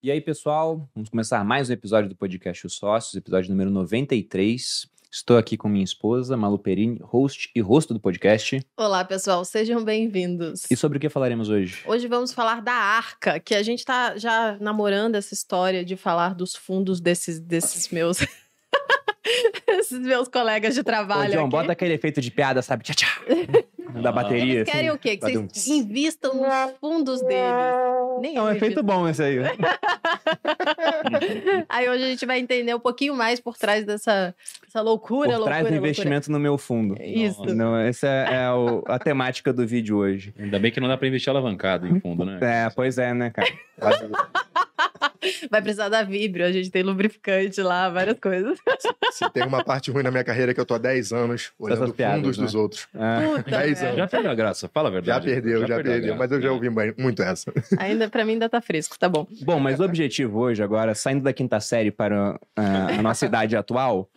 E aí, pessoal, vamos começar mais um episódio do podcast Os Sócios, episódio número 93. Estou aqui com minha esposa, Malu Perini, host e rosto do podcast. Olá, pessoal, sejam bem-vindos. E sobre o que falaremos hoje? Hoje vamos falar da Arca, que a gente tá já namorando essa história de falar dos fundos desses, desses meus. esses meus colegas de Ô, trabalho. John, aqui. bota aquele efeito de piada, sabe? Tchá, tchá. Da bateria. Eles querem assim. o quê? Que vocês invistam nos fundos deles. Nem É um efeito bom esse aí. Aí hoje a gente vai entender um pouquinho mais por trás dessa essa loucura, Por trás loucura, do loucura. investimento no meu fundo. Isso. Não, essa é, é o- a temática do vídeo hoje. Ainda bem que não dá pra investir alavancado em fundo, né? É, pois é, né, cara? Vai precisar da Vibrio, a gente tem lubrificante lá, várias coisas. Se tem uma parte ruim na minha carreira é que eu tô há 10 anos olhando Essas piadas, fundos né? dos outros. É. Puta, Dez merda. anos. Já perdeu a graça, fala a Já verdade. perdeu, já, perdeu, a mas eu já ouvi muito essa. Ainda pra mim ainda tá fresco, tá bom. Bom, mas o objetivo hoje, agora, saindo da quinta série para ah, a nossa idade atual,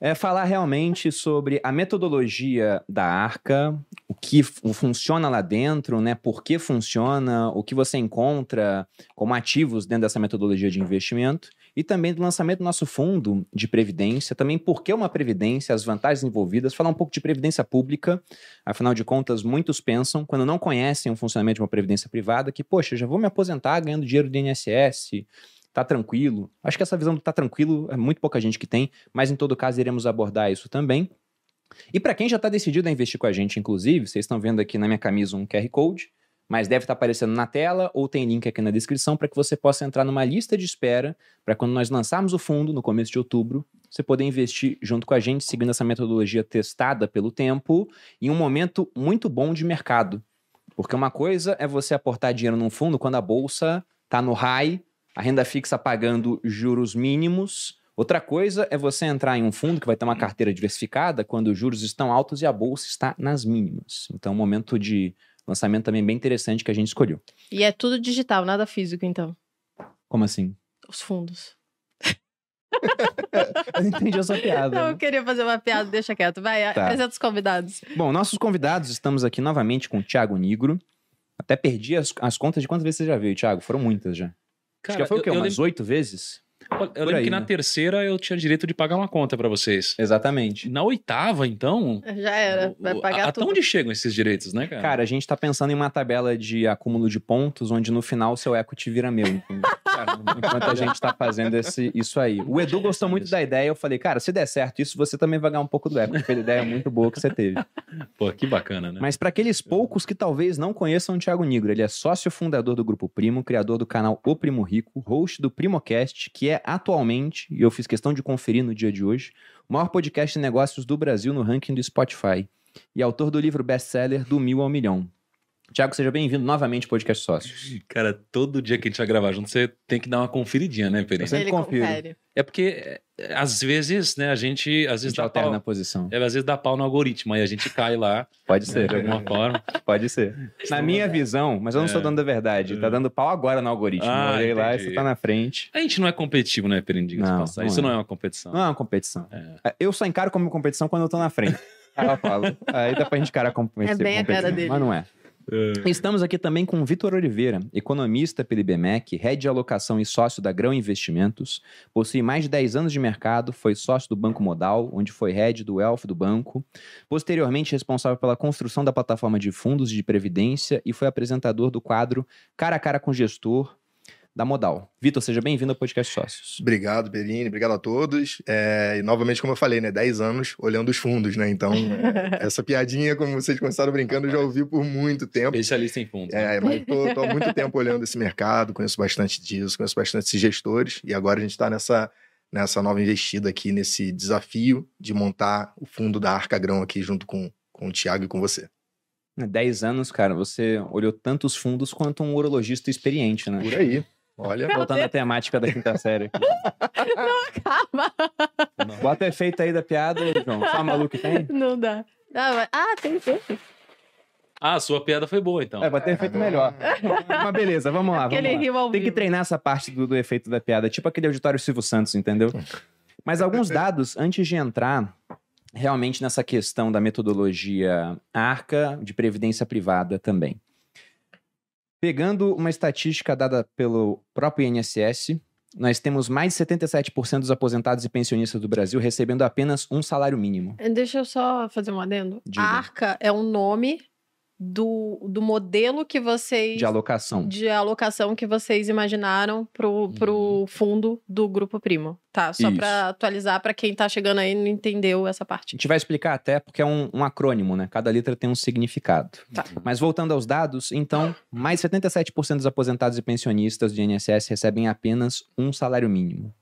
é falar realmente sobre a metodologia da arca, o que funciona lá dentro, né? Por que funciona, o que você encontra como ativos dentro dessa metodologia de investimento. E também do lançamento do nosso fundo de previdência, também por que uma previdência, as vantagens envolvidas, falar um pouco de previdência pública. Afinal de contas, muitos pensam, quando não conhecem o funcionamento de uma previdência privada, que, poxa, já vou me aposentar ganhando dinheiro do INSS, tá tranquilo. Acho que essa visão do tá tranquilo é muito pouca gente que tem, mas em todo caso iremos abordar isso também. E para quem já está decidido a investir com a gente, inclusive, vocês estão vendo aqui na minha camisa um QR Code, mas deve estar aparecendo na tela ou tem link aqui na descrição para que você possa entrar numa lista de espera para quando nós lançarmos o fundo no começo de outubro, você poder investir junto com a gente, seguindo essa metodologia testada pelo tempo, em um momento muito bom de mercado. Porque uma coisa é você aportar dinheiro num fundo quando a bolsa está no high, a renda fixa pagando juros mínimos. Outra coisa é você entrar em um fundo que vai ter uma carteira diversificada quando os juros estão altos e a bolsa está nas mínimas. Então, um momento de lançamento também bem interessante que a gente escolheu. E é tudo digital, nada físico, então. Como assim? Os fundos. Eu entendi essa piada. Não, né? eu queria fazer uma piada, deixa quieto. Vai, Tá. apresenta os convidados. Bom, nossos convidados, estamos aqui novamente com o Thiago Nigro. Até perdi as, as contas de quantas vezes você já veio, Thiago. Foram muitas já. Acho que foi o quê? eu, eu Umas lembro, oito vezes? Eu lembro que na né? terceira eu tinha direito de pagar uma conta pra vocês. Exatamente. Na oitava, então. Já era, vai pagar até tudo. onde chegam esses direitos, né, cara? Cara, a gente tá pensando em uma tabela de acúmulo de pontos, onde no final seu equity vira meu. Enquanto a gente tá fazendo esse, isso aí. O Edu gostou muito da ideia, eu falei, cara, se der certo isso, você também vai ganhar um pouco do equity, pela ideia muito boa que você teve. Pô, que bacana, né? Mas para aqueles poucos que talvez não conheçam o Thiago Nigro, ele é sócio fundador do Grupo Primo, criador do canal O Primo Rico, host do Primocast, que é atualmente, e eu fiz questão de conferir no dia de hoje, o maior podcast de negócios do Brasil no ranking do Spotify. E autor do livro best-seller Do Mil ao Milhão. Thiago, seja bem-vindo novamente ao Podcast Sócios. Cara, todo dia que a gente vai gravar junto, você tem que dar uma conferidinha, né, Peri? Eu sempre Ele confiro. confere. É porque, é, às vezes, né, a gente. Às A vezes gente dá alterna a pau. posição. É, às vezes dá pau no algoritmo, aí a gente cai lá, Pode de ser, alguma forma. pode ser. Na minha visão, mas eu não estou É. dando a verdade, tá dando pau agora no algoritmo. Ah, eu olhei lá e você tá na frente. A gente não é competitivo, né? Diga-se Não, de não Isso é. não é uma competição. Não é uma competição. É. Eu só encaro como competição quando eu tô na frente. Ela fala. Aí dá pra gente encarar como É bem a cara dele. Mas não é. Estamos aqui também com Vitor Oliveira, economista pelo IBMEC, head de alocação e sócio da Grão Investimentos. Possui mais de 10 anos de mercado, foi sócio do Banco Modal, onde foi head do Elf do banco. Posteriormente, responsável pela construção da plataforma de fundos de previdência e foi apresentador do quadro Cara a Cara com Gestor da Modal. Vitor, seja bem-vindo ao Podcast Sócios. Obrigado, Perini, obrigado a todos. É, e novamente, como eu falei, né? 10 anos olhando os fundos, né? Então, essa piadinha, como vocês começaram brincando, eu já ouvi por muito tempo. Especialista em fundos. né? É, mas tô, tô há muito tempo olhando esse mercado, conheço bastante disso, conheço bastante esses gestores, e agora a gente está nessa, nessa nova investida aqui, nesse desafio de montar o fundo da Arca Grão aqui junto com, com o Thiago e com você. 10 anos, cara, você olhou tantos fundos quanto um urologista experiente, né? Por aí. Olha, Voltando à temática da quinta série. aqui. Calma, Bota o efeito aí da piada, João. Só maluco que tem? não dá. Ah, mas- ah, tem sim. Ah, a sua piada foi boa, então. É, bota efeito melhor. Mas beleza, vamos lá, vamos lá. riu ao Tem que treinar essa parte do, do efeito da piada, tipo aquele auditório Silvio Santos, entendeu? Mas alguns dados antes de entrar realmente nessa questão da metodologia ARCA de previdência privada também. Pegando uma estatística dada pelo próprio INSS, nós temos mais de 77% dos aposentados e pensionistas do Brasil recebendo apenas um salário mínimo. Deixa eu só fazer um adendo. Diga. Arca é um nome do, do modelo que vocês. De alocação. de alocação que vocês imaginaram pro, pro fundo do Grupo Primo. Tá, só Uhum. Pra atualizar pra quem tá chegando aí e não entendeu essa A parte. gente vai explicar até porque é um, um acrônimo, né? Cada letra tem um significado. Tá. Mas voltando aos dados, então, mais 77% dos aposentados e pensionistas de INSS recebem apenas um salário mínimo.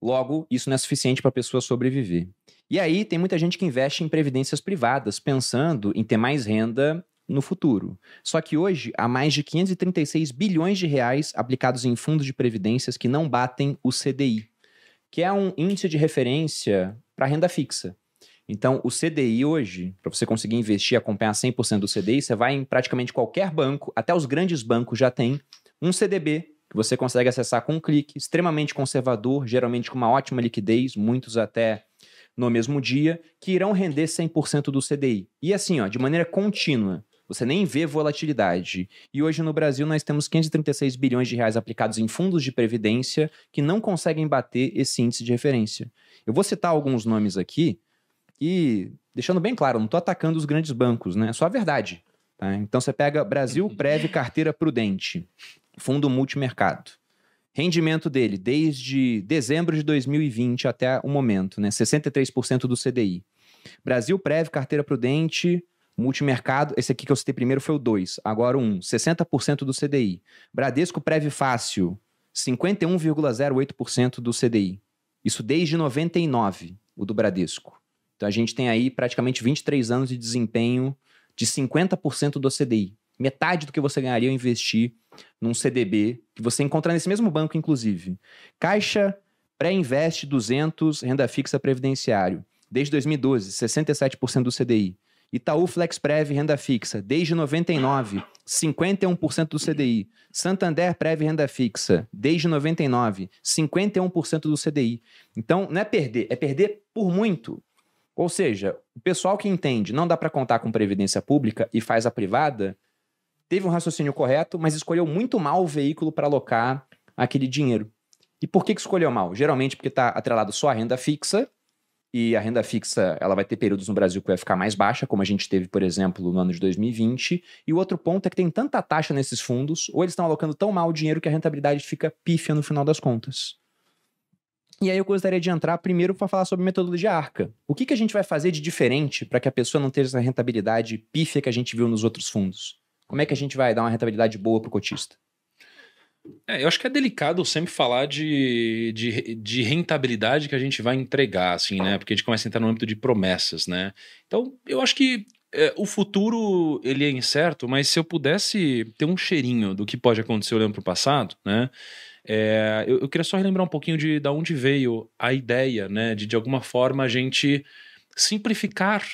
Logo, isso não é suficiente para a pessoa sobreviver. E aí, tem muita gente que investe em previdências privadas, pensando em ter mais renda no futuro. Só que hoje, há mais de 536 bilhões de reais aplicados em fundos de previdências que não batem o CDI, que é um índice de referência para renda fixa. Então, o CDI hoje, para você conseguir investir e acompanhar 100% do CDI, você vai em praticamente qualquer banco, até os grandes bancos já têm, um CDB que você consegue acessar com um clique, extremamente conservador, geralmente com uma ótima liquidez, muitos até no mesmo dia, que irão render 100% do CDI. E assim, ó, de maneira contínua. Você nem vê volatilidade. E hoje no Brasil nós temos 536 bilhões de reais aplicados em fundos de previdência que não conseguem bater esse índice de referência. Eu vou citar alguns nomes aqui e deixando bem claro, não estou atacando os grandes bancos, né? É só a verdade. tá? Então você pega Brasil Prev Carteira Prudente, fundo multimercado. Rendimento dele desde dezembro de 2020 até o momento, né? 63% do CDI. Brasil Prev Carteira Prudente, multimercado, esse aqui que eu citei primeiro foi o 2, agora o 1, 60% do CDI. Bradesco Prev Fácil, 51,08% do CDI. Isso desde 99, o do Bradesco. Então a gente tem aí praticamente 23 anos de desempenho de 50% do CDI. Metade do que você ganharia ao investir num CDB, que você encontra nesse mesmo banco, inclusive. Caixa Pré-Investe 200, renda fixa previdenciário. Desde 2012, 67% do CDI. Itaú FlexPrev renda fixa, desde 99, 51% do CDI. Santander Prev renda fixa, desde 99, 51% do CDI. Então, não é perder, é perder por muito. Ou seja, o pessoal que entende não dá para contar com previdência pública e faz a privada, teve um raciocínio correto, mas escolheu muito mal o veículo para alocar aquele dinheiro. E por que, que escolheu mal? Geralmente porque está atrelado só à renda fixa, e a renda fixa ela vai ter períodos no Brasil que vai ficar mais baixa, como a gente teve, por exemplo, no ano de 2020. E o outro ponto é que tem tanta taxa nesses fundos, ou eles estão alocando tão mal o dinheiro que a rentabilidade fica pífia no final das contas. E aí eu gostaria de entrar primeiro para falar sobre metodologia ARCA. O que, que a gente vai fazer de diferente para que a pessoa não tenha essa rentabilidade pífia que a gente viu nos outros fundos? Como é que a gente vai dar uma rentabilidade boa para o cotista? É, eu acho que é delicado sempre falar de, de, de rentabilidade que a gente vai entregar, assim, né? Porque a gente começa a entrar no âmbito de promessas, né? Então, eu acho que é, o futuro, ele é incerto, mas se eu pudesse ter um cheirinho do que pode acontecer olhando para o passado, né? É, eu, eu queria só relembrar um pouquinho de, da onde veio a ideia, né? De, de alguma forma, a gente simplificar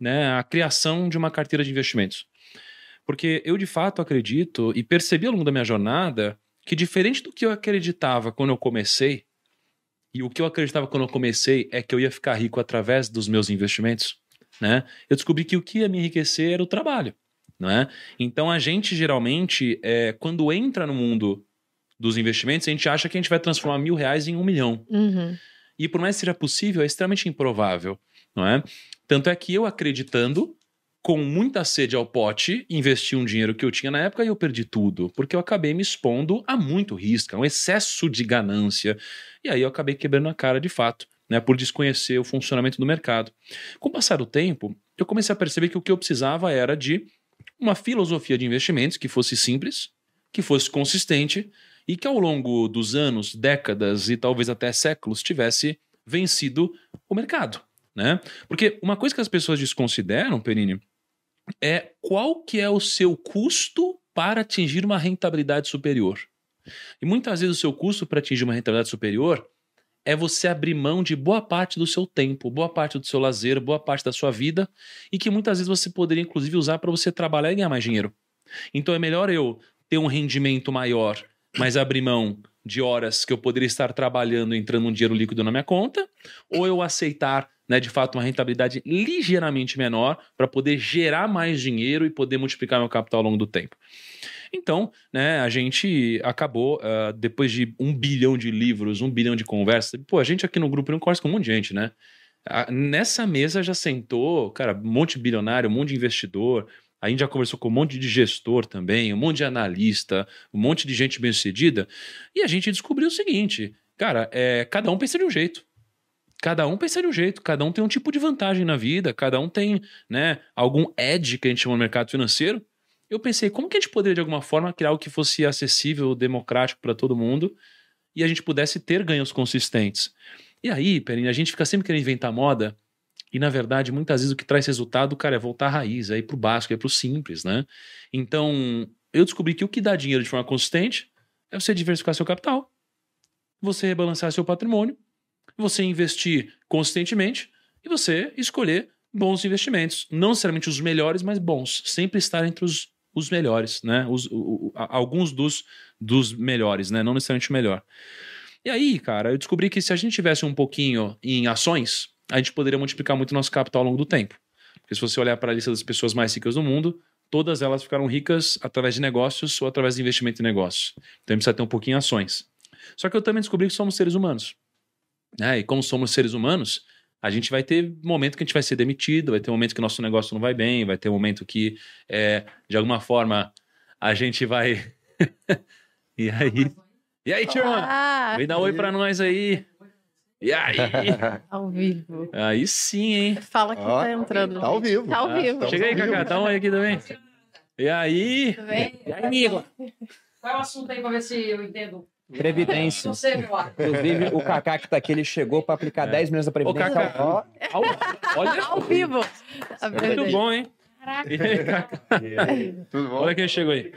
né, a criação de uma carteira de investimentos. Porque eu, de fato, acredito e percebi ao longo da minha jornada que, diferente do que eu acreditava quando eu comecei, e o que eu acreditava quando eu comecei é que eu ia ficar rico através dos meus investimentos, né? Eu descobri que o que ia me enriquecer era o trabalho, não é? Então, a gente, geralmente, é, quando entra no mundo dos investimentos, a gente acha que a gente vai transformar mil reais em um milhão. Uhum. E por mais que seja possível, é extremamente improvável, não é? Tanto é que eu acreditando, com muita sede ao pote, investi um dinheiro que eu tinha na época e eu perdi tudo, porque eu acabei me expondo a muito risco, a um excesso de ganância. E aí eu acabei quebrando a cara de fato, né, por desconhecer o funcionamento do mercado. Com o passar do tempo, eu comecei a perceber que o que eu precisava era de uma filosofia de investimentos que fosse simples, que fosse consistente e que ao longo dos anos, décadas e talvez até séculos tivesse vencido o mercado, né? Porque uma coisa que as pessoas desconsideram, Perini, é qual que é o seu custo para atingir uma rentabilidade superior. E muitas vezes o seu custo para atingir uma rentabilidade superior é você abrir mão de boa parte do seu tempo, boa parte do seu lazer, boa parte da sua vida, e que muitas vezes você poderia inclusive usar para você trabalhar e ganhar mais dinheiro. Então é melhor eu ter um rendimento maior, mas abrir mão de horas que eu poderia estar trabalhando entrando um dinheiro líquido na minha conta, ou eu aceitar, né, de fato, uma rentabilidade ligeiramente menor para poder gerar mais dinheiro e poder multiplicar meu capital ao longo do tempo. Então, né, a gente acabou, uh, depois de um bilhão de livros, um bilhão de conversas, pô, a gente aqui no grupo não conversa com um monte de gente, né? Uh, nessa mesa já sentou, cara, um monte de bilionário, um monte de investidor, a gente já conversou com um monte de gestor também, um monte de analista, um monte de gente bem-sucedida, e a gente descobriu o seguinte, cara, é, cada um pensa de um jeito. Cada um pensa de um jeito, cada um tem um tipo de vantagem na vida, cada um tem né, algum edge que a gente chama no mercado financeiro. Eu pensei, como que a gente poderia, de alguma forma, criar algo que fosse acessível, democrático para todo mundo e a gente pudesse ter ganhos consistentes? E aí, Perini, a gente fica sempre querendo inventar moda e, na verdade, muitas vezes o que traz resultado, cara, é voltar à raiz, é ir pro básico, é pro simples, né? Então, eu descobri que o que dá dinheiro de forma consistente é você diversificar seu capital, você rebalancear seu patrimônio você investir consistentemente e você escolher bons investimentos. Não necessariamente os melhores, mas bons. Sempre estar entre os, os melhores, né? Os, o, o, alguns dos, dos melhores, né? Não necessariamente o melhor. E aí, cara, eu descobri que se a gente tivesse um pouquinho em ações, a gente poderia multiplicar muito nosso capital ao longo do tempo. Porque se você olhar para a lista das pessoas mais ricas do mundo, todas elas ficaram ricas através de negócios ou através de investimento em negócios. Então a gente precisa ter um pouquinho em ações. Só que eu também descobri que somos seres humanos. Né? E como somos seres humanos, a gente vai ter momento que a gente vai ser demitido, vai ter momento que o nosso negócio não vai bem, vai ter momento que, é, de alguma forma, a gente vai. e aí? E aí, turma? Ah, Vem dar oi pra nós aí. E aí? ao vivo. Aí sim, hein? Fala que Ó, tá entrando. Tá ao vivo. Tá ao Ah, vivo. Chega aí, ao vivo. Cacá, dá um oi aqui também. E aí? Tudo bem? E aí, amigo? Qual é o assunto aí pra ver se eu entendo? Previdência. Inclusive, o Kaká que tá aqui, ele chegou pra aplicar 10 milhões da Ô, Previdência. Cacá. Ó, Ao- Olha. Ao vivo. A Muito verdade. bom, hein? Caraca. Cacá? Tudo bom? Olha quem chegou aí.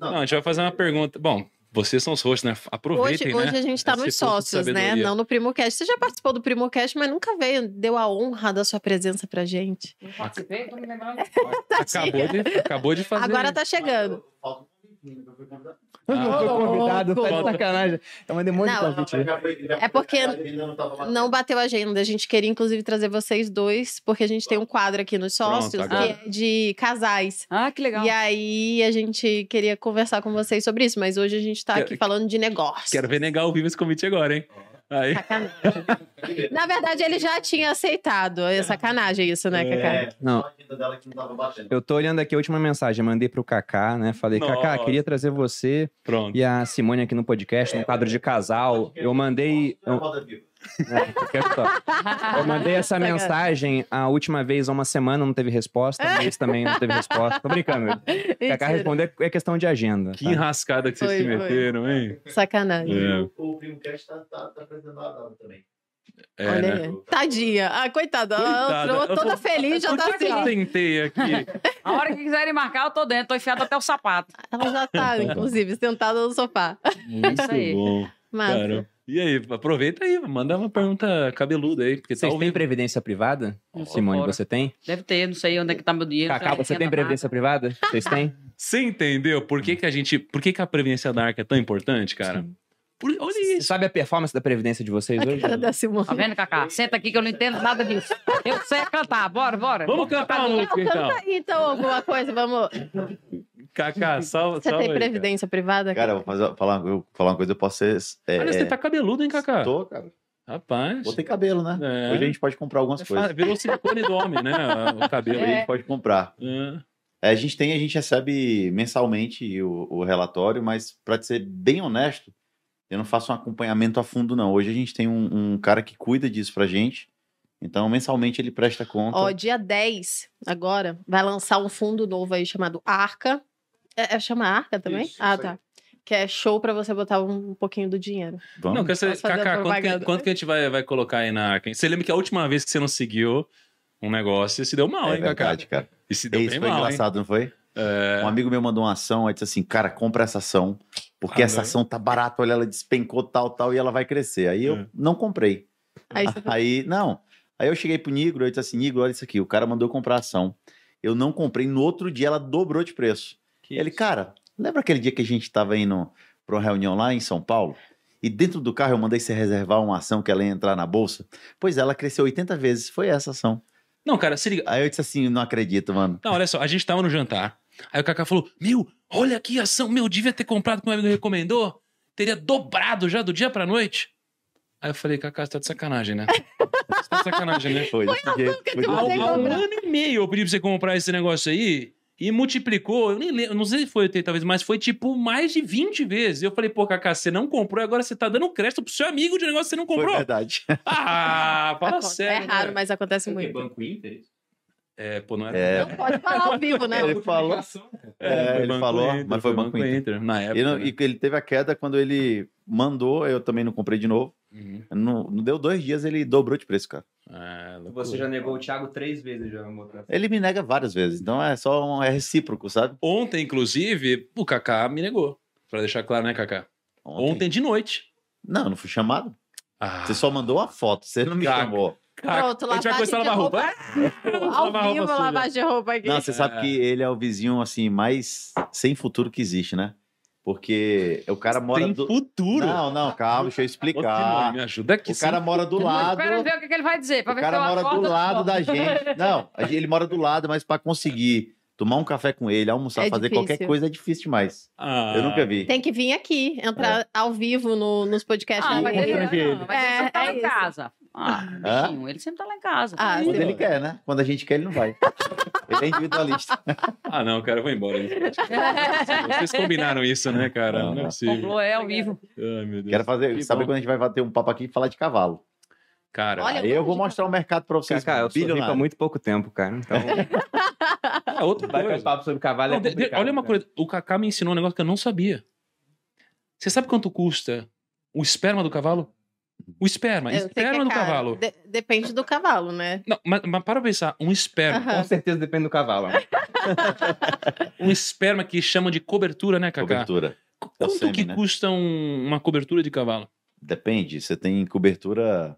Não. A gente vai fazer uma pergunta. Bom, vocês são os hosts, né? Hoje, Aproveitem, hoje né? a gente tá Esse nos sócios, né? Não no PrimoCast. Você já participou do PrimoCast, mas nunca veio, deu a honra da sua presença pra gente. Não participei, tô me lembrando. Acabou de, acabou de fazer. Agora tá chegando. Falta um pouquinho, eu fui convidado. Não foi convidado, tá de sacanagem. Eu mandei um monte de Não. convite. É porque não bateu a agenda. A gente queria, inclusive, trazer vocês dois, porque a gente tem um quadro aqui nos sócios Pronto, que é de casais. Ah, que legal. E aí a gente queria conversar com vocês sobre isso, mas hoje a gente tá Quero- aqui falando de negócio. Quero ver negar ao vivo esse convite agora, hein? Aí. Sacanagem. Na verdade, ele já tinha aceitado. É sacanagem isso, né, Cacá? É, Não. Eu tô olhando aqui a última mensagem, mandei pro Kaká, né? Falei, Kaká, Nossa. queria trazer você Pronto. e a Simone aqui no podcast, no quadro de casal. Eu mandei. Eu. É. Eu mandei essa mensagem a última vez há uma semana, não teve resposta. Mês também não teve resposta. Tô brincando. Kaká Mentira. respondeu é questão de agenda. Que tá? enrascada que vocês Foi, se foi. meteram, hein? Sacanagem. É. O, o Primo Cast tá, tá, tá apresentando a também. É, Olha né? aí. Tadinha. Ah, coitada. Ela Coitada. Eu toda vou- feliz, já tá que, que eu assim. tentei aqui? A hora que quiserem marcar, eu tô dentro. Tô enfiado até o sapato. Ela já tá, inclusive, sentada no sofá. Muito Isso aí. bom. Massa. Cara. E aí, aproveita aí, manda uma pergunta cabeluda aí, porque tá Vocês ao têm previdência privada? Não Simone, você tem? Deve ter, não sei onde é que tá meu dinheiro. Kaká, não você entendo tem nada. previdência privada? Vocês têm? Você entendeu por que, que a gente. Por que, que a previdência da arca é tão importante, cara? Por- olha Você isso. sabe a performance da previdência de vocês A hoje? cara da Simone. Tá vendo, Cacá? Senta aqui que eu não entendo nada disso. Eu sei cantar. Bora, bora. Vamos cantar uma Não, música canta então. aí, então, alguma coisa. Vamos. Kaká, salva, Você salva tem aí, cara. previdência privada? Cara, eu vou fazer, falar, eu, falar uma coisa, eu posso ser. É, Olha, você tá cabeludo, hein, Kaká? Tô, cara. Rapaz. Botei cabelo, né? É. Hoje a gente pode comprar algumas É coisas. Virou silicone do homem, né? O cabelo. Hoje a gente pode comprar. É. É, a gente tem, a gente recebe mensalmente o, o relatório, mas para ser bem honesto, eu não faço um acompanhamento a fundo, não. Hoje a gente tem um, um cara que cuida disso pra gente. Então, mensalmente ele presta conta. Ó, dia 10, agora, vai lançar um fundo novo aí chamado Arca. É, é chama Arca também? Isso, ah, isso tá. Que é show pra você botar um, pouquinho do dinheiro. Vamos? Não, quer saber, Kaká, quanto que, quanto que a gente vai, vai colocar aí na arca? hein? Você lembra que a última vez que você não seguiu um negócio, se deu mal, é hein, Kaká? verdade, cara. E se deu Isso bem foi mal, hein? engraçado, não foi? É. Um amigo meu mandou uma ação, aí disse assim, cara, compra essa ação, porque Ah, essa não. ação tá barata, olha, ela despencou tal, tal, e ela vai crescer. Aí eu É. não comprei. Aí você Aí, não. Aí eu cheguei pro Nigro, eu disse assim, Nigro, olha isso aqui, o cara mandou comprar ação. Eu não comprei, no outro dia ela dobrou de preço. Que Ele, isso? cara, lembra aquele dia que a gente tava indo pra uma reunião lá em São Paulo? E dentro do carro eu mandei você reservar uma ação que ela ia entrar na bolsa? Pois é, ela cresceu 80 vezes, foi essa ação. Não, cara, se liga. Aí eu disse assim, não acredito, mano. Não, olha só, a gente tava no jantar. Aí o Kaká falou: Meu, olha aqui a ação. Meu, devia ter comprado como o amigo recomendou. Teria dobrado já do dia pra noite. Aí eu falei, Kaká, você tá de sacanagem, né? Você tá de sacanagem, né? Foi. Foi que desse Há, você um- ano e meio eu pedi pra você comprar esse negócio aí e multiplicou. Eu nem lembro, não sei se foi 80 vezes, mas foi tipo mais de 20 vezes. Eu falei, pô, Kaká, você não comprou e agora você tá dando crédito pro seu amigo de negócio que você não Foi comprou. verdade. Ah, fala sério. é raro, né? mas acontece muito. Banco Inter? É, pô, não era. É. Não pode falar ao vivo, né? Ele falou. É, foi ele falou, Inter, mas foi Banco Inter. Na época. E, não- né? e ele teve a queda quando ele mandou, eu também não comprei de novo. Uhum. Não, não deu dois dias, ele dobrou de preço, cara. É, loucura. Você já negou o Thiago três vezes já, amor. Ele me nega várias vezes, então é só um, é recíproco, sabe? Ontem, inclusive, o Kaká me negou. Pra deixar claro, né, Kaká? Ontem, de noite. Não, eu não fui chamado. Ah, Você só mandou uma foto, você não me Caca. chamou. Kaká, Pronto, a gente vai lavagem começar a de lavar roupa. Ao Lavar roupa vivo, lavagem de roupa aqui. Não, você sabe É. que ele é o vizinho, assim, mais sem futuro que existe, né? Porque o cara mora Tem do... futuro. Não, não, calma, deixa eu explicar. me ajuda aqui. O cara mora do lado... Espera ver o que, ele vai dizer. O ver cara mora do lado da gente. Não, ele mora do lado, mas pra conseguir tomar um café com ele, almoçar, É fazer difícil. qualquer coisa é difícil demais. Ah, Eu nunca vi. Tem que vir aqui, entrar ao vivo no- nos podcasts. Ah, mas ele, não, mas ele É, sempre tá é lá em isso. casa. Ah, bichinho, ele sempre tá lá em casa. Ah, Quando sim. ele quer, né? Quando a gente quer, ele não vai. Ele é individualista. Ah, não, cara, eu vou embora. Vocês combinaram isso, né, cara? Não, Não, é possível. É ao vivo. Ai, meu Deus. Quero fazer, Que saber bom. quando a gente vai bater um papo aqui e falar de cavalo. Cara, Olha, Aí eu vou mostrar o mercado pra vocês. Kaká, eu sou há muito pouco tempo, cara. Então, é outra vai coisa. papo sobre cavalo Não, é de- olha uma cara. coisa, o Kaká me ensinou um negócio que eu não sabia. Você sabe quanto custa o esperma do cavalo? O esperma, Eu que é esperma do cavalo. De- depende do cavalo, né? Não, mas, mas para pensar, um esperma, Aham. Com certeza depende do cavalo. um esperma que chamam de cobertura, né, Kaká? Cobertura. É o Quanto sêmen, que né? custa um- uma cobertura de cavalo? Depende. Você tem cobertura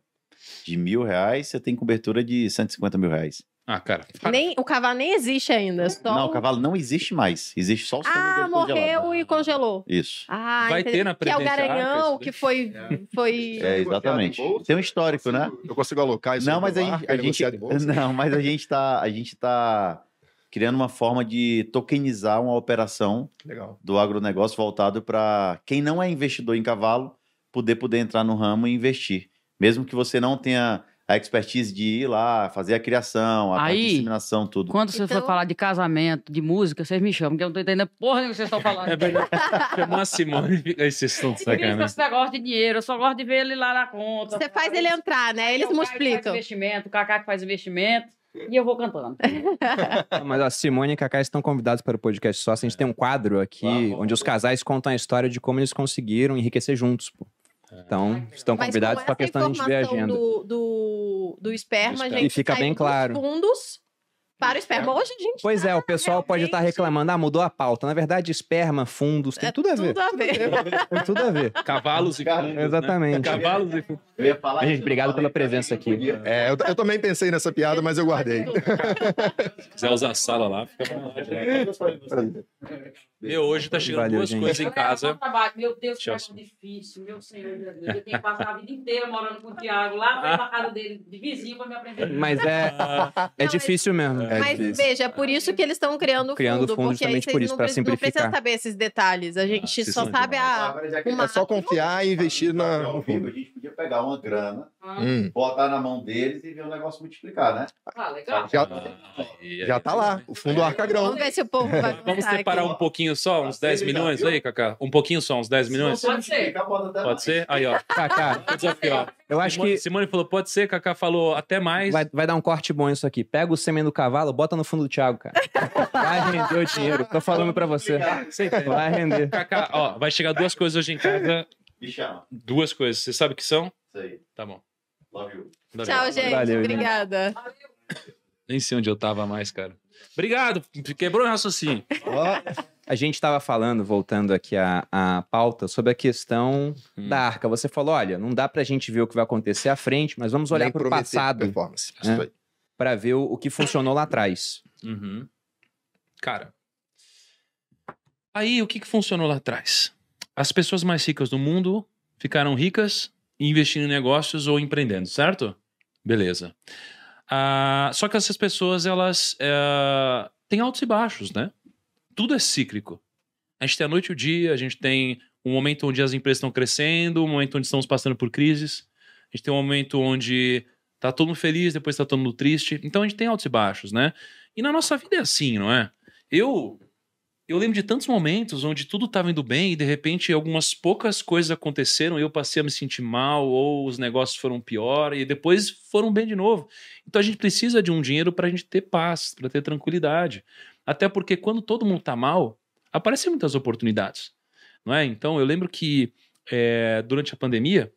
de mil reais, você tem cobertura de 150 mil reais. Ah, cara. Nem, o cavalo nem existe ainda. Só Não, o- cavalo não existe mais. Existe só o Ah, morreu congelado. e congelou. Isso. Ah, Vai entendi. ter na Que é o Garanhão, que foi. foi... É, exatamente. Tem um histórico, né? Eu consigo alocar isso Não, mas a gente, a gente- não, mas a gente tá, a gente tá criando uma forma de tokenizar uma operação Legal. do agronegócio voltado para quem não é investidor em cavalo poder poder entrar no ramo e investir, mesmo que você não tenha a expertise de ir lá fazer a criação, a Aí, disseminação, tudo. Quando você Então- for falar de casamento, de música, vocês me chamam, porque eu não tô entendendo porra nenhuma que vocês estão falando. É verdade. Chamou a Simone e. Aí vocês estão sacanagem. esse negócio de dinheiro, eu só gosto de ver ele lá na conta. Você faz ele entrar, né? Eles É que faz multiplicam. investimento, o Cacá que faz investimento, e eu vou cantando. Mas a Simone e Kaká estão convidados para o podcast só. A gente tem um quadro aqui Vamos, onde os casais contam a história de como eles conseguiram enriquecer juntos. pô. Então, estão Mas convidados com só essa questão de a gente ver a agenda. Do, do, do esperma, a gente E fica bem claro. fundos para o esperma. Hoje a gente Pois é, o pessoal pode estar realmente- reclamando, ah, mudou a pauta. Na verdade, esperma, fundos, tem é tudo a ver. Tudo a ver. Tem tudo a ver. Cavalos e fundos, né? Exatamente. Cavalos e fundos. Eu ia falar Gente, obrigado pela presença pra aqui. É, eu, eu também pensei nessa piada, mas eu guardei. Se quiser usar a sala lá, fica à vontade. Meu, hoje tá chegando Valeu, duas gente. coisas em casa. Meu Deus, que negócio difícil, meu senhor. meu Deus. Eu tenho que passar a vida inteira morando com o Thiago lá pra pra casa dele, de vizinho, pra me aprender. Mas é, Ah, é Não, difícil mesmo. É Mas difícil. veja, é por isso que eles estão criando o Criando fundo, fundo porque aí justamente vocês por isso, não, pra não precisam simplificar. saber esses detalhes. A gente vocês só sabe a, já que uma É só confiar e investir na, fundo. a gente podia pegar uma grana, Hum, botar na mão deles e ver o negócio multiplicar, né? Ah, legal. já, aí- já tá lá, o fundo Arca Grão. Vamos ver se o povo vai Vamos separar aqui. um pouquinho só, uns 10 milhões aí, Cacá? Um pouquinho só, uns 10 milhões? Pode ser. Pode mais. ser? Aí, ó. Kaká, O desafio, eu acho Simone, que Simone falou, pode ser, Cacá falou até mais. vai, vai dar um corte bom isso aqui. Pega o sêmen do cavalo, bota no fundo do Thiago, cara. Vai render o dinheiro. Tô falando pra você. Vai render. Cacá, ó, vai chegar duas coisas hoje em casa. Me chama. Duas coisas. Você sabe o que são? Isso aí. Tá bom. Love you. Tchau, gente. Valeu, gente. Obrigada. Nem sei onde eu tava mais, cara. Obrigado. Quebrou o raciocínio. Ó, A gente estava falando, voltando aqui à, à pauta, sobre a questão Hum. da arca. Você falou, olha, não dá pra gente ver o que vai acontecer à frente, mas vamos olhar para o passado. É. Aí. para ver o, o que funcionou lá atrás. Uhum. Cara, aí o que, que funcionou lá atrás? As pessoas mais ricas do mundo ficaram ricas investindo em negócios ou empreendendo, certo? Beleza. Ah, só que essas pessoas, elas eh, têm altos e baixos, né? Tudo é cíclico. A gente tem a noite e o dia, a gente tem um momento onde as empresas estão crescendo, um momento onde estamos passando por crises, a gente tem um momento onde tá todo mundo feliz, depois tá todo mundo triste. Então a gente tem altos e baixos, né? E na nossa vida é assim, não é? Eu eu lembro de tantos momentos onde tudo estava indo bem e de repente algumas poucas coisas aconteceram e eu passei a me sentir mal ou os negócios foram pior e depois foram bem de novo. Então a gente precisa de um dinheiro para a gente ter paz, para ter tranquilidade. Até porque quando todo mundo tá mal, aparecem muitas oportunidades, não é? Então eu lembro que é, durante a pandemia,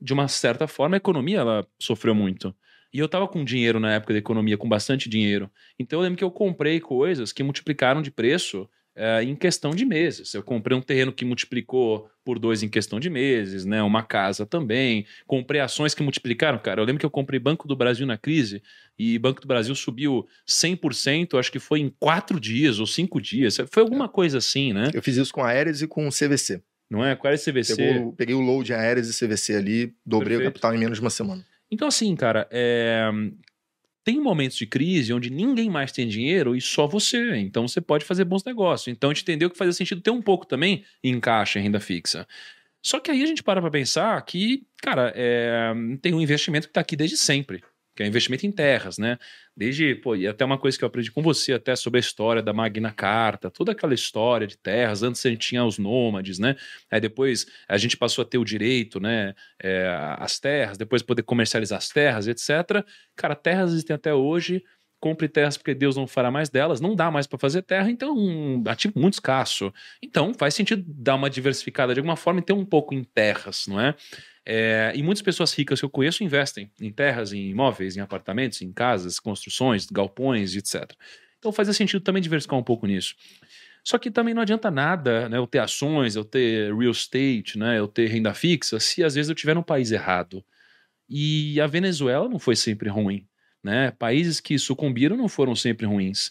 de uma certa forma, a economia ela sofreu muito. E eu tava com dinheiro na época da economia, com bastante dinheiro. Então eu lembro que eu comprei coisas que multiplicaram de preço é, em questão de meses. Eu comprei um terreno que multiplicou por dois em questão de meses, né? Uma casa também. Comprei ações que multiplicaram, cara. Eu lembro que eu comprei Banco do Brasil na crise e Banco do Brasil subiu 100%, acho que foi em quatro dias ou cinco dias. Foi alguma coisa assim, né? Eu fiz isso com a Aeres e com o CVC. Não é? Qual é CVC? Pegou- peguei o load Aeres e CVC ali, dobrei Perfeito. o capital em menos de uma semana. Então, assim, cara, é, tem momentos de crise onde ninguém mais tem dinheiro e só você. Então, você pode fazer bons negócios. Então, a gente entendeu que fazia sentido ter um pouco também em caixa, em renda fixa. Só que aí a gente para pra pensar que, cara, é, tem um investimento que tá aqui desde sempre. Que é investimento em terras, né? Desde, pô, e até uma coisa que eu aprendi com você, até sobre a história da Magna Carta, toda aquela história de terras. Antes a gente tinha os nômades, né? Aí depois a gente passou a ter o direito, né? é, as terras, depois poder comercializar as terras, etc. Cara, terras existem até hoje. Compre terras porque Deus não fará mais delas, não dá mais para fazer terra, então um ativo muito escasso. Então faz sentido dar uma diversificada de alguma forma e ter um pouco em terras, não é? É, e muitas pessoas ricas que eu conheço investem em terras, em imóveis, em apartamentos, em casas, construções, galpões, etc. Então faz sentido também diversificar um pouco nisso. Só que também não adianta nada, né? Eu ter ações, eu ter real estate, né? Eu ter renda fixa, se às vezes eu estiver no país errado. E a Venezuela não foi sempre ruim, né? Países que sucumbiram não foram sempre ruins.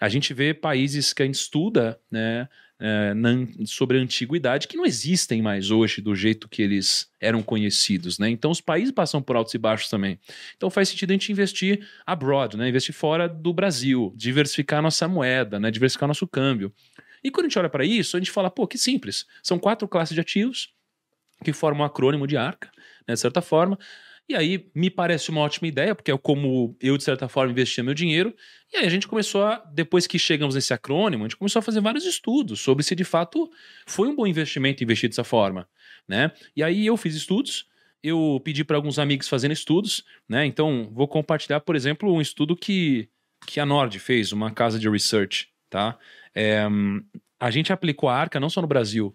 A gente vê países que a gente estuda, né? É, na- sobre a antiguidade que não existem mais hoje do jeito que eles eram conhecidos, né? Então os países passam por altos e baixos também. Então faz sentido a gente investir abroad, né? Investir fora do Brasil, diversificar nossa moeda, né? Diversificar nosso câmbio. E quando a gente olha para isso, a gente fala, pô, que simples. São quatro classes de ativos que formam um acrônimo de arca, né, de certa forma. E aí me parece uma ótima ideia, porque é como eu, de certa forma, investia meu dinheiro. E aí a gente começou a, depois que chegamos nesse acrônimo, a gente começou a fazer vários estudos sobre se de fato foi um bom investimento investir dessa forma, né? E aí eu fiz estudos, eu pedi para alguns amigos fazendo estudos, né? Então vou compartilhar, por exemplo, um estudo que, que a Nord fez, uma casa de research, tá? É, a gente aplicou a Arca não só no Brasil,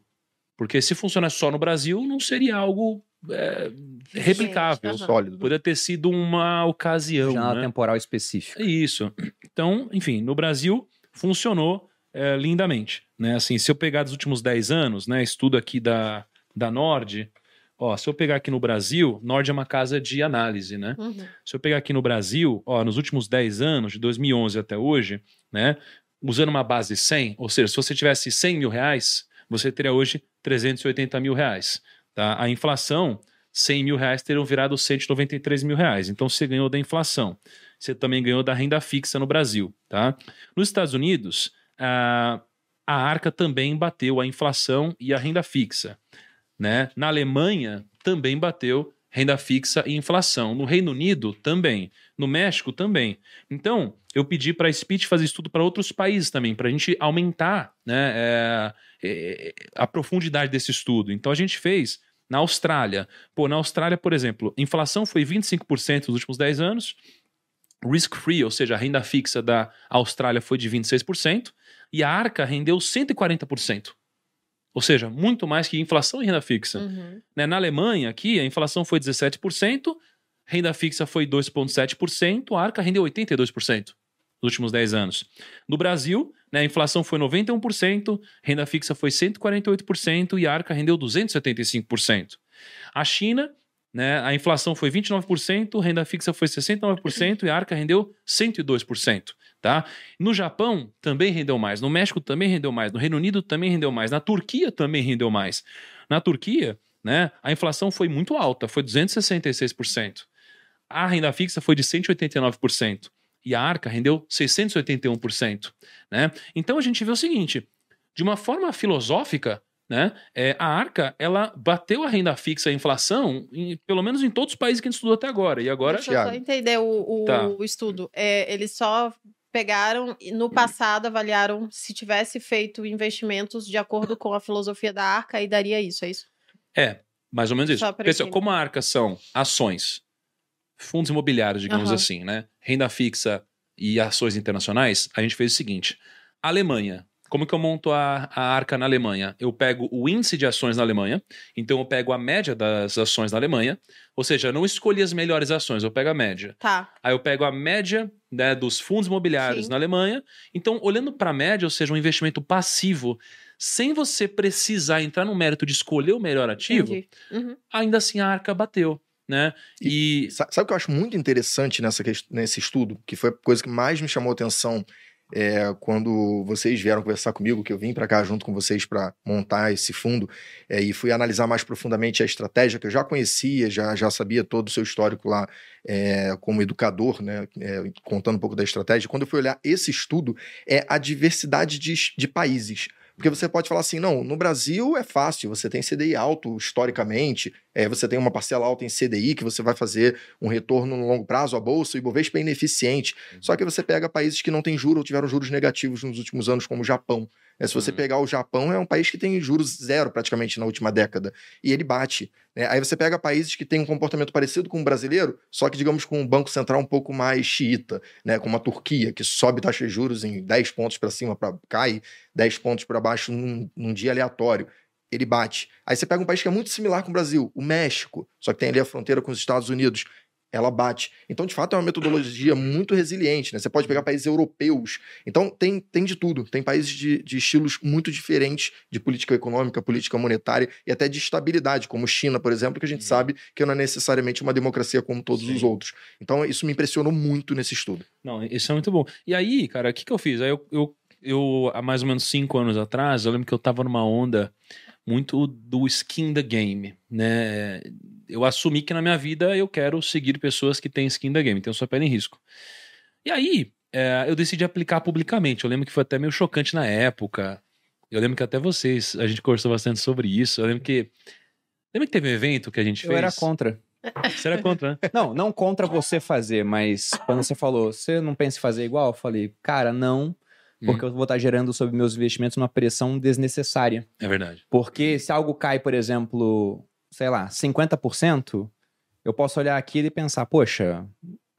porque se funciona só no Brasil, não seria algo é, replicável. Aham. Sólido. Poderia ter sido uma ocasião, Janela né? temporal específica. Isso. Então, enfim, no Brasil funcionou é, lindamente. Né? Assim, se eu pegar dos últimos 10 anos, né, estudo aqui da, da Nord, ó, se eu pegar aqui no Brasil, Nord é uma casa de análise, né? Uhum. Se eu pegar aqui no Brasil, ó, nos últimos 10 anos, de 2011 até hoje, né, usando uma base 100, ou seja, se você tivesse 100 mil reais, você teria hoje 380 mil reais. Tá? A inflação, 100 mil reais teriam virado 193 mil reais. Então você ganhou da inflação. Você também ganhou da renda fixa no Brasil. Tá? Nos Estados Unidos, a, a arca também bateu a inflação e a renda fixa. Né? Na Alemanha, também bateu renda fixa e inflação. No Reino Unido, também. No México, também. Então, eu pedi para a Speech fazer estudo para outros países também, para a gente aumentar né, é, é, a profundidade desse estudo. Então, a gente fez na Austrália. Pô, na Austrália, por exemplo, inflação foi 25% nos últimos 10 anos, risk-free, ou seja, a renda fixa da Austrália foi de 26%, e a Arca rendeu 140%. Ou seja, muito mais que inflação e renda fixa. Uhum. Né? Na Alemanha, aqui, a inflação foi 17%, renda fixa foi 2,7%, a Arca rendeu 82% nos últimos 10 anos. No Brasil, né, a inflação foi 91%, renda fixa foi 148% e a Arca rendeu 275%. A China, né, a inflação foi 29%, renda fixa foi 69% e a Arca rendeu 102%. Tá? No Japão também rendeu mais, no México também rendeu mais, no Reino Unido também rendeu mais, na Turquia também rendeu mais. Na Turquia, né, a inflação foi muito alta, foi 266%. A renda fixa foi de 189% e a Arca rendeu 681%, né? Então a gente vê o seguinte, de uma forma filosófica, né? É, a Arca, ela bateu a renda fixa, a inflação, em- pelo menos em todos os países que a gente estudou até agora. E agora, Deixa eu só entender o, o- Tá. o estudo. É, eles só pegaram e no passado avaliaram se tivesse feito investimentos de acordo com a filosofia da Arca e daria isso, é isso? é, mais ou menos isso. Pessoal, como a Arca são ações, fundos imobiliários, digamos Aham. assim, né? Renda fixa e ações internacionais, a gente fez o seguinte. Alemanha. Como que eu monto a, a arca na Alemanha? Eu pego o índice de ações na Alemanha, então eu pego a média das ações na Alemanha, ou seja, eu não escolhi as melhores ações, eu pego a média. Tá. Aí eu pego a média né, dos fundos imobiliários Sim. na Alemanha. Então, olhando para a média, ou seja, um investimento passivo, sem você precisar entrar no mérito de escolher o melhor ativo. Uhum. ainda assim a arca bateu, né? E, Sa- Sabe o que eu acho muito interessante nessa, nesse estudo? Que foi a coisa que mais me chamou a atenção é, quando vocês vieram conversar comigo, que eu vim para cá junto com vocês para montar esse fundo é, e fui analisar mais profundamente a estratégia que eu já conhecia, já, já sabia todo o seu histórico lá é, como educador, né, é, contando um pouco da estratégia. Quando eu fui olhar esse estudo, é a diversidade de, de países. Porque você pode falar assim, não, no Brasil é fácil, você tem CDI alto historicamente, é, você tem uma parcela alta em CDI que você vai fazer um retorno no longo prazo, a bolsa, o Ibovespa é ineficiente. Só que você pega países que não têm juros ou tiveram juros negativos nos últimos anos, como o Japão. É, se você Uhum. pegar o Japão, é um país que tem juros zero praticamente na última década. E ele bate. né? Aí você pega países que têm um comportamento parecido com o brasileiro, só que, digamos, com um banco central um pouco mais xiita, né? como a Turquia, que sobe taxa de juros em 10 pontos para cima, pra, cai 10 pontos para baixo num, num dia aleatório. Ele bate. Aí você pega um país que é muito similar com o Brasil, o México, só que tem ali a fronteira com os Estados Unidos ela bate. Então, de fato, é uma metodologia muito resiliente, né? Você pode pegar países europeus. Então, tem, tem de tudo. Tem países de, de estilos muito diferentes de política econômica, política monetária e até de estabilidade, como China, por exemplo, que a gente Uhum. sabe que não é necessariamente uma democracia como todos Sim. os outros. Então, isso me impressionou muito nesse estudo. Não, isso é muito bom. E aí, cara, o que, que eu fiz? Aí eu, eu, eu, há mais ou menos cinco anos atrás, eu lembro que eu tava numa onda muito do skin the game, né? Eu assumi que na minha vida eu quero seguir pessoas que têm skin the game, tem sua pele em risco. E aí, é, eu decidi aplicar publicamente. Eu lembro que foi até meio chocante na época. Eu lembro que até vocês, a gente conversou bastante sobre isso. Eu lembro que. Lembra que teve um evento que a gente Eu fez? era contra. Você era contra, né? Não, não contra você fazer, mas quando você falou, você não pensa em fazer igual? Eu falei, cara, não, porque eu vou estar gerando sobre meus investimentos uma pressão desnecessária. É verdade. Porque se algo cai, por exemplo, sei lá, 50%, eu posso olhar aquilo e pensar, poxa,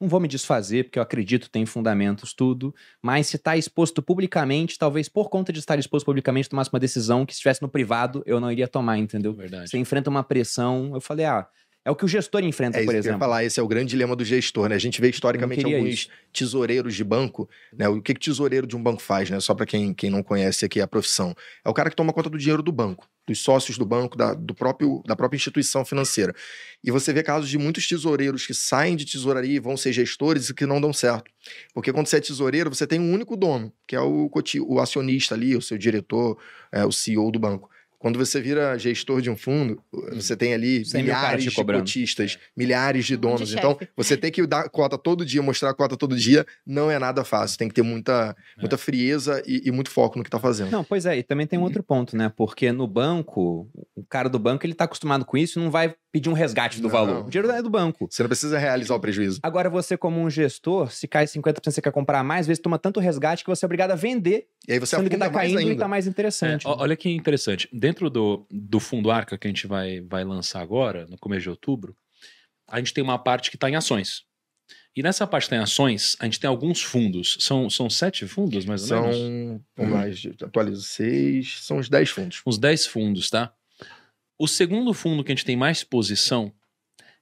não vou me desfazer, porque eu acredito, tem fundamentos, tudo. Mas se está exposto publicamente, talvez por conta de estar exposto publicamente, tomasse uma decisão que se estivesse no privado, eu não iria tomar, entendeu? Verdade. Você enfrenta uma pressão. Eu falei, ah, é o que o gestor enfrenta, É isso por que eu ia exemplo. falar, esse é o grande dilema do gestor, né? A gente vê historicamente alguns isso. tesoureiros de banco, né? O que que tesoureiro de um banco faz, né? Só para quem, quem não conhece aqui a profissão. É o cara que toma conta do dinheiro do banco, dos sócios do banco, da, do próprio, da própria instituição financeira. E você vê casos de muitos tesoureiros que saem de tesouraria e vão ser gestores e que não dão certo. Porque quando você é tesoureiro, você tem um único dono, que é o, o acionista ali, o seu diretor, é, o CEO do banco. Quando você vira gestor de um fundo, você tem ali 100 mil caras milhares de cobrando. cotistas, milhares de monte de donos. Então, você tem que dar cota todo dia, mostrar a cota todo dia, não é nada fácil. Tem que ter muita, muita frieza e, e muito foco no que tá fazendo. Não, pois é, e também tem um outro ponto, né? Porque no banco, o cara do banco, ele tá acostumado com isso e não vai pedir um resgate do Não. valor. O dinheiro é do banco. Você não precisa realizar o prejuízo. Agora, você, como um gestor, se cai 50%, você quer comprar mais, às vezes toma tanto resgate que você é obrigado a vender, E aí você sendo que tá mais caindo e ainda. tá mais interessante. É, ó- olha que interessante. Dentro do, do fundo Arca que a gente vai, vai lançar agora, no começo de outubro, a gente tem uma parte que está em ações. E nessa parte que está em ações, a gente tem alguns fundos. São, são sete fundos, mais ou São, menos? lá, de- atualizo seis, são os dez fundos. Uns 10 fundos, tá? O segundo fundo que a gente tem mais posição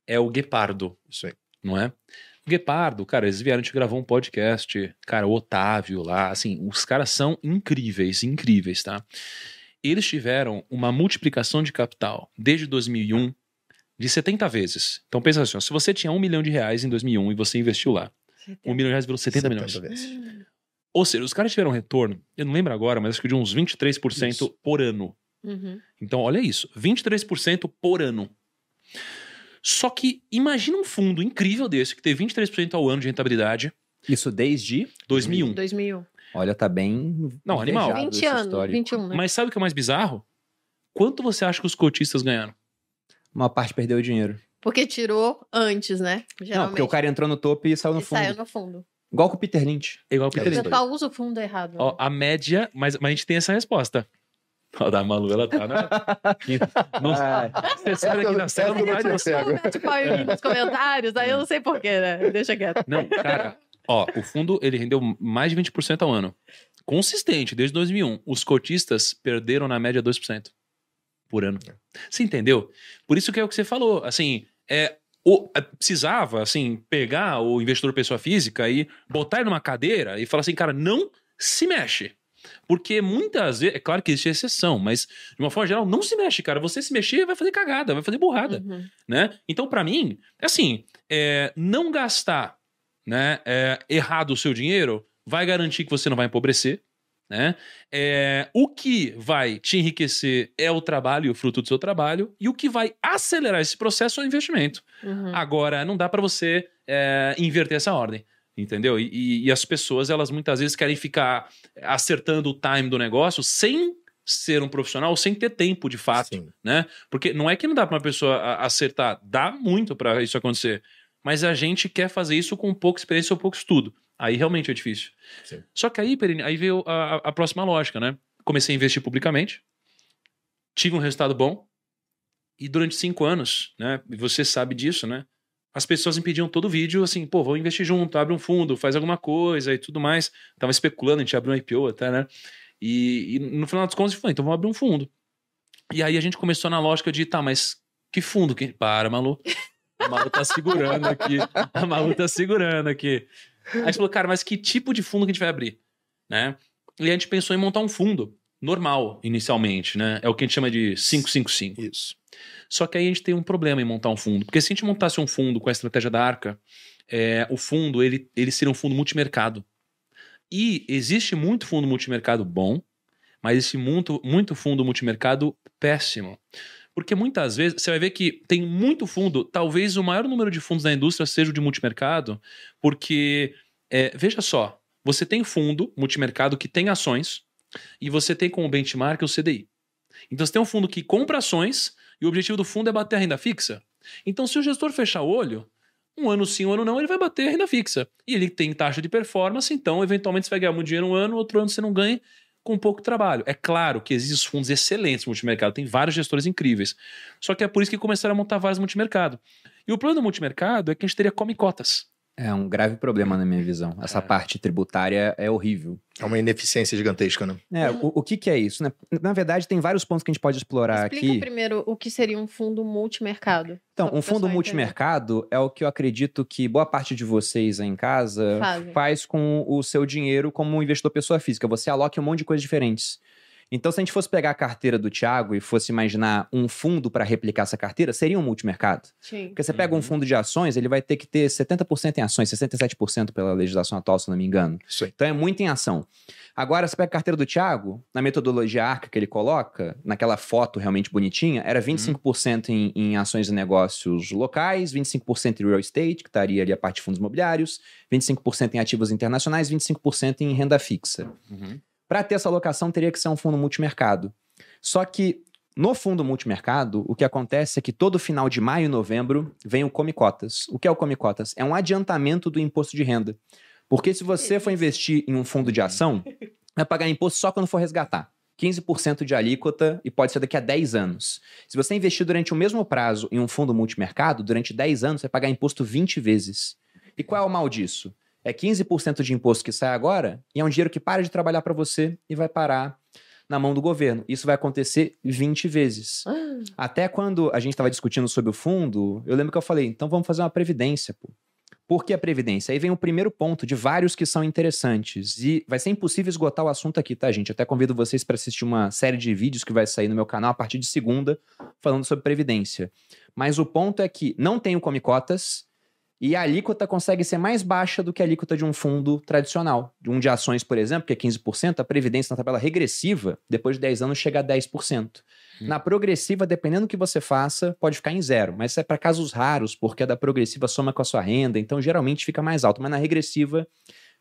é o Guepardo, Isso aí. não é? O Guepardo, cara, eles vieram, a gente gravou um podcast, cara, o Otávio lá, assim, os caras são incríveis, incríveis, tá? Eles tiveram uma multiplicação de capital desde 2001 de 70 vezes. Então pensa assim, ó, se você tinha um milhão de reais em 2001 e você investiu lá, um milhão de reais virou 70 milhões. vezes. Ou seja, os caras tiveram um retorno, eu não lembro agora, mas acho que de uns 23% Isso. por ano. Uhum. Então, olha isso: 23% por ano. Só que imagina um fundo incrível desse, que teve 23% ao ano de rentabilidade, Isso desde. 2001. 2001. Olha, tá bem. Não, animal. invejado 20 esse anos, histórico. 21, né? Mas sabe o que é mais bizarro? Quanto você acha que os cotistas ganharam? Uma parte perdeu o dinheiro. Porque tirou antes, né? Não, Geralmente. porque o cara entrou no topo e saiu no E fundo. saiu no fundo. Igual com o Peter Lynch. É igual o Peter Lynch. aí. só usa o fundo errado. né? Ó, a média, mas, mas a gente tem essa resposta. Ó, da Malu, ela tá, né? Não, você sabe aqui na cela, vai Essa eu você. mim nos comentários, aí eu não sei porquê, né? Deixa quieto. Não, cara, ó, o fundo ele rendeu mais de 20% ao ano. Consistente, desde 2001. Os cotistas perderam na média 2% por ano. Você entendeu? Por isso que é o que você falou, assim, é, o- é, precisava, assim, pegar o investidor pessoa física e botar ele numa cadeira e falar assim, cara, não se mexe. Porque muitas vezes, é claro que existe exceção, mas de uma forma geral, não se mexe, cara. Você se mexer vai fazer cagada, vai fazer burrada Uhum. né? Então, pra mim, é assim, é, não gastar, né, é, errado o seu dinheiro vai garantir que você não vai empobrecer, né? É, o que vai te enriquecer é o trabalho e o fruto do seu trabalho, e o que vai acelerar esse processo é o investimento. Uhum. Agora, não dá pra você é, inverter essa ordem. Entendeu? E- E, e as pessoas, elas muitas vezes querem ficar acertando o time do negócio sem ser um profissional, sem ter tempo de fato Sim. né? Porque não é que não dá pra uma pessoa acertar, dá muito pra isso acontecer. Mas a gente quer fazer isso com pouca experiência ou pouco estudo. Aí realmente é difícil. Sim. Só que aí, Perini, aí veio a, a- a próxima lógica, né? Comecei a investir publicamente, tive um resultado bom, e durante cinco anos, né? E você sabe disso, né? As pessoas me pediam todo vídeo assim, pô, vamos investir junto, abre um fundo, faz alguma coisa e tudo mais. Tava especulando, a gente abriu um IPO até, né? E, e no final dos contos, eu falei, então vamos abrir um fundo. E aí a gente começou na lógica de, tá, mas que fundo? Que... Para, Malu. A Malu tá segurando aqui. A Malu tá segurando aqui. Aí a gente falou, cara, mas que tipo de fundo que a gente vai abrir? Né? E a gente pensou em montar um fundo normal, inicialmente, né? É o que a gente chama de 555. Isso. Só que aí a gente tem um problema em montar um fundo. Porque se a gente montasse um fundo com a estratégia da Arca, é, o fundo, ele, ele seria um fundo multimercado. E existe muito fundo multimercado bom, mas existe muito, muito fundo multimercado péssimo. Porque muitas vezes você vai ver que tem muito fundo, talvez o maior número de fundos da indústria seja o de multimercado, porque, é, veja só, você tem fundo multimercado que tem ações e você tem como benchmark o CDI. Então você tem um fundo que compra ações e o objetivo do fundo é bater a renda fixa. Então, se o gestor fechar o olho, um ano sim, um ano não, ele vai bater a renda fixa. E ele tem taxa de performance, então, eventualmente, você vai ganhar muito dinheiro um ano, outro ano você não ganha com pouco trabalho. É claro que existem os fundos excelentes no multimercado, tem vários gestores incríveis. Só que é por isso que começaram a montar vários multimercado. E o problema do multimercado é que a gente teria come cotas. É um grave problema na minha visão. Essa É. parte tributária é horrível. É uma ineficiência gigantesca, né? É, o, o que, que é isso? né? Na verdade, tem vários pontos que a gente pode explorar Explica aqui. primeiro o que seria um fundo multimercado. Então, um fundo multimercado é o que eu acredito que boa parte de vocês aí em casa Fazem. faz com o seu dinheiro como um investidor pessoa física. Você aloca um monte de coisas diferentes. Então, se a gente fosse pegar a carteira do Thiago e fosse imaginar um fundo para replicar essa carteira, seria um multimercado. Sim. Porque você pega um Uhum. fundo de ações, ele vai ter que ter 70% em ações, 67% pela legislação atual, se não me engano. Isso aí. Então é muito em ação. Agora, você pega a carteira do Thiago, na metodologia ARCA que ele coloca, naquela foto realmente bonitinha, era 25% em, em ações e negócios locais, 25% em real estate, que estaria ali a parte de fundos imobiliários, 25% em ativos internacionais, 25% em renda fixa. Para ter essa alocação, teria que ser um fundo multimercado. Só que no fundo multimercado, o que acontece é que todo final de maio e novembro vem o Come Cotas. O que é o Come Cotas? É um adiantamento do imposto de renda. Porque se você for investir em um fundo de ação, vai pagar imposto só quando for resgatar. 15% de alíquota e pode ser daqui a 10 anos. Se você investir durante o mesmo prazo em um fundo multimercado, durante 10 anos, você vai pagar imposto 20 vezes. E qual é o mal disso? É 15% de imposto que sai agora e é um dinheiro que para de trabalhar para você e vai parar na mão do governo. Isso vai acontecer 20 vezes. Ah, Até quando a gente estava discutindo sobre o fundo, eu lembro que eu falei, então vamos fazer uma previdência, pô. Por que a previdência? Aí vem o primeiro ponto de vários que são interessantes. E vai ser impossível esgotar o assunto aqui, tá, gente? Até convido vocês para assistir uma série de vídeos que vai sair no meu canal a partir de segunda, falando sobre previdência. Mas o ponto é que não tem o Come Cotas, E a alíquota consegue ser mais baixa do que a alíquota de um fundo tradicional. De um de ações, por exemplo, que é 15%, a previdência na tabela regressiva, depois de 10 anos, chega a 10%. Hum. Na progressiva, dependendo do que você faça, pode ficar em zero. Mas isso é para casos raros, porque a da progressiva soma com a sua renda, então geralmente fica mais alto. Mas na regressiva,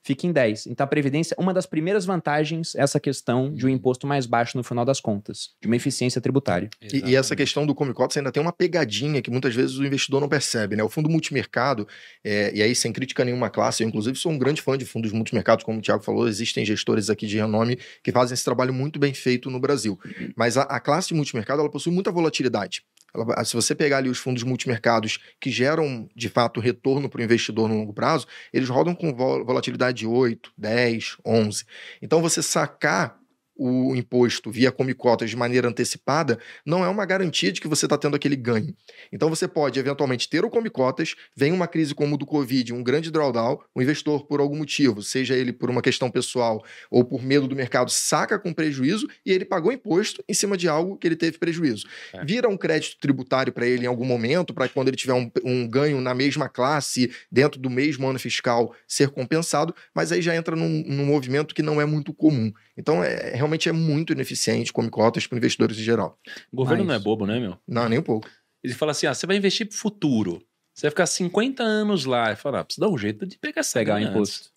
fica em 10. Então a previdência, uma das primeiras vantagens é essa questão de um imposto mais baixo no final das contas, de uma eficiência tributária. E, e essa questão do Come Cotas ainda tem uma pegadinha que muitas vezes o investidor não percebe, né? O fundo multimercado, é, e aí sem crítica nenhuma classe, eu inclusive sou um grande fã de fundos multimercados, como o Thiago falou, existem gestores aqui de renome que fazem esse trabalho muito bem feito no Brasil. Mas a, a classe de multimercado, ela possui muita volatilidade. Ela- se você pegar ali os fundos multimercados que geram, de fato, retorno para o investidor no longo prazo, eles rodam com vol- volatilidade de 8, 10, 11. Então, você sacar o imposto via come cotas de maneira antecipada não é uma garantia de que você está tendo aquele ganho. Então você pode eventualmente ter o come cotas, vem uma crise como o do Covid, um grande drawdown, o investidor por algum motivo, seja ele por uma questão pessoal ou por medo do mercado, saca com prejuízo e ele pagou imposto em cima de algo que ele teve prejuízo. É. Vira um crédito tributário para ele em algum momento, para quando ele tiver um, um ganho na mesma classe, dentro do mesmo ano fiscal, ser compensado, mas aí já entra num, num movimento que não é muito comum. Então, é, realmente é muito ineficiente come cotas para investidores em geral. O governo Mas- não é bobo, né, meu? Não, nem um pouco. Ele fala assim: ah, você vai investir pro futuro. Você vai ficar 50 anos lá. E fala, ah, precisa dar um jeito de pegar essa grana imposto.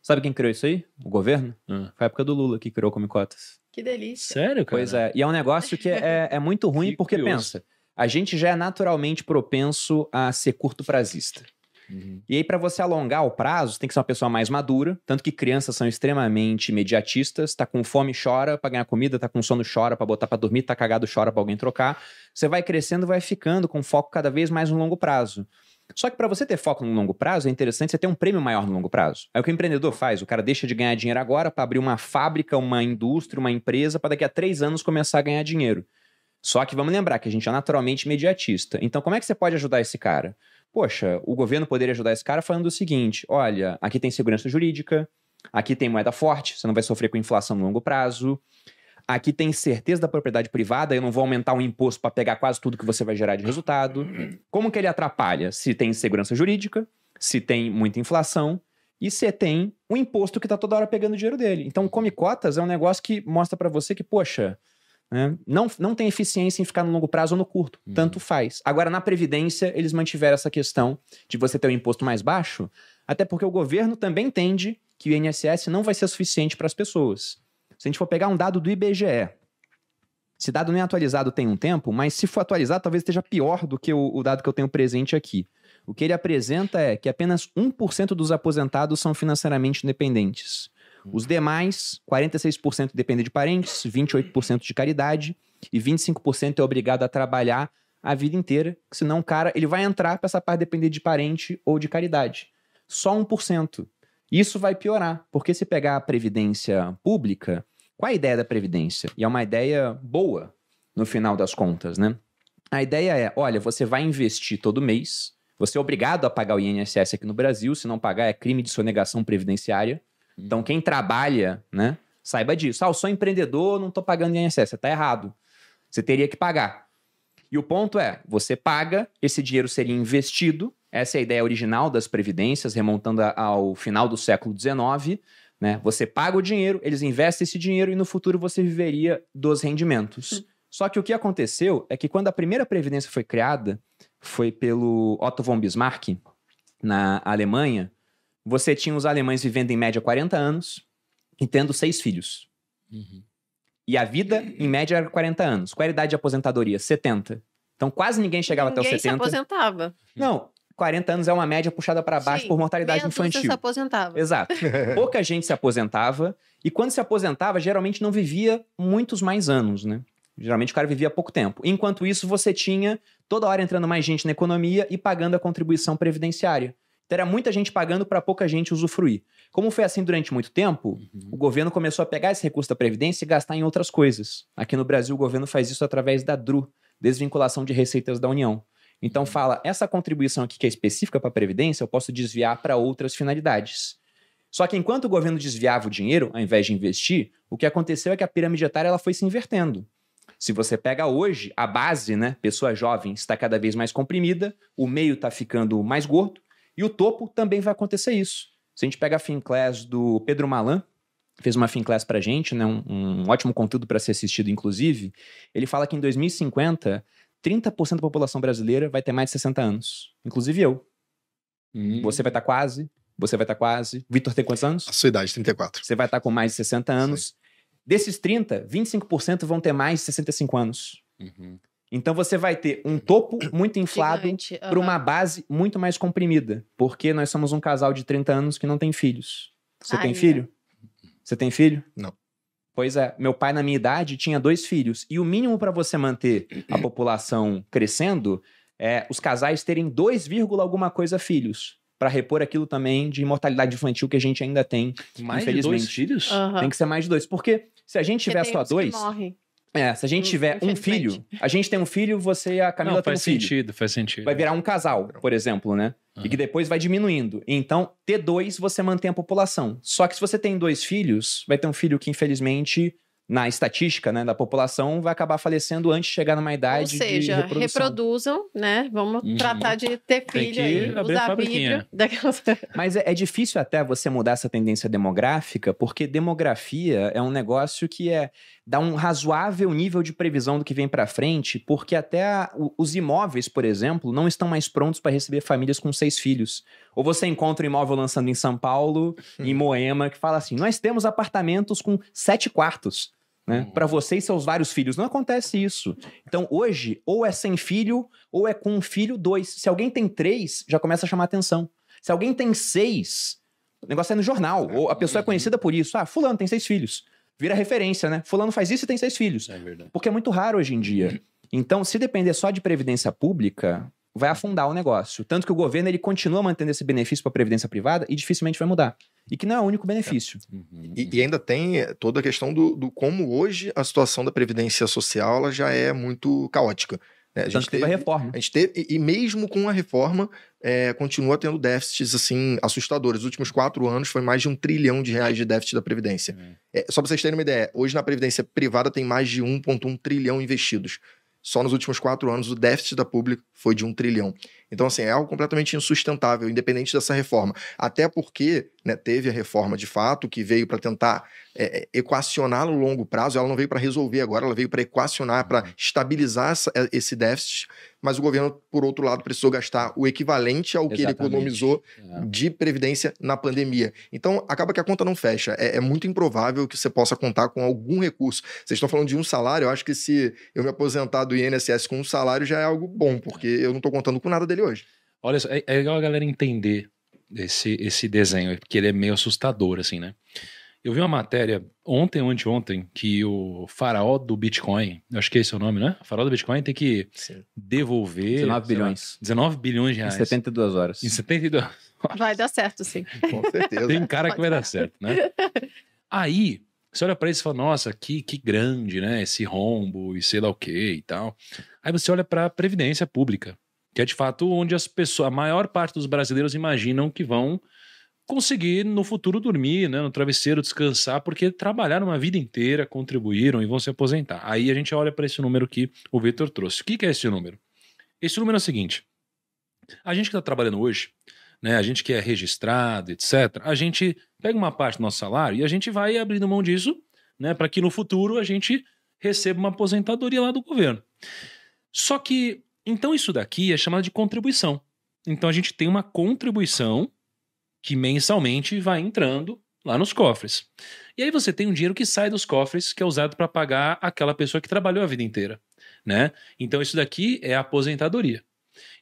Sabe quem criou isso aí? O governo? Ah. Foi a época do Lula que criou come cotas. Que delícia. Sério, cara? Pois é. E é um negócio que é, é muito ruim, Que porque curioso. pensa, a gente já é naturalmente propenso a ser curto prazista. Uhum. E aí, para você alongar o prazo, tem que ser uma pessoa mais madura. Tanto que crianças são extremamente imediatistas. Tá com fome, chora pra ganhar comida. Tá com sono, chora pra botar pra dormir. Tá cagado, chora pra alguém trocar. Você vai crescendo, vai ficando com foco cada vez mais no longo prazo. Só que para você ter foco no longo prazo, é interessante você ter um prêmio maior no longo prazo. É o que o empreendedor faz. O cara deixa de ganhar dinheiro agora para abrir uma fábrica, uma indústria, uma empresa, para daqui a três anos começar a ganhar dinheiro. Só que vamos lembrar que a gente é naturalmente imediatista. Então, como é que você pode ajudar esse cara? Poxa, o governo poderia ajudar esse cara falando o seguinte: olha, aqui tem segurança jurídica, aqui tem moeda forte, você não vai sofrer com inflação no longo prazo. Aqui tem certeza da propriedade privada, eu não vou aumentar o imposto para pegar quase tudo que você vai gerar de resultado. Como que ele atrapalha? Se tem segurança jurídica, se tem muita inflação e se tem o imposto que está toda hora pegando o dinheiro dele. Então, Come Cotas é um negócio que mostra para você que, poxa, né, não, não tem eficiência em ficar no longo prazo ou no curto. Uhum. Tanto faz. Agora, na Previdência, eles mantiveram essa questão de você ter um imposto mais baixo, até porque o governo também entende que o INSS não vai ser suficiente para as pessoas. Se a gente for pegar um dado do IBGE, esse dado não é atualizado tem um tempo, mas se for atualizado, talvez esteja pior do que o, o dado que eu tenho presente aqui. O que ele apresenta é que apenas 1% dos aposentados são financeiramente independentes. Os demais, 46% dependem de parentes, 28% de caridade e 25% é obrigado a trabalhar a vida inteira, senão o cara ele vai entrar para essa parte depender de parente ou de caridade. Só 1%. Isso vai piorar, porque se pegar a previdência pública, qual a ideia da previdência? E é uma ideia boa, no final das contas, né? A ideia é, olha, você vai investir todo mês, você é obrigado a pagar o INSS aqui no Brasil, se não pagar é crime de sonegação previdenciária. Então quem trabalha, né, saiba disso. Ah, eu sou empreendedor, não tô pagando INSS, você tá errado. Você teria que pagar. E o ponto é, você paga, esse dinheiro seria investido, essa é a ideia original das previdências, remontando ao final do século XIX, né? Você paga o dinheiro, eles investem esse dinheiro e no futuro você viveria dos rendimentos. Só que o que aconteceu é que quando a primeira previdência foi criada, foi pelo Otto von Bismarck, na Alemanha, você tinha os alemães vivendo em média 40 anos e tendo seis filhos. Uhum. E a vida, em média, era 40 anos. Qual era a idade de aposentadoria? 70. Então quase ninguém chegava Ninguém até os se 70. aposentava. Não, 40 anos é uma média puxada para baixo Sim, por mortalidade infantil. se aposentava. Exato. Pouca gente se aposentava. E quando se aposentava, geralmente não vivia muitos mais anos, né? Geralmente o cara vivia pouco tempo. Enquanto isso, você tinha toda hora entrando mais gente na economia e pagando a contribuição previdenciária. Então era muita gente pagando para pouca gente usufruir. Como foi assim durante muito tempo, o governo começou a pegar esse recurso da Previdência e gastar em outras coisas. Aqui no Brasil, o governo faz isso através da DRU, Desvinculação de Receitas da União. Então fala, essa contribuição aqui que é específica para a Previdência, eu posso desviar para outras finalidades. Só que enquanto o governo desviava o dinheiro, ao invés de investir, o que aconteceu é que a pirâmide etária ela foi se invertendo. Se você pega hoje, a base, né, pessoa jovem, está cada vez mais comprimida, o meio está ficando mais gordo, E o topo também vai acontecer isso. Se a gente pega a Finclass do Pedro Malan, fez uma Finclass pra gente, né, um, um ótimo conteúdo para ser assistido, inclusive, ele fala que em 2050, 30% da população brasileira vai ter mais de 60 anos. Inclusive eu. Hum. Você vai estar quase, você vai estar quase. Vitor tem quantos anos? A sua idade, 34. Você vai estar com mais de 60 anos. Desses 30, 25% vão ter mais de 65 anos. Uhum. Então você vai ter um topo muito inflado Gigante, para uma base muito mais comprimida, porque nós somos um casal de 30 anos que não tem filhos. Você tem filho? Você tem filho? Não. Pois é, meu pai na minha idade tinha dois filhos e o mínimo para você manter a população crescendo é os casais terem 2, vírgula alguma coisa filhos, para repor aquilo também de mortalidade infantil que a gente ainda tem. Mais de dois Infelizmente. filhos? Aham. Tem que ser mais de dois, porque se a gente tiver só dois. É, se a gente Hum, tiver um filho, a gente tem um filho, você e a Camila Não, tem um faz filho. sentido, faz sentido. Vai virar um casal, por exemplo, né? E que depois vai diminuindo. Então, ter dois, você mantém a população. Só que se você tem dois filhos, vai ter um filho que, infelizmente, na estatística né, da população, vai acabar falecendo antes de chegar numa Ou idade de seja, reprodução. reproduzam, né? Vamos Uhum. tratar de ter Tem filho que aí, usar a. Bíblia. Daquelas... Mas é, é difícil até você mudar essa tendência demográfica, porque demografia é um negócio que é dá um razoável nível de previsão do que vem para frente, porque até a- os imóveis, por exemplo, não estão mais prontos para receber famílias com seis filhos. Ou você encontra um imóvel lançando em São Paulo, em Moema, que fala assim: nós temos apartamentos com sete quartos. Né? Uhum. Para você e seus vários filhos. Não acontece isso. Então, hoje, ou é sem filho, ou é com um filho, dois. Se alguém tem três, já começa a chamar atenção. Se alguém tem seis, o negócio é no jornal. Ou a pessoa é conhecida por isso. Ah, fulano tem seis filhos. Vira referência, né? Fulano faz isso e tem seis filhos. É verdade. Porque é muito raro hoje em dia. Então, se depender só de previdência pública, vai afundar o negócio. Tanto que o governo ele continua mantendo esse benefício para a previdência privada e dificilmente vai mudar. E que não é o único benefício. Uhum. E, e ainda tem toda a questão do, do como hoje a situação da Previdência Social ela já é muito caótica. Né? A gente que teve a teve, reforma. a gente teve, e, e mesmo com a reforma, eh, continua tendo déficits assim assustadores. Os últimos quatro anos foi mais de um trilhão de reais de déficit da Previdência. É, só para vocês terem uma ideia, hoje na Previdência privada tem mais de 1,1 trilhão investidos. Só nos últimos quatro anos o déficit da pública foi de um trilhão. Então, assim, é algo completamente insustentável, independente dessa reforma. Até porque né, teve a reforma de fato, que veio para tentar é, é, equacionar no longo prazo. Ela não veio para resolver agora, ela veio para equacionar, para estabilizar essa- é, esse déficit. Mas o governo, por outro lado, precisou gastar o equivalente ao que ele Exatamente. economizou É. de previdência na pandemia. Então, acaba que a conta não fecha. É, é muito improvável que você possa contar com algum recurso. Vocês estão falando de um salário, eu acho que se eu me aposentar do INSS com um salário já é algo bom, porque eu não estou contando com nada dele hoje. Olha só, é, é legal a galera entender esse, esse desenho, porque ele é meio assustador, assim, né? Eu vi uma matéria ontem ou anteontem que o faraó do Bitcoin, eu acho que esse é o nome, né? O faraó do Bitcoin tem que Sim. devolver 19 sei lá, bilhões. 19 bilhões de Em reais. 72 horas. Em 72. Vai dar certo, sim. Com certeza. Tem cara que vai dar certo, né? Aí, você olha pra isso e fala, nossa, que, que grande, né? Esse rombo e sei lá o que e tal. Aí você olha pra Previdência Pública, que é de fato onde as pessoas, a maior parte dos brasileiros imaginam que vão conseguir no futuro dormir, né, no travesseiro, descansar, porque trabalharam uma vida inteira, contribuíram e vão se aposentar. Aí a gente olha para esse número que o Vitor trouxe. O que, que é esse número? Esse número é o seguinte: a gente que está trabalhando hoje, né, a gente que é registrado, etc., a gente pega uma parte do nosso salário e a gente vai abrindo mão disso, né, para que no futuro a gente receba uma aposentadoria lá do governo. Só que, então isso daqui é chamado de contribuição. Então a gente tem uma contribuição que mensalmente vai entrando lá nos cofres. E aí você tem um dinheiro que sai dos cofres que é usado para pagar aquela pessoa que trabalhou a vida inteira, né? Então isso daqui é a aposentadoria.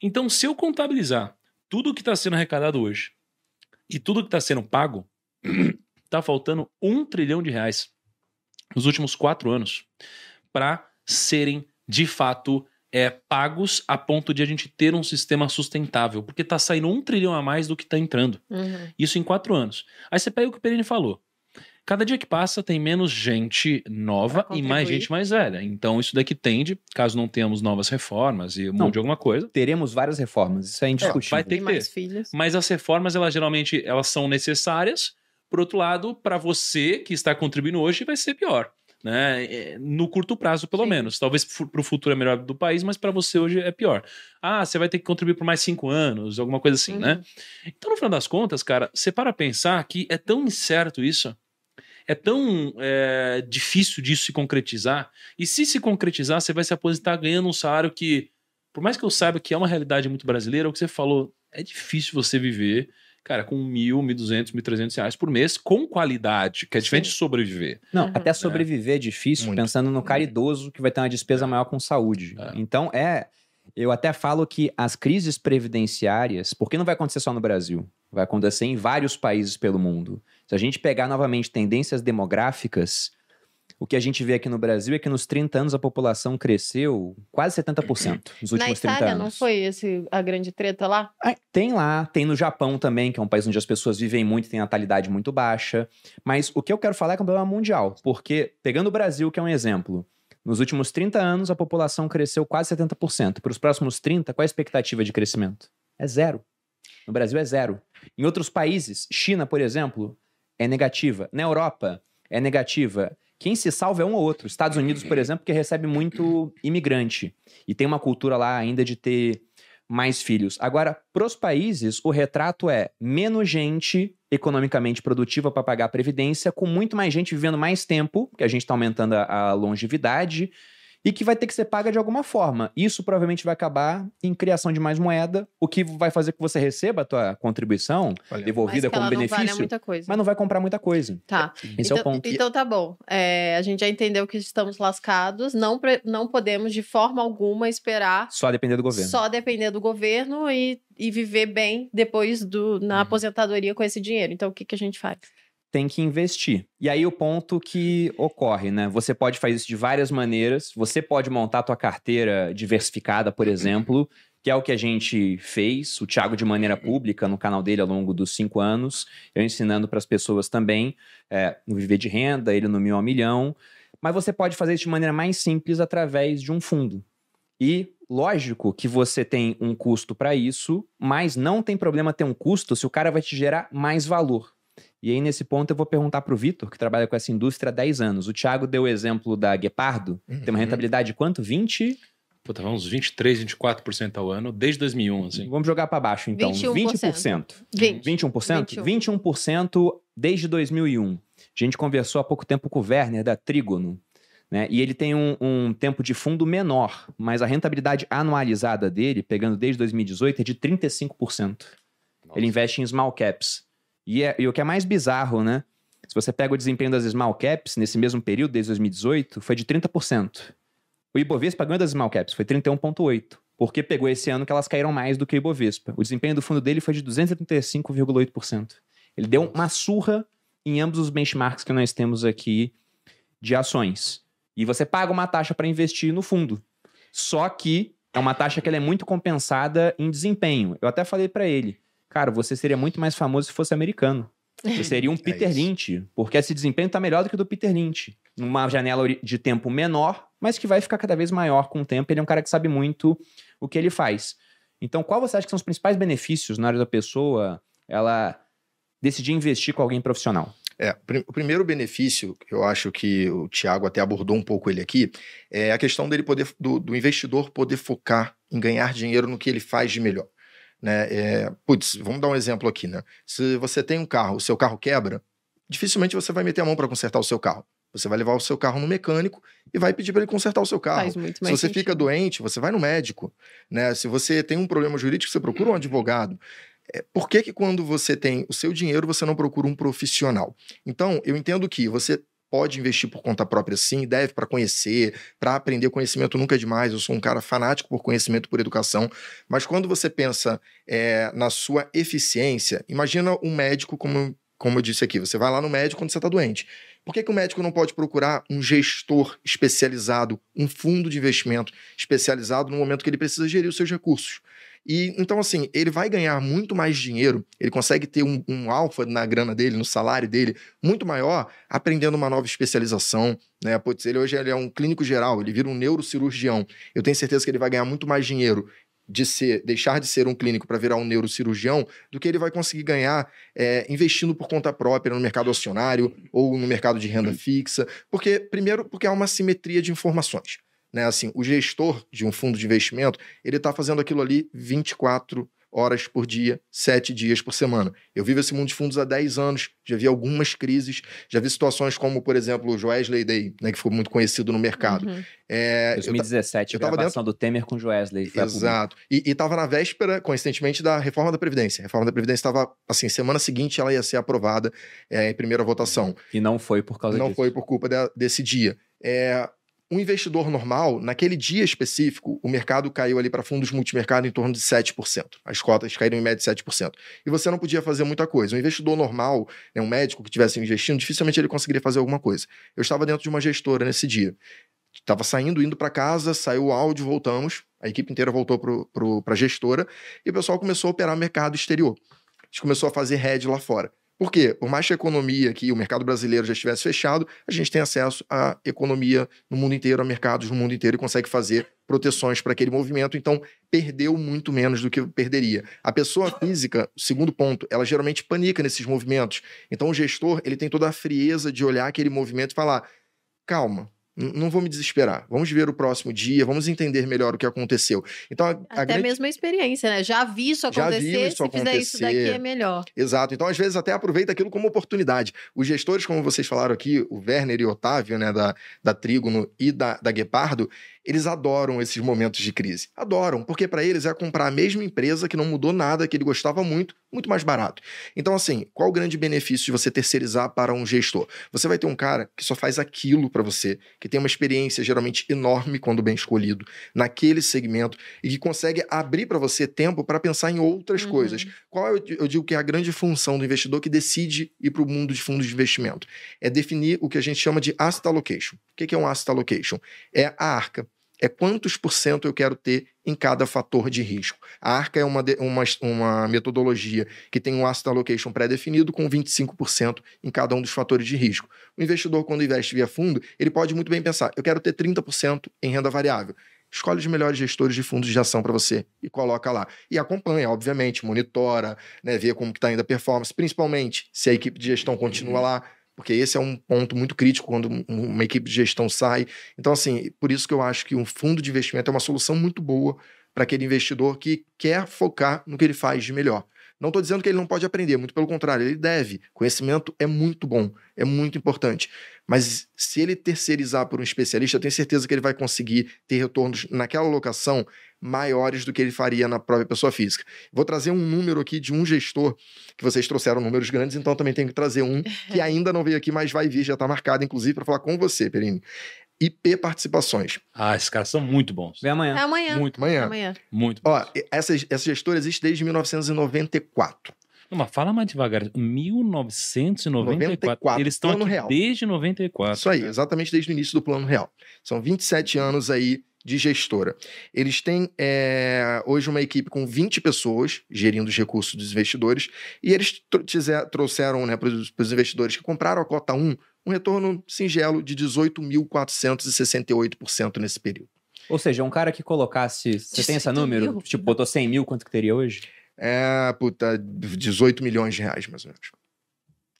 Então se eu contabilizar tudo que está sendo arrecadado hoje e tudo que está sendo pago, está faltando um trilhão de reais nos últimos quatro anos para serem de fato é, pagos a ponto de a gente ter um sistema sustentável, porque está saindo um trilhão a mais do que está entrando. Uhum. Isso em quatro anos. Aí você pega o que o Perini falou. Cada dia que passa tem menos gente nova e mais gente mais velha. Então isso daqui tende, caso não tenhamos novas reformas e Não. mude alguma coisa, Teremos várias reformas, isso é indiscutível. vai ter que mais ter. filhos. Mas as reformas, elas geralmente elas são necessárias. Por outro lado, para você que está contribuindo hoje, vai ser pior. Né? É, No curto prazo, pelo Sim. menos. Talvez para o futuro é melhor do país, mas para você hoje é pior. Ah, você vai ter que contribuir por mais cinco anos, alguma coisa assim, Uhum. né? Então, no final das contas, cara, você para pensar que é tão incerto isso. É tão é, difícil disso se concretizar. E se se concretizar, você vai se aposentar ganhando um salário que, por mais que eu saiba que é uma realidade muito brasileira, o que você falou, é difícil você viver, cara, com mil, mil duzentos, mil trezentos reais por mês, com qualidade, que é diferente de sobreviver. Não, Uhum. até sobreviver é difícil, Muito. pensando no cara idoso que vai ter uma despesa maior com saúde. É. Então, é. Eu até falo que as crises previdenciárias, porque não vai acontecer só no Brasil, vai acontecer em vários países pelo mundo. Se a gente pegar novamente tendências demográficas, o que a gente vê aqui no Brasil é que nos 30 anos a população cresceu quase 70% nos Na últimos 30 Itália, anos. não foi esse a grande treta lá? Ah, Tem lá, tem no Japão também, que é um país onde as pessoas vivem muito e tem natalidade muito baixa. Mas o que eu quero falar é que é um problema mundial, porque, pegando o Brasil, que é um exemplo, nos últimos 30 anos a população cresceu quase 70%. Para os próximos 30, qual é a expectativa de crescimento? É zero. No Brasil é zero. Em outros países, China, por exemplo, é negativa. Na Europa, é negativa. Quem se salva é um ou outro. Estados Unidos, por exemplo, que recebe muito imigrante. E tem uma cultura lá ainda de ter mais filhos. Agora, pros países, o retrato é menos gente economicamente produtiva para pagar a previdência, com muito mais gente vivendo mais tempo, que a gente está aumentando a, a longevidade, e que vai ter que ser paga de alguma forma. Isso provavelmente vai acabar em criação de mais moeda, o que vai fazer com que você receba a tua contribuição Olha, devolvida como vale benefício, muita coisa. mas não vai comprar muita coisa. Tá. Esse então, é o ponto. Então tá bom. É, a gente já entendeu que estamos lascados. Não, não podemos, de forma alguma, esperar Só depender do governo. só depender do governo e, e viver bem depois do, na Uhum. aposentadoria com esse dinheiro. Então, o que, que a gente faz? Tem que investir. E aí o ponto que ocorre, né? Você pode fazer isso de várias maneiras. Você pode montar a tua carteira diversificada, por exemplo, que é o que a gente fez, o Thiago de maneira pública no canal dele ao longo dos cinco anos, eu ensinando para as pessoas também é, no Viver de Renda, ele no Mil a Milhão. Mas você pode fazer isso de maneira mais simples através de um fundo. E lógico que você tem um custo para isso, mas não tem problema ter um custo se o cara vai te gerar mais valor. E aí, nesse ponto, eu vou perguntar para o Vitor, que trabalha com essa indústria há 10 anos. O Thiago deu o exemplo da Guepardo, tem uma Uhum. rentabilidade de quanto? 20? Pô, tava uns 23, 24% ao ano, desde 2001, assim. Vamos jogar para baixo, então. 21%. 20%. 20. 21%? 21% desde 2001. A gente conversou há pouco tempo com o Werner, da Trígono. Né? E ele tem um, um tempo de fundo menor, mas a rentabilidade anualizada dele, pegando desde 2018, é de 35%. Ele investe em small caps. E, é- e o que é mais bizarro, né? Se você pega o desempenho das small caps nesse mesmo período, desde 2018, foi de 30%. O Ibovespa ganhou das small caps, foi 31,8%. Porque pegou esse ano que elas caíram mais do que o Ibovespa. O desempenho do fundo dele foi de 235,8%. Ele deu uma surra em ambos os benchmarks que nós temos aqui de ações. E você paga uma taxa para investir no fundo. Só que é uma taxa que é muito compensada em desempenho. Eu até falei para ele, cara, você seria muito mais famoso se fosse americano. Você seria um Peter isso. Lynch, porque esse desempenho tá melhor do que o do Peter Lynch. Numa janela de tempo menor, mas que vai ficar cada vez maior com o tempo. Ele é um cara que sabe muito o que ele faz. Então, qual você acha que são os principais benefícios na hora da pessoa ela decidir investir com alguém profissional? É, o primeiro benefício, que eu acho que o Thiago até abordou um pouco ele aqui, é a questão dele poder, do, do investidor poder focar em ganhar dinheiro no que ele faz de melhor. Né? É, putz, vamos dar um exemplo aqui, né? Se você tem um carro, o seu carro quebra, dificilmente você vai meter a mão para consertar o seu carro. Você vai levar o seu carro no mecânico e vai pedir para ele consertar o seu carro. Se você sentido. fica doente, você vai no médico. Né? Se você tem um problema jurídico, você procura um advogado. É, por que, que quando você tem o seu dinheiro, você não procura um profissional? Então, eu entendo que você pode investir por conta própria sim, deve para conhecer, para aprender conhecimento nunca é demais. Eu sou um cara fanático por conhecimento, por educação. Mas quando você pensa é, na sua eficiência, imagina um médico como, como eu disse aqui. Você vai lá no médico quando você está doente. Por que, que o médico não pode procurar um gestor especializado, um fundo de investimento especializado no momento que ele precisa gerir os seus recursos? E então, assim, ele vai ganhar muito mais dinheiro, ele consegue ter um, um alfa na grana dele, no salário dele, muito maior, aprendendo uma nova especialização. Né? Putz, ele hoje ele é um clínico geral, ele vira um neurocirurgião. Eu tenho certeza que ele vai ganhar muito mais dinheiro de ser, deixar de ser um clínico para virar um neurocirurgião do que ele vai conseguir ganhar é, investindo por conta própria no mercado acionário ou no mercado de renda fixa. Porque, primeiro, porque há uma simetria de informações. Né? Assim, o gestor de um fundo de investimento, ele está fazendo aquilo ali 24 horas por dia, sete dias por semana. Eu vivo esse mundo de fundos há 10 anos, já vi algumas crises, já vi situações como, por exemplo, o Joesley Day, né, que ficou muito conhecido no mercado. Uhum. É, eu ta- 2017, eu tava gravação do Temer com Joesley. a público. Exato. E estava na véspera, coincidentemente, da reforma da Previdência. A reforma da Previdência estava, assim, semana seguinte ela ia ser aprovada é, em primeira votação. E não foi por causa Não disso. foi por culpa de- desse dia. É, um investidor normal, naquele dia específico, o mercado caiu ali para fundos multimercado em torno de 7%. As cotas caíram em média de 7%. E você não podia fazer muita coisa. Um investidor normal, né, um médico que estivesse investindo, dificilmente ele conseguiria fazer alguma coisa. Eu estava dentro de uma gestora nesse dia. Estava saindo, indo para casa, saiu o áudio, voltamos. A equipe inteira voltou para a gestora e o pessoal começou a operar mercado exterior. A gente começou a fazer hedge lá fora. Por quê? Por mais que a economia aqui, o mercado brasileiro já estivesse fechado, a gente tem acesso à economia no mundo inteiro, a mercados no mundo inteiro e consegue fazer proteções para aquele movimento. Então, perdeu muito menos do que perderia. A pessoa física, segundo ponto, ela geralmente panica nesses movimentos. Então, o gestor, ele tem toda a frieza de olhar aquele movimento e falar: calma. Não vou me desesperar. Vamos ver o próximo dia, vamos entender melhor o que aconteceu. Então, a, a Até grande mesmo a experiência, né? Já vi isso Já acontecer, viu isso se fizer isso daqui acontecer. é melhor. Exato. Então, às vezes, até aproveita aquilo como oportunidade. Os gestores, como vocês falaram aqui, o Werner e o Otávio, né, da, da Trígono e da, da Guepardo, eles adoram esses momentos de crise. Adoram, porque para eles é comprar a mesma empresa que não mudou nada, que ele gostava muito, muito mais barato. Então, assim, qual o grande benefício de você terceirizar para um gestor? Você vai ter um cara que só faz aquilo para você, que tem uma experiência geralmente enorme quando bem escolhido naquele segmento e que consegue abrir para você tempo para pensar em outras Uhum. coisas. Qual eu, eu digo que é a grande função do investidor que decide ir para o mundo de fundos de investimento? É definir o que a gente chama de asset allocation. O que que é um asset allocation? É a arca. É quantos por cento eu quero ter em cada fator de risco. A ARCA é uma, uma, uma metodologia que tem um asset allocation pré-definido com 25% em cada um dos fatores de risco. O investidor, quando investe via fundo, ele pode muito bem pensar: eu quero ter 30% em renda variável. Escolhe os melhores gestores de fundos de ação para você e coloca lá. E acompanha, obviamente, monitora, né, vê como está indo a performance, principalmente se a equipe de gestão continua lá, porque esse é um ponto muito crítico quando um- uma equipe de gestão sai. Então, assim, por isso que eu acho que um fundo de investimento é uma solução muito boa para aquele investidor que quer focar no que ele faz de melhor. Não estou dizendo que ele não pode aprender, muito pelo contrário, ele deve. Conhecimento é muito bom, é muito importante. Mas se ele terceirizar por um especialista, eu tenho certeza que ele vai conseguir ter retornos naquela locação maiores do que ele faria na própria pessoa física. Vou trazer um número aqui de um gestor, que vocês trouxeram números grandes, então também tenho que trazer um que ainda não veio aqui, mas vai vir, já está marcado, inclusive, para falar com você, Perini. IP Participações. Ah, esses caras são muito bons. Vem amanhã. É amanhã. Muito, Amanhã. Amanhã. muito bons. Ó, essa, essa gestora existe desde 1994. Não, mas fala mais devagar. 1994. 94, Eles estão aqui real. desde 94. Isso aí, cara. exatamente desde o início do Plano Real. São 27 anos aí de gestora. Eles têm é, hoje uma equipe com 20 pessoas gerindo os recursos dos investidores e eles trouxeram né, para os investidores que compraram a cota 1 um retorno singelo de 18.468% nesse período. Ou seja, um cara que colocasse. Você tem esse 18 número? mil? Tipo, botou 100 mil, quanto que teria hoje? É, puta, 18 milhões de reais, mais ou menos.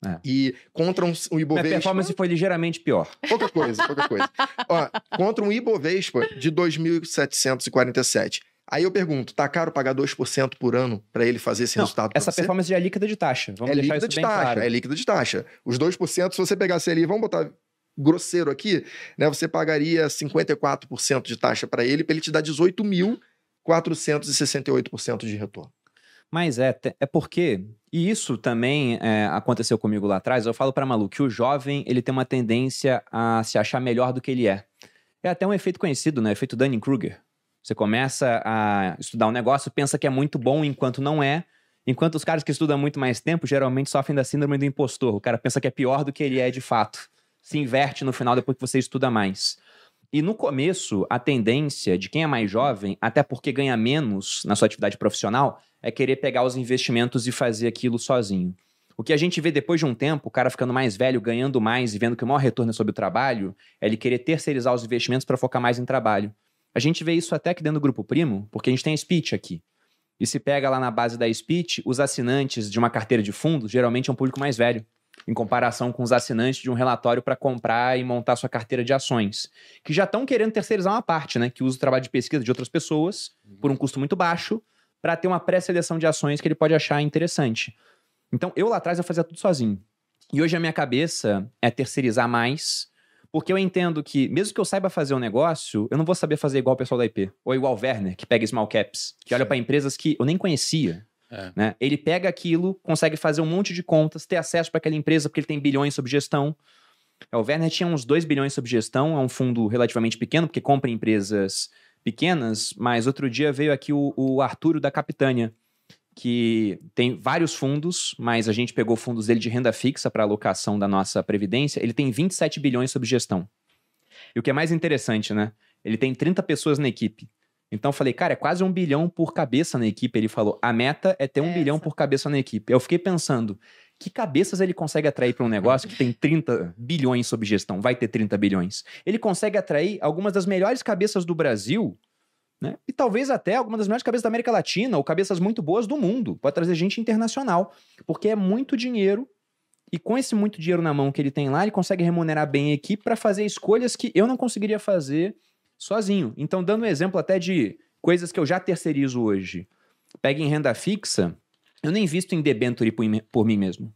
É. E contra um, um Minha Ibovespa... performance foi ligeiramente pior. Pouca coisa, pouca coisa. Ó, contra um Ibovespa de 2.747. Aí eu pergunto, tá caro pagar 2% por ano para ele fazer esse Não, resultado essa você? performance já é líquida de taxa. Vamos é deixar líquida isso de bem taxa, claro. é líquida de taxa. Os 2%, se você pegasse ali, vamos botar grosseiro aqui, né, você pagaria 54% de taxa para ele, para ele te dar 18.468% de retorno. Mas é, é porque, e isso também é, aconteceu comigo lá atrás, eu falo pra Malu que o jovem ele tem uma tendência a se achar melhor do que ele é. É até um efeito conhecido, né? Efeito Dunning-Kruger. Você começa a estudar um negócio, pensa que é muito bom enquanto não é, enquanto os caras que estudam muito mais tempo geralmente sofrem da síndrome do impostor. O cara pensa que é pior do que ele é de fato. Se inverte no final depois que você estuda mais. E no começo, a tendência de quem é mais jovem, até porque ganha menos na sua atividade profissional, é querer pegar os investimentos e fazer aquilo sozinho. O que a gente vê depois de um tempo, o cara ficando mais velho, ganhando mais e vendo que o maior retorno é sobre o trabalho, é ele querer terceirizar os investimentos para focar mais em trabalho. A gente vê isso até aqui dentro do Grupo Primo, porque a gente tem a Speech aqui. E se pega lá na base da Speech, os assinantes de uma carteira de fundos geralmente é um público mais velho, em comparação com os assinantes de um relatório para comprar e montar sua carteira de ações, que já estão querendo terceirizar uma parte, né? Que usa o trabalho de pesquisa de outras pessoas por um custo muito baixo para ter uma pré-seleção de ações que ele pode achar interessante. Então, eu lá atrás eu fazia tudo sozinho. E hoje a minha cabeça é terceirizar mais, porque eu entendo que, mesmo que eu saiba fazer um negócio, eu não vou saber fazer igual o pessoal da IP. Ou igual o Werner, que pega small caps, que olha Sim. para empresas que eu nem conhecia. É. Né? Ele pega aquilo, consegue fazer um monte de contas, ter acesso para aquela empresa, porque ele tem bilhões sob gestão. É, O Werner tinha uns 2 bilhões sob gestão, é um fundo relativamente pequeno, porque compra empresas pequenas, mas outro dia veio aqui o, o Arturo da Capitânia, que tem vários fundos, mas a gente pegou fundos dele de renda fixa para alocação da nossa previdência. Ele tem 27 bilhões sob gestão. E o que é mais interessante, né? Ele tem 30 pessoas na equipe. Então eu falei, cara, é quase um bilhão por cabeça na equipe. Ele falou, a meta é ter um Essa. bilhão por cabeça na equipe. Eu fiquei pensando, que cabeças ele consegue atrair para um negócio que tem 30 bilhões sob gestão? Vai ter 30 bilhões. Ele consegue atrair algumas das melhores cabeças do Brasil, né? E talvez até algumas das melhores cabeças da América Latina, ou cabeças muito boas do mundo. Pode trazer gente internacional, porque é muito dinheiro. E com esse muito dinheiro na mão que ele tem lá, ele consegue remunerar bem a equipe para fazer escolhas que eu não conseguiria fazer sozinho. Então, dando um exemplo até de coisas que eu já terceirizo hoje. Pega em renda fixa, eu nem visto em debenture por mim mesmo.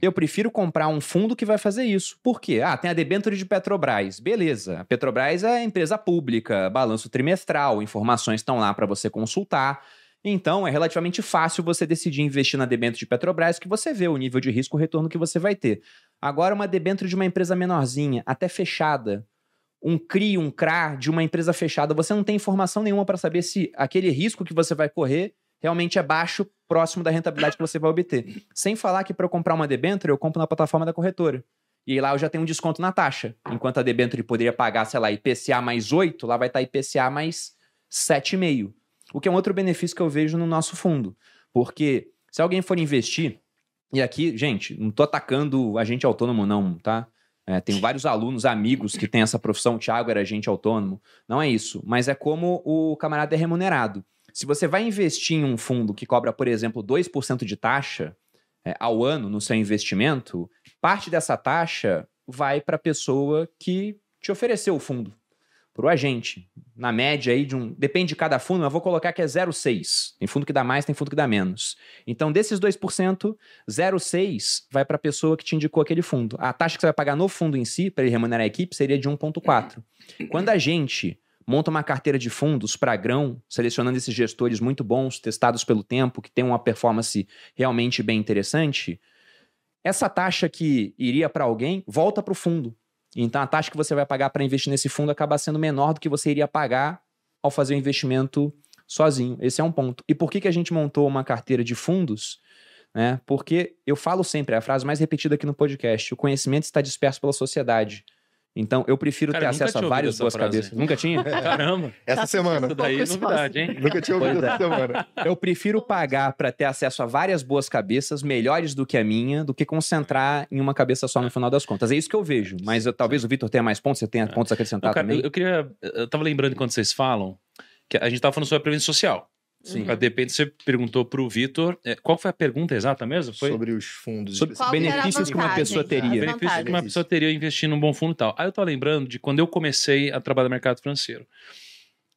Eu prefiro comprar um fundo que vai fazer isso. Por quê? Ah, tem a debenture de Petrobras. Beleza. Petrobras é empresa pública, balanço trimestral, informações estão lá para você consultar. Então, é relativamente fácil você decidir investir na debênture de Petrobras, que você vê o nível de risco, o retorno que você vai ter. Agora, uma debênture de uma empresa menorzinha, até fechada, um CRI, um CRA de uma empresa fechada, você não tem informação nenhuma para saber se aquele risco que você vai correr realmente é baixo, próximo da rentabilidade que você vai obter. Sem falar que para eu comprar uma debênture, eu compro na plataforma da corretora. E lá eu já tenho um desconto na taxa. Enquanto a debênture poderia pagar, sei lá, IPCA mais 8, lá vai estar IPCA mais 7,5. O que é um outro benefício que eu vejo no nosso fundo. Porque se alguém for investir, e aqui, gente, não tô atacando agente autônomo, não, tá? É, tem vários alunos, amigos que têm essa profissão. O Thiago era agente autônomo. Não é isso. Mas é como o camarada é remunerado. Se você vai investir em um fundo que cobra, por exemplo, 2% de taxa é, ao ano no seu investimento, parte dessa taxa vai para a pessoa que te ofereceu o fundo, para o agente. Na média aí de um. Depende de cada fundo, mas vou colocar que é 0,6. Tem fundo que dá mais, tem fundo que dá menos. Então, desses 2%, 0,6 vai para a pessoa que te indicou aquele fundo. A taxa que você vai pagar no fundo em si, para ele remunerar a equipe, seria de 1,4. Quando a gente monta uma carteira de fundos para grão, selecionando esses gestores muito bons, testados pelo tempo, que tem uma performance realmente bem interessante, essa taxa que iria para alguém volta para o fundo. Então a taxa que você vai pagar para investir nesse fundo acaba sendo menor do que você iria pagar ao fazer o investimento sozinho. Esse é um ponto. E por que, que a gente montou uma carteira de fundos? Né? Porque eu falo sempre, é a frase mais repetida aqui no podcast: o conhecimento está disperso pela sociedade. Então, eu prefiro Cara, ter eu acesso a várias boas essa frase. cabeças. Nunca tinha? Caramba, Essa Tá semana. isso daí é novidade, hein? Nunca tinha ouvido Pois é. essa semana. Eu prefiro pagar para ter acesso a várias boas cabeças, melhores do que a minha, do que concentrar em uma cabeça só no final das contas. É isso que eu vejo. Mas eu- talvez o Vitor tenha mais pontos, você tenha pontos a acrescentar Não, cara, também. eu, eu queria. Eu tava lembrando quando vocês falam que a gente tava falando sobre a previdência social. Sim. De repente você perguntou pro Vitor. é, qual foi a pergunta exata mesmo? Foi Sobre os fundos. Sobre Qual benefícios que uma pessoa teria. benefício que uma pessoa teria investir num bom fundo e tal. Aí eu tô lembrando de quando eu comecei a trabalhar no mercado financeiro.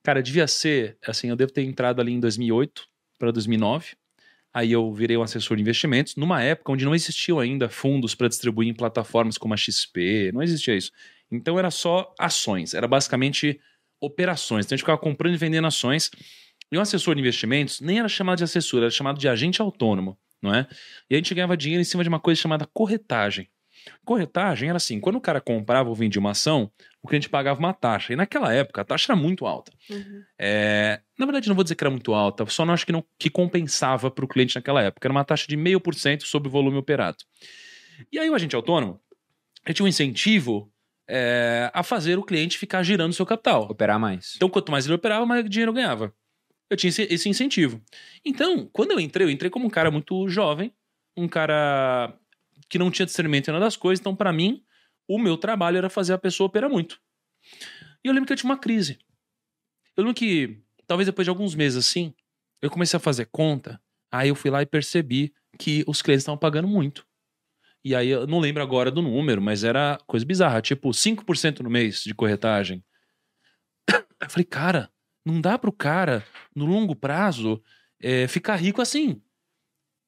Cara, devia ser, assim, eu devo ter entrado ali em 2008 para 2009. Aí eu virei um assessor de investimentos, numa época onde não existiam ainda fundos para distribuir em plataformas como a XP, não existia isso. Então era só ações, era basicamente operações. Então a gente ficava comprando e vendendo ações. E um assessor de investimentos nem era chamado de assessor, era chamado de agente autônomo, não é? E a gente ganhava dinheiro em cima de uma coisa chamada corretagem. Corretagem era assim, quando o cara comprava ou vendia uma ação, o cliente pagava uma taxa. E naquela época a taxa era muito alta. Uhum. É, na verdade, não vou dizer que era muito alta, só não acho que, não, que compensava para o cliente naquela época. Era uma taxa de 0,5% sobre o volume operado. E aí o agente autônomo ele tinha um incentivo é, a fazer o cliente ficar girando seu capital. Operar mais. Então, quanto mais ele operava, mais dinheiro ganhava. Eu tinha esse, esse incentivo. Então, quando eu entrei, eu entrei como um cara muito jovem, um cara que não tinha discernimento em nada das coisas. Então, para mim, o meu trabalho era fazer a pessoa operar muito. E eu lembro que eu tinha uma crise. Eu lembro que, talvez depois de alguns meses assim, eu comecei a fazer conta, aí eu fui lá e percebi que os clientes estavam pagando muito. E aí eu não lembro agora do número, mas era coisa bizarra, tipo 5% no mês de corretagem. Eu falei, cara, não dá pro cara, no longo prazo, é, ficar rico assim.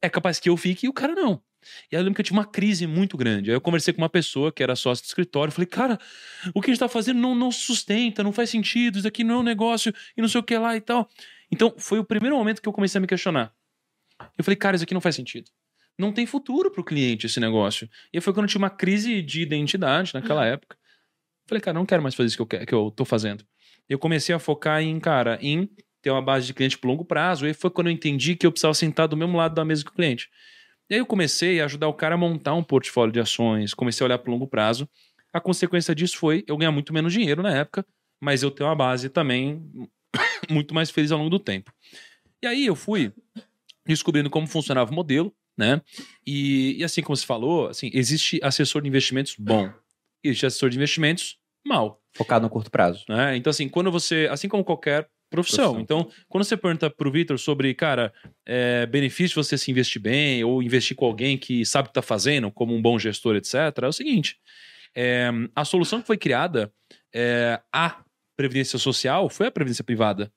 É capaz que eu fique e o cara não. E aí eu lembro que eu tive uma crise muito grande. Aí eu conversei com uma pessoa que era sócio do escritório. Falei, cara, o que a gente tá fazendo não, não sustenta, não faz sentido, isso aqui não é um negócio e não sei o que lá e tal. Então foi o primeiro momento que eu comecei a me questionar. Eu falei, cara, isso aqui não faz sentido. Não tem futuro pro cliente esse negócio. E aí foi quando eu tive uma crise de identidade naquela época. Falei, cara, não quero mais fazer isso que eu, quero, que eu tô fazendo. Eu comecei a focar em, cara, em ter uma base de cliente por longo prazo. E foi quando eu entendi que eu precisava sentar do mesmo lado da mesa que o cliente. E aí eu comecei a ajudar o cara a montar um portfólio de ações, comecei a olhar para longo prazo. A consequência disso foi eu ganhar muito menos dinheiro na época, mas eu ter uma base também muito mais feliz ao longo do tempo. E aí eu fui descobrindo como funcionava o modelo, né? E, e assim como você falou, assim, existe assessor de investimentos bom, existe assessor de investimentos mal. Focado no curto prazo. Né? Então, assim, quando você, assim como qualquer profissão. Então, quando você pergunta pro Vitor sobre, cara, é, benefício de você se investir bem ou investir com alguém que sabe o que tá fazendo, como um bom gestor, etc., é o seguinte: é, a solução que foi criada, é, a Previdência Social, foi a Previdência Privada.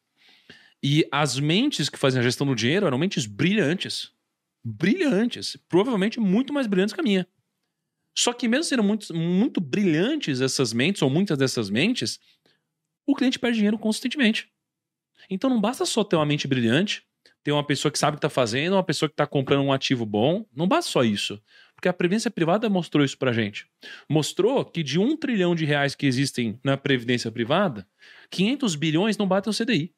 E as mentes que fazem a gestão do dinheiro eram mentes brilhantes. Brilhantes. Provavelmente muito mais brilhantes que a minha. Só que mesmo sendo muito, muito brilhantes essas mentes, ou muitas dessas mentes, o cliente perde dinheiro constantemente. Então não basta só ter uma mente brilhante, ter uma pessoa que sabe o que está fazendo, uma pessoa que está comprando um ativo bom. Não basta só isso. Porque a Previdência Privada mostrou isso pra gente. Mostrou que de um trilhão de reais que existem na Previdência Privada, 500 bilhões não batem o CDI.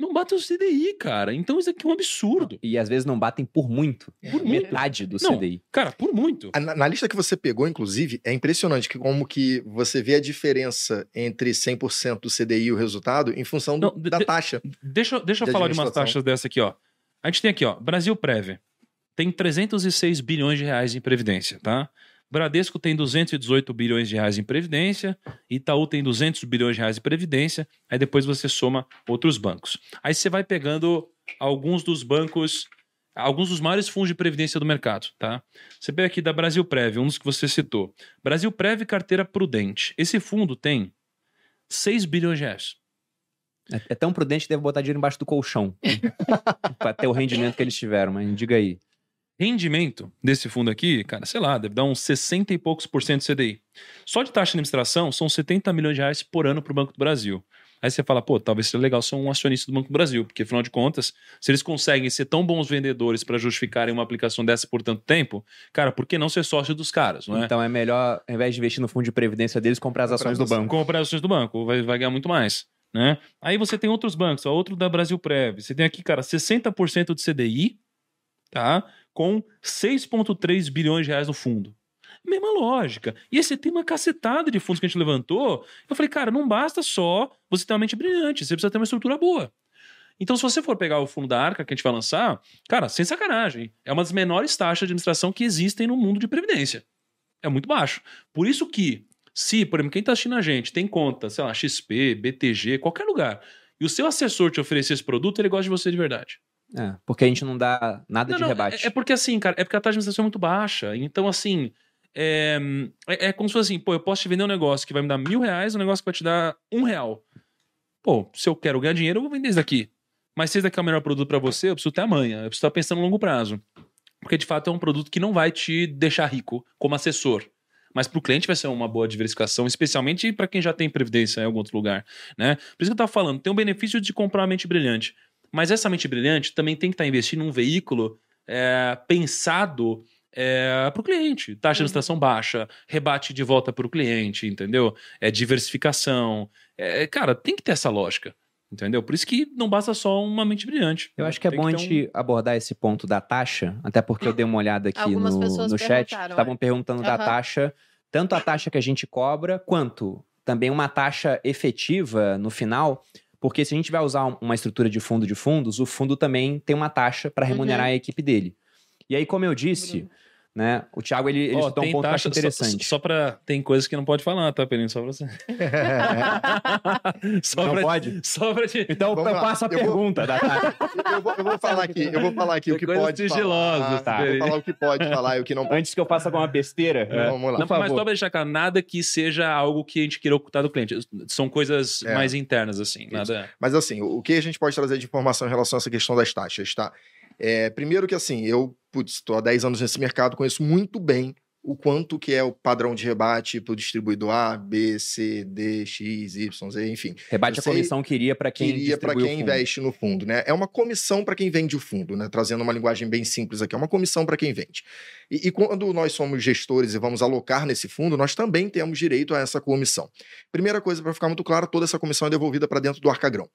Não batem o CDI, cara. Então isso aqui é um absurdo. E às vezes não batem por muito. Por muito. Metade do Não. CDI. Cara, por muito. Na, na lista que você pegou, inclusive, é impressionante que como que você vê a diferença entre 100% do CDI e o resultado em função do- Não, de- da de- taxa. Deixa, eu- deixa eu de falar de umas taxas dessa aqui, ó. A gente tem aqui, ó, Brasil Prev. Tem 306 bilhões de reais em previdência, tá? Bradesco tem 218 bilhões de reais em previdência, Itaú tem 200 bilhões de reais em previdência, aí depois você soma outros bancos. Aí você vai pegando alguns dos bancos, alguns dos maiores fundos de previdência do mercado, tá? Você pega aqui da Brasil Prev, um dos que você citou. Brasil Prev Carteira Prudente. Esse fundo tem 6 bilhões de reais. É, é tão prudente que deve botar dinheiro embaixo do colchão. pra ter o rendimento que eles tiveram, mas diga aí. Rendimento desse fundo aqui, cara, sei lá, deve dar uns 60 e poucos por cento de CDI. Só de taxa de administração são 70 milhões de reais por ano para o Banco do Brasil. Aí você fala, pô, talvez seja legal ser um acionista do Banco do Brasil, porque afinal de contas, se eles conseguem ser tão bons vendedores para justificarem uma aplicação dessa por tanto tempo, cara, por que não ser sócio dos caras, não é? Então é melhor, ao invés de investir no fundo de previdência deles, comprar as ações do as banco. comprar ações do banco, vai, vai ganhar muito mais. Né? Aí você tem outros bancos, ó, outro da Brasil Prev. Você tem aqui, cara, 60% de CDI, tá? Com 6,3 bilhões de reais no fundo. Mesma lógica. E você tem uma cacetada de fundos que a gente levantou. Eu falei, cara, não basta só você ter uma mente brilhante, você precisa ter uma estrutura boa. Então, se você for pegar o fundo da Arca que a gente vai lançar, cara, sem sacanagem, é uma das menores taxas de administração que existem no mundo de previdência. É muito baixo. Por isso que, se, por exemplo, quem está assistindo a gente tem conta, sei lá, XP, BTG, qualquer lugar, e o seu assessor te oferecer esse produto, ele gosta de você de verdade. É, porque a gente não dá nada Não, de não, rebate. É, é porque assim, cara, é porque a taxa de administração é muito baixa. Então, assim, é, é, é como se fosse assim, pô, eu posso te vender um negócio que vai me dar mil reais, um negócio que vai te dar um real. Pô, se eu quero ganhar dinheiro, eu vou vender isso daqui. Mas se esse daqui é o melhor produto para você, eu preciso ter amanhã, eu preciso estar pensando no longo prazo. Porque de fato é um produto que não vai te deixar rico como assessor. Mas para o cliente vai ser uma boa diversificação, especialmente para quem já tem previdência em algum outro lugar. Né? Por isso que eu estava falando, tem o benefício de comprar uma mente brilhante. Mas essa mente brilhante também tem que estar investindo num veículo é, pensado para o cliente. Taxa de administração baixa, rebate de volta para o cliente, entendeu? É diversificação. É, cara, tem que ter essa lógica. Entendeu? Por isso que não basta só uma mente brilhante. Eu acho que é Tem bom a ter um- gente abordar esse ponto da taxa, até porque eu dei uma olhada aqui Algumas no, pessoas no chat. Estavam perguntando da Aham. taxa, tanto a taxa que a gente cobra, quanto também uma taxa efetiva no final. Porque se a gente vai usar um- uma estrutura de fundo de fundos, o fundo também tem uma taxa para remunerar Uhum. a equipe dele. E aí, como eu disse, né? O Thiago, ele, ele citou um tem ponto que eu acho taxa- interessante. Só, só pra. Tem coisas que não pode falar, tá, Pelinho? Só pra você. só Não pra, pode? Só pra te. Então, Vamos eu lá. passo a Eu vou- pergunta da Tati. eu, vou, eu vou falar aqui, eu vou falar aqui o Tem que pode falar. tá? Vou falar o que pode falar e o que não pode. Antes que eu faça alguma besteira. Vamos lá. Não, Por mas favor. só pra deixar claro, nada que seja algo que a gente queira ocultar do cliente. São coisas É. mais internas, assim. Nada. Mas assim, o que a gente pode trazer de informação em relação a essa questão das taxas, tá? É, primeiro que assim, eu, estou há 10 anos nesse mercado, conheço muito bem o quanto que é o padrão de rebate para o distribuidor A, B, C, D, X, Y, Z, enfim. Rebate Eu a comissão que iria para quem Queria para quem investe no fundo, né? É uma comissão para quem vende o fundo, né? Trazendo uma linguagem bem simples aqui, é uma comissão para quem vende. E, e quando nós somos gestores e vamos alocar nesse fundo, nós também temos direito a essa comissão. Primeira coisa, para ficar muito claro, toda essa comissão é devolvida para dentro do arca-grão.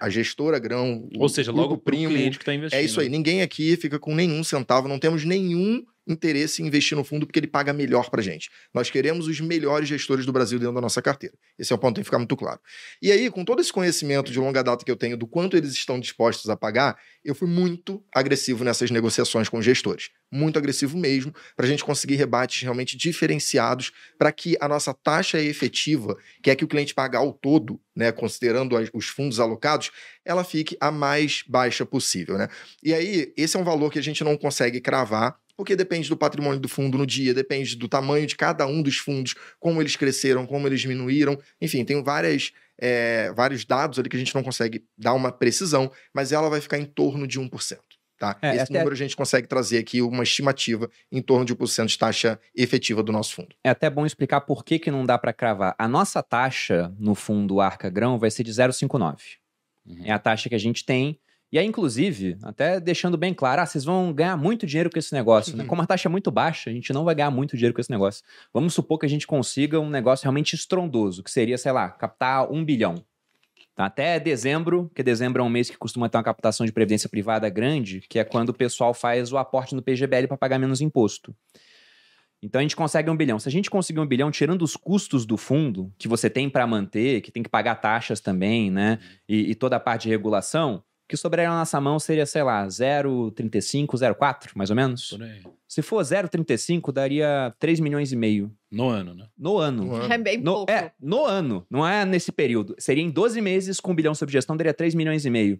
A gestora grão, Ou seja, logo primo, cliente que tá investindo. é isso aí. Ninguém aqui fica com nenhum centavo, não temos nenhum interesse em investir no fundo porque ele paga melhor pra gente. Nós queremos os melhores gestores do Brasil dentro da nossa carteira. Esse é o ponto que tem que ficar muito claro. E aí, com todo esse conhecimento de longa data que eu tenho do quanto eles estão dispostos a pagar, eu fui muito agressivo nessas negociações com os gestores. Muito agressivo mesmo, para a gente conseguir rebates realmente diferenciados, para que a nossa taxa efetiva, que é que o cliente paga ao todo, né, considerando as- os fundos alocados, ela fique a mais baixa possível. Né? E aí, esse é um valor que a gente não consegue cravar, porque depende do patrimônio do fundo no dia, depende do tamanho de cada um dos fundos, como eles cresceram, como eles diminuíram. Enfim, tem várias, é, vários dados ali que a gente não consegue dar uma precisão, mas ela vai ficar em torno de 1%. Tá? É, Esse número a gente consegue trazer aqui uma estimativa em torno de 1% de taxa efetiva do nosso fundo. É até bom explicar por que, que não dá para cravar. A nossa taxa no fundo Arca Grão vai ser de 0,59. Uhum. É a taxa que a gente tem. E aí, inclusive, até deixando bem claro, ah, vocês vão ganhar muito dinheiro com esse negócio, né? Uhum. Como a taxa é muito baixa, a gente não vai ganhar muito dinheiro com esse negócio. Vamos supor que a gente consiga um negócio realmente estrondoso, que seria, sei lá, captar um bilhão. Tá? Até dezembro, porque dezembro é um mês que costuma ter uma captação de previdência privada grande, que é quando o pessoal faz o aporte no PGBL para pagar menos imposto. Então a gente consegue um bilhão. Se a gente conseguir um bilhão, tirando os custos do fundo, que você tem para manter, que tem que pagar taxas também, né? E, e toda a parte de regulação, que sobraria na nossa mão seria, sei lá, 0,35, 0,4, mais ou menos. Por aí. Se for 0,35, daria 3 milhões e meio No ano, né? no ano. No ano. É bem No, pouco. é, no ano, não é nesse período. Seria em 12 meses com um bilhão sob gestão, daria 3 milhões e meio.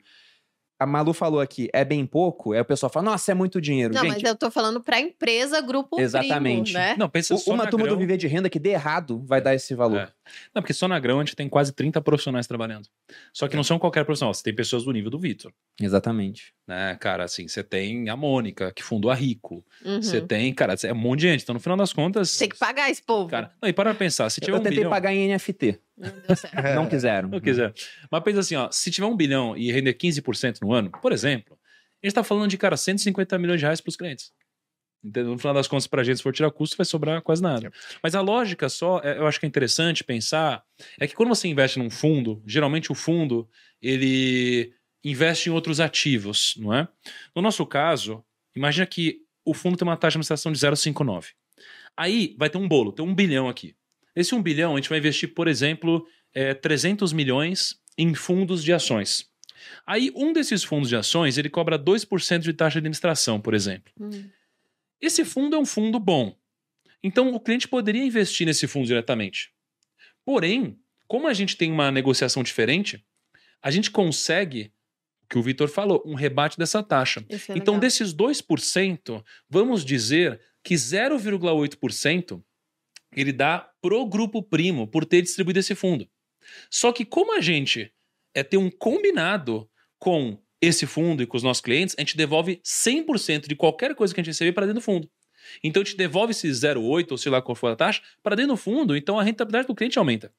A Malu falou aqui, é bem pouco, aí o pessoal fala, nossa, é muito dinheiro. Não, Gente, mas eu tô falando pra empresa, grupo Exatamente. primo, né? Não, pensa u- só uma turma grão. do Viver de Renda que dê errado vai dar esse valor. É. Não, porque só na grão a gente tem quase 30 profissionais trabalhando. Só que não são qualquer profissional, você tem pessoas do nível do Vitor. Exatamente. Né, cara, assim, você tem a Mônica, que fundou a Rico. Uhum. Você tem, cara, é um monte de gente. Então, no final das contas. Tem que pagar esse povo. Cara, não, e para pensar, se tiver Eu um tentei bilhão. pagar em NFT, Não deu certo. É. não quiseram. Não quiser. Mas pensa assim, ó, se tiver um bilhão e render 15% no ano, por exemplo, a gente tá falando de, cara, 150 milhões de reais pros clientes. No final das contas, pra gente, se for tirar custo, vai sobrar quase nada. Yep. Mas a lógica só, é, eu acho que é interessante pensar, é que quando você investe num fundo, geralmente o fundo, ele investe em outros ativos, não é? No nosso caso, imagina que o fundo tem uma taxa de administração de 0,59. Aí vai ter um bolo, tem um bilhão aqui. Esse um bilhão a gente vai investir, por exemplo, é, 300 milhões em fundos de ações. Aí um desses fundos de ações ele cobra 2% de taxa de administração, por exemplo. Hum. Esse fundo é um fundo bom. Então o cliente poderia investir nesse fundo diretamente. Porém, como a gente tem uma negociação diferente, a gente consegue, o que o Vitor falou, um rebate dessa taxa. É Então, legal. desses 2%, vamos dizer que 0,8% ele dá pro grupo primo por ter distribuído esse fundo. Só que como a gente é ter um combinado com esse fundo e com os nossos clientes, a gente devolve 100% de qualquer coisa que a gente receber para dentro do fundo. Então a gente devolve esse 0,8 ou sei lá qual for a taxa para dentro do fundo, então a rentabilidade do cliente aumenta.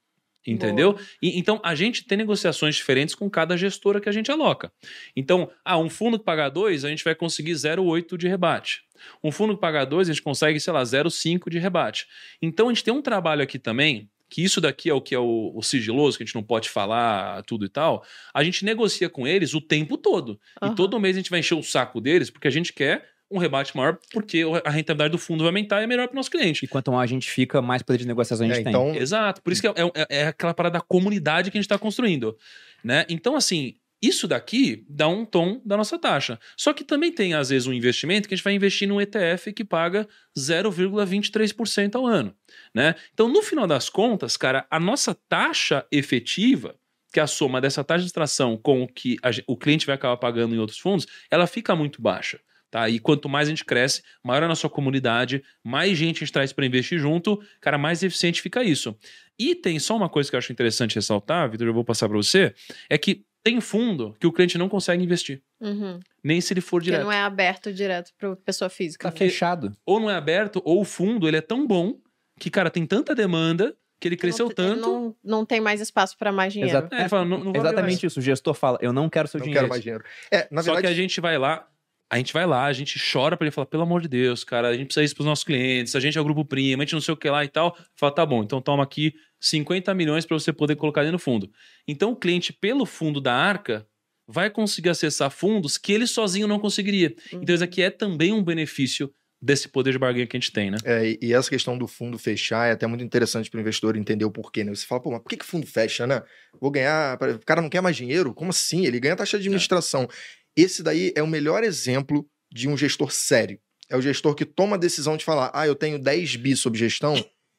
Entendeu? E, então a gente tem negociações diferentes com cada gestora que a gente aloca. Então, ah, um fundo que paga 2, a gente vai conseguir 0,8 de rebate. Um fundo que paga 2, a gente consegue, sei lá, 0,5 de rebate. Então a gente tem um trabalho aqui também, que isso daqui é o que é o, o sigiloso, que a gente não pode falar tudo e tal. A gente negocia com eles o tempo todo. Aham. E todo mês a gente vai encher o saco deles, porque a gente quer um rebate maior, porque a rentabilidade do fundo vai aumentar e é melhor para o nosso cliente. E quanto mais a gente fica, mais poder de negociação a gente É, tem. então, Exato. Por isso que é, é- é aquela parada da comunidade que a gente está construindo. Né? Então, assim, Isso daqui dá um tom da nossa taxa. Só que também tem, às vezes, um investimento que a gente vai investir num ETF que paga 0,23% ao ano. Né? Então, no final das contas, cara, a nossa taxa efetiva, que é a soma dessa taxa de extração com o que a o cliente vai acabar pagando em outros fundos, ela fica muito baixa. Tá? E quanto mais a gente cresce, maior é a nossa comunidade, mais gente a gente traz para investir junto, cara, mais eficiente fica isso. E tem só uma coisa que eu acho interessante ressaltar, Vitor, eu vou passar para você, é que tem fundo que o cliente não consegue investir, Uhum. nem se ele for Porque direto. não é aberto direto para pessoa física. Tá né? fechado. Ou não é aberto, ou o fundo ele é tão bom que, cara, tem tanta demanda que ele cresceu não, tanto. Não, não tem mais espaço para mais dinheiro. Exato. É, fala, não, não Exatamente isso. O gestor fala: Eu não quero seu Não dinheiro. quero mais dinheiro. É, na Só verdade, que a gente vai lá, a gente vai lá, a gente chora pra ele falar, pelo amor de Deus, cara, a gente precisa isso pros nossos clientes, a gente é o grupo primo, a gente não sei o que lá e tal. Fala, tá bom, então toma aqui 50 milhões pra você poder colocar dentro do fundo. Então o cliente, pelo fundo da Arca, vai conseguir acessar fundos que ele sozinho não conseguiria. Então isso aqui é também um benefício desse poder de barganha que a gente tem, né? É, e- essa questão do fundo fechar é até muito interessante para o investidor entender o porquê, né? Você fala, pô, mas por que, que fundo fecha, né? Vou ganhar. O cara não quer mais dinheiro? Como assim? Ele ganha taxa de administração. Esse daí é o melhor exemplo de um gestor sério. É o gestor que toma a decisão de falar: ah, eu tenho 10 bi sob gestão,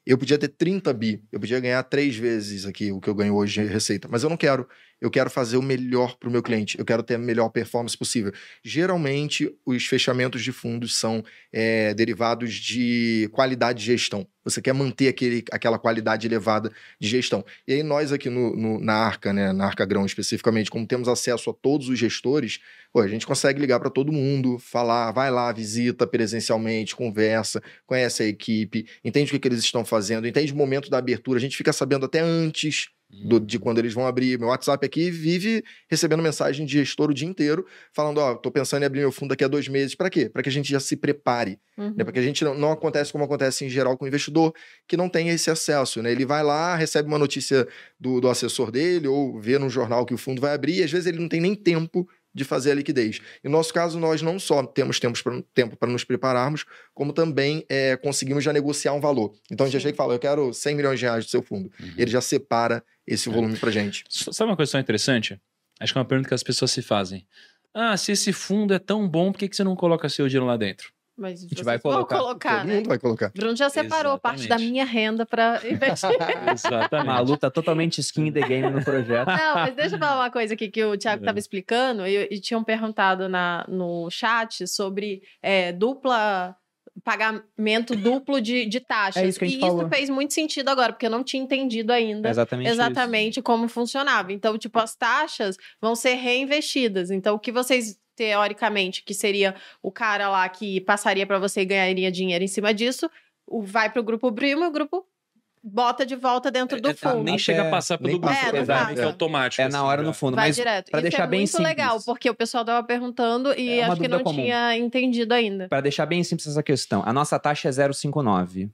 eu podia ter 30 bi, eu podia ganhar três vezes aqui o que eu ganho hoje de receita, mas eu não quero. Eu quero fazer o melhor para o meu cliente, eu quero ter a melhor performance possível. Geralmente, os fechamentos de fundos são é, derivados de qualidade de gestão. Você quer manter aquele, aquela qualidade elevada de gestão. E aí, nós aqui no, no- na Arca, né, na Arca Grão especificamente, como temos acesso a todos os gestores, pô, a gente consegue ligar para todo mundo, falar, vai lá, visita presencialmente, conversa, conhece a equipe, entende o que, que eles estão fazendo, entende o momento da abertura. A gente fica sabendo até antes do- de quando eles vão abrir. Meu WhatsApp aqui vive recebendo mensagem de gestor o dia inteiro, falando: Ó, tô pensando em abrir meu fundo daqui a dois meses. Para quê? Para que a gente já se prepare. Uhum. Né? Para que a gente não, não acontece como acontece em geral com o investidor, que não tem esse acesso. Né? Ele vai lá, recebe uma notícia do, do assessor dele, ou vê no jornal que o fundo vai abrir, e às vezes ele não tem nem tempo de fazer a liquidez. E no nosso caso, nós não só temos tempo para nos prepararmos, como também é, conseguimos já negociar um valor. Então a gente já chega e fala: Eu quero 100 milhões de reais do seu fundo. Uhum. Ele já separa esse volume pra gente. Sabe uma coisa só interessante? Acho que é uma pergunta que as pessoas se fazem. Ah, se esse fundo é tão bom, por que, que você não coloca seu dinheiro lá dentro? Mas gente vocês vai vão colocar. colocar Todo né? mundo vai colocar. Bruno já separou parte da Exatamente. minha renda para investir. Exatamente. Malu tá totalmente skin in the game no projeto. Não, mas deixa eu falar uma coisa aqui que o Thiago estava explicando e, e tinham perguntado na, no chat sobre é, dupla pagamento duplo de, de taxas. É isso que a gente e falou. isso fez muito sentido agora, porque eu não tinha entendido ainda Exatamente. isso. exatamente como funcionava. Então, tipo, as taxas vão ser reinvestidas. Então, o que vocês teoricamente que seria o cara lá que passaria para você e ganharia dinheiro em cima disso, o- vai para o grupo primo e o grupo bota de volta dentro do É, fundo. nem chega a passar pelo grupo, passa, é, é automático. É na assim, hora já. no fundo. Vai Mas direto. pra Isso deixar é bem muito simples. legal, porque o pessoal tava perguntando e É acho que não comum. tinha entendido ainda. Para deixar bem simples essa questão, a nossa taxa é 0,59.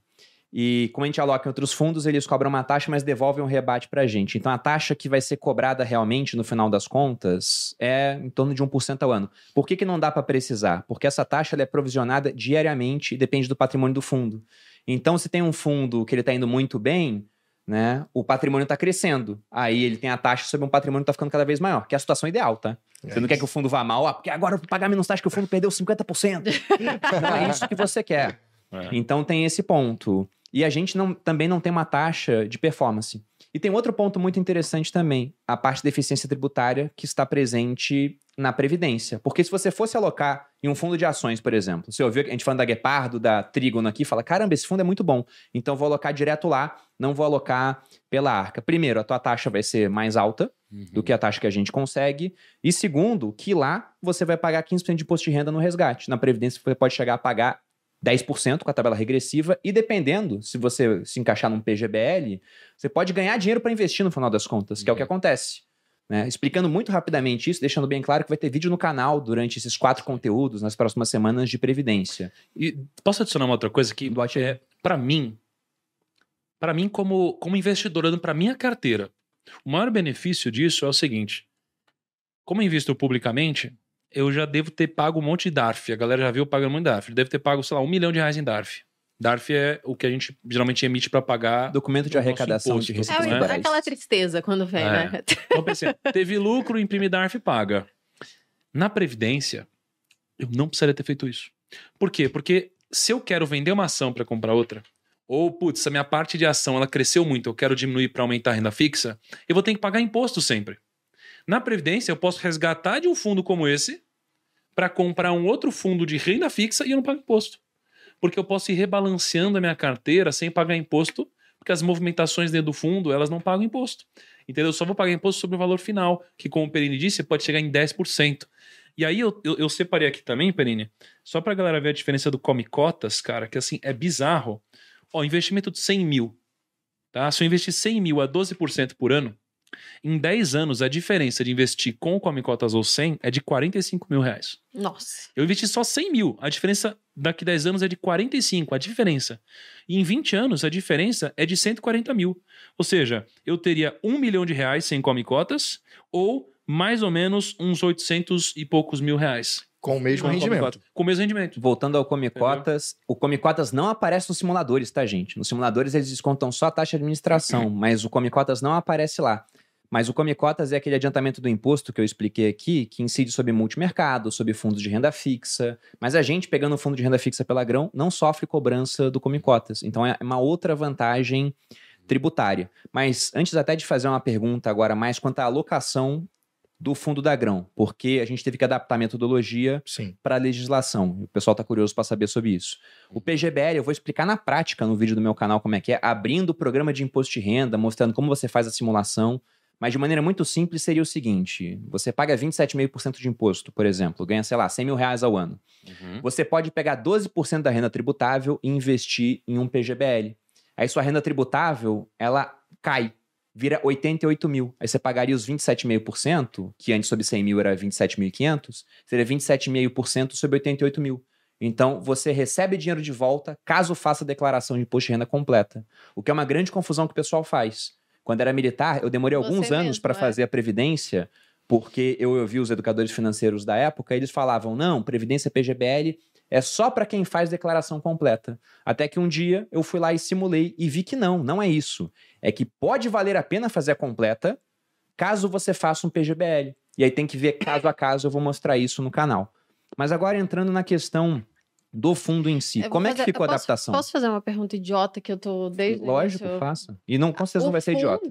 E como a gente aloca em outros fundos, eles cobram uma taxa, mas devolvem um rebate pra gente. Então a taxa que vai ser cobrada realmente no final das contas é em torno de 1% ao ano. Por que, que não dá para precisar? Porque essa taxa ela é provisionada diariamente e depende do patrimônio do fundo. Então, se tem um fundo que ele está indo muito bem, né, o patrimônio está crescendo. Aí ele tem a taxa sobre um patrimônio que está ficando cada vez maior, que é a situação ideal, tá? Você não quer que o fundo vá mal, ah, porque agora eu vou pagar menos taxa que o fundo perdeu 50%. não é isso que você quer. É. Então tem esse ponto. E a gente não- também não tem uma taxa de performance. E tem outro ponto muito interessante também, a parte da eficiência tributária que está presente na Previdência. Porque se você fosse alocar em um fundo de ações, por exemplo, você ouviu a gente falando da Guepardo, da Trígono aqui, fala, caramba, esse fundo é muito bom, então vou alocar direto lá, não vou alocar pela arca. Primeiro, a tua taxa vai ser mais alta Uhum. do que a taxa que a gente consegue. E segundo, que lá você vai pagar 15% de imposto de renda no resgate. Na Previdência você pode chegar a pagar 10% com a tabela regressiva e dependendo, se você se encaixar num PGBL, você pode ganhar dinheiro para investir no final das contas, que é o que Uhum. acontece. né? Explicando muito rapidamente isso, deixando bem claro que vai ter vídeo no canal durante esses quatro conteúdos nas próximas semanas de Previdência. E posso adicionar uma outra coisa que é para mim, para mim como como investidor olhando para minha carteira, o maior benefício disso é o seguinte: como eu invisto publicamente, eu já devo ter pago um monte de DARF. A galera já viu pagando muito DARF. Eu devo ter pago, sei lá, um milhão de reais em DARF. DARF é o que a gente geralmente emite para pagar. Documento de arrecadação imposto, de É, receitas né? o- federais. aquela tristeza quando vem, É. né? Então, pensei, teve lucro, imprime DARF e paga. Na Previdência, eu não precisaria ter feito isso. Por quê? Porque se eu quero vender uma ação para comprar outra, ou, putz, a minha parte de ação ela cresceu muito, eu quero diminuir para aumentar a renda fixa, eu vou ter que pagar imposto sempre. Na Previdência, eu posso resgatar de um fundo como esse para comprar um outro fundo de renda fixa e eu não pago imposto. Porque eu posso ir rebalanceando a minha carteira sem pagar imposto, porque as movimentações dentro do fundo, elas não pagam imposto. Entendeu? Eu só vou pagar imposto sobre o valor final, que, como o Perini disse, pode chegar em 10%. E aí eu, eu, eu separei aqui também, Perini, só pra galera ver a diferença do Come Cotas, cara, que assim, é bizarro. Ó, investimento de 100 mil, tá? Se eu investir 100 mil a 12% por ano, em 10 anos a diferença de investir com o Come Cotas ou 100 é de 45 mil reais. Nossa. Eu investi só 100 mil. A diferença daqui 10 anos é de 45, a diferença. E em 20 anos, a diferença é de 140 mil. Ou seja, eu teria 1 milhão de reais sem come cotas ou mais ou menos uns 800 e poucos mil reais. Com o mesmo rendimento. Com o mesmo rendimento. Voltando ao Come Cotas, o Come Cotas não aparece nos simuladores, tá, gente? Nos simuladores eles descontam só a taxa de administração, mas o Come Cotas não aparece lá. Mas o Come Cotas é aquele adiantamento do imposto que eu expliquei aqui, que incide sobre multimercado, sobre fundos de renda fixa. Mas a gente, pegando o fundo de renda fixa pela grão, não sofre cobrança do Come Cotas. Então é uma outra vantagem tributária. Mas antes até de fazer uma pergunta agora mais quanto à alocação do fundo da grão, porque a gente teve que adaptar a metodologia para a legislação. O pessoal está curioso para saber sobre isso. O PGBL, eu vou explicar na prática no vídeo do meu canal como é que é, abrindo o programa de imposto de renda, mostrando como você faz a simulação. Mas de maneira muito simples seria o seguinte: você paga 27,5% de imposto, por exemplo, ganha, sei lá, 100 mil reais ao ano. Você pode pegar 12% da renda tributável e investir em um PGBL. Aí sua renda tributável, ela cai, vira 88 mil. Aí você pagaria os 27,5%, que antes sobre 100 mil era 27.500, seria 27,5% sobre 88 mil. Então, você recebe dinheiro de volta caso faça a declaração de imposto de renda completa. O que é uma grande confusão que o pessoal faz. Quando era militar, eu demorei Você alguns anos para é. fazer a previdência, porque eu ouvi os educadores financeiros da época, eles falavam: não, previdência PGBL é só para quem faz declaração completa. Até que um dia eu fui lá e simulei e vi que não, não é isso. É que pode valer a pena fazer a completa caso você faça um PGBL. E aí tem que ver caso a caso, eu vou mostrar isso no canal. Mas agora entrando na questão do fundo em si, Eu como é que fazer- ficou a posso- adaptação? Posso fazer uma pergunta idiota que eu tô desde Lógico, faça. E não, com certeza O não vai ser idiota.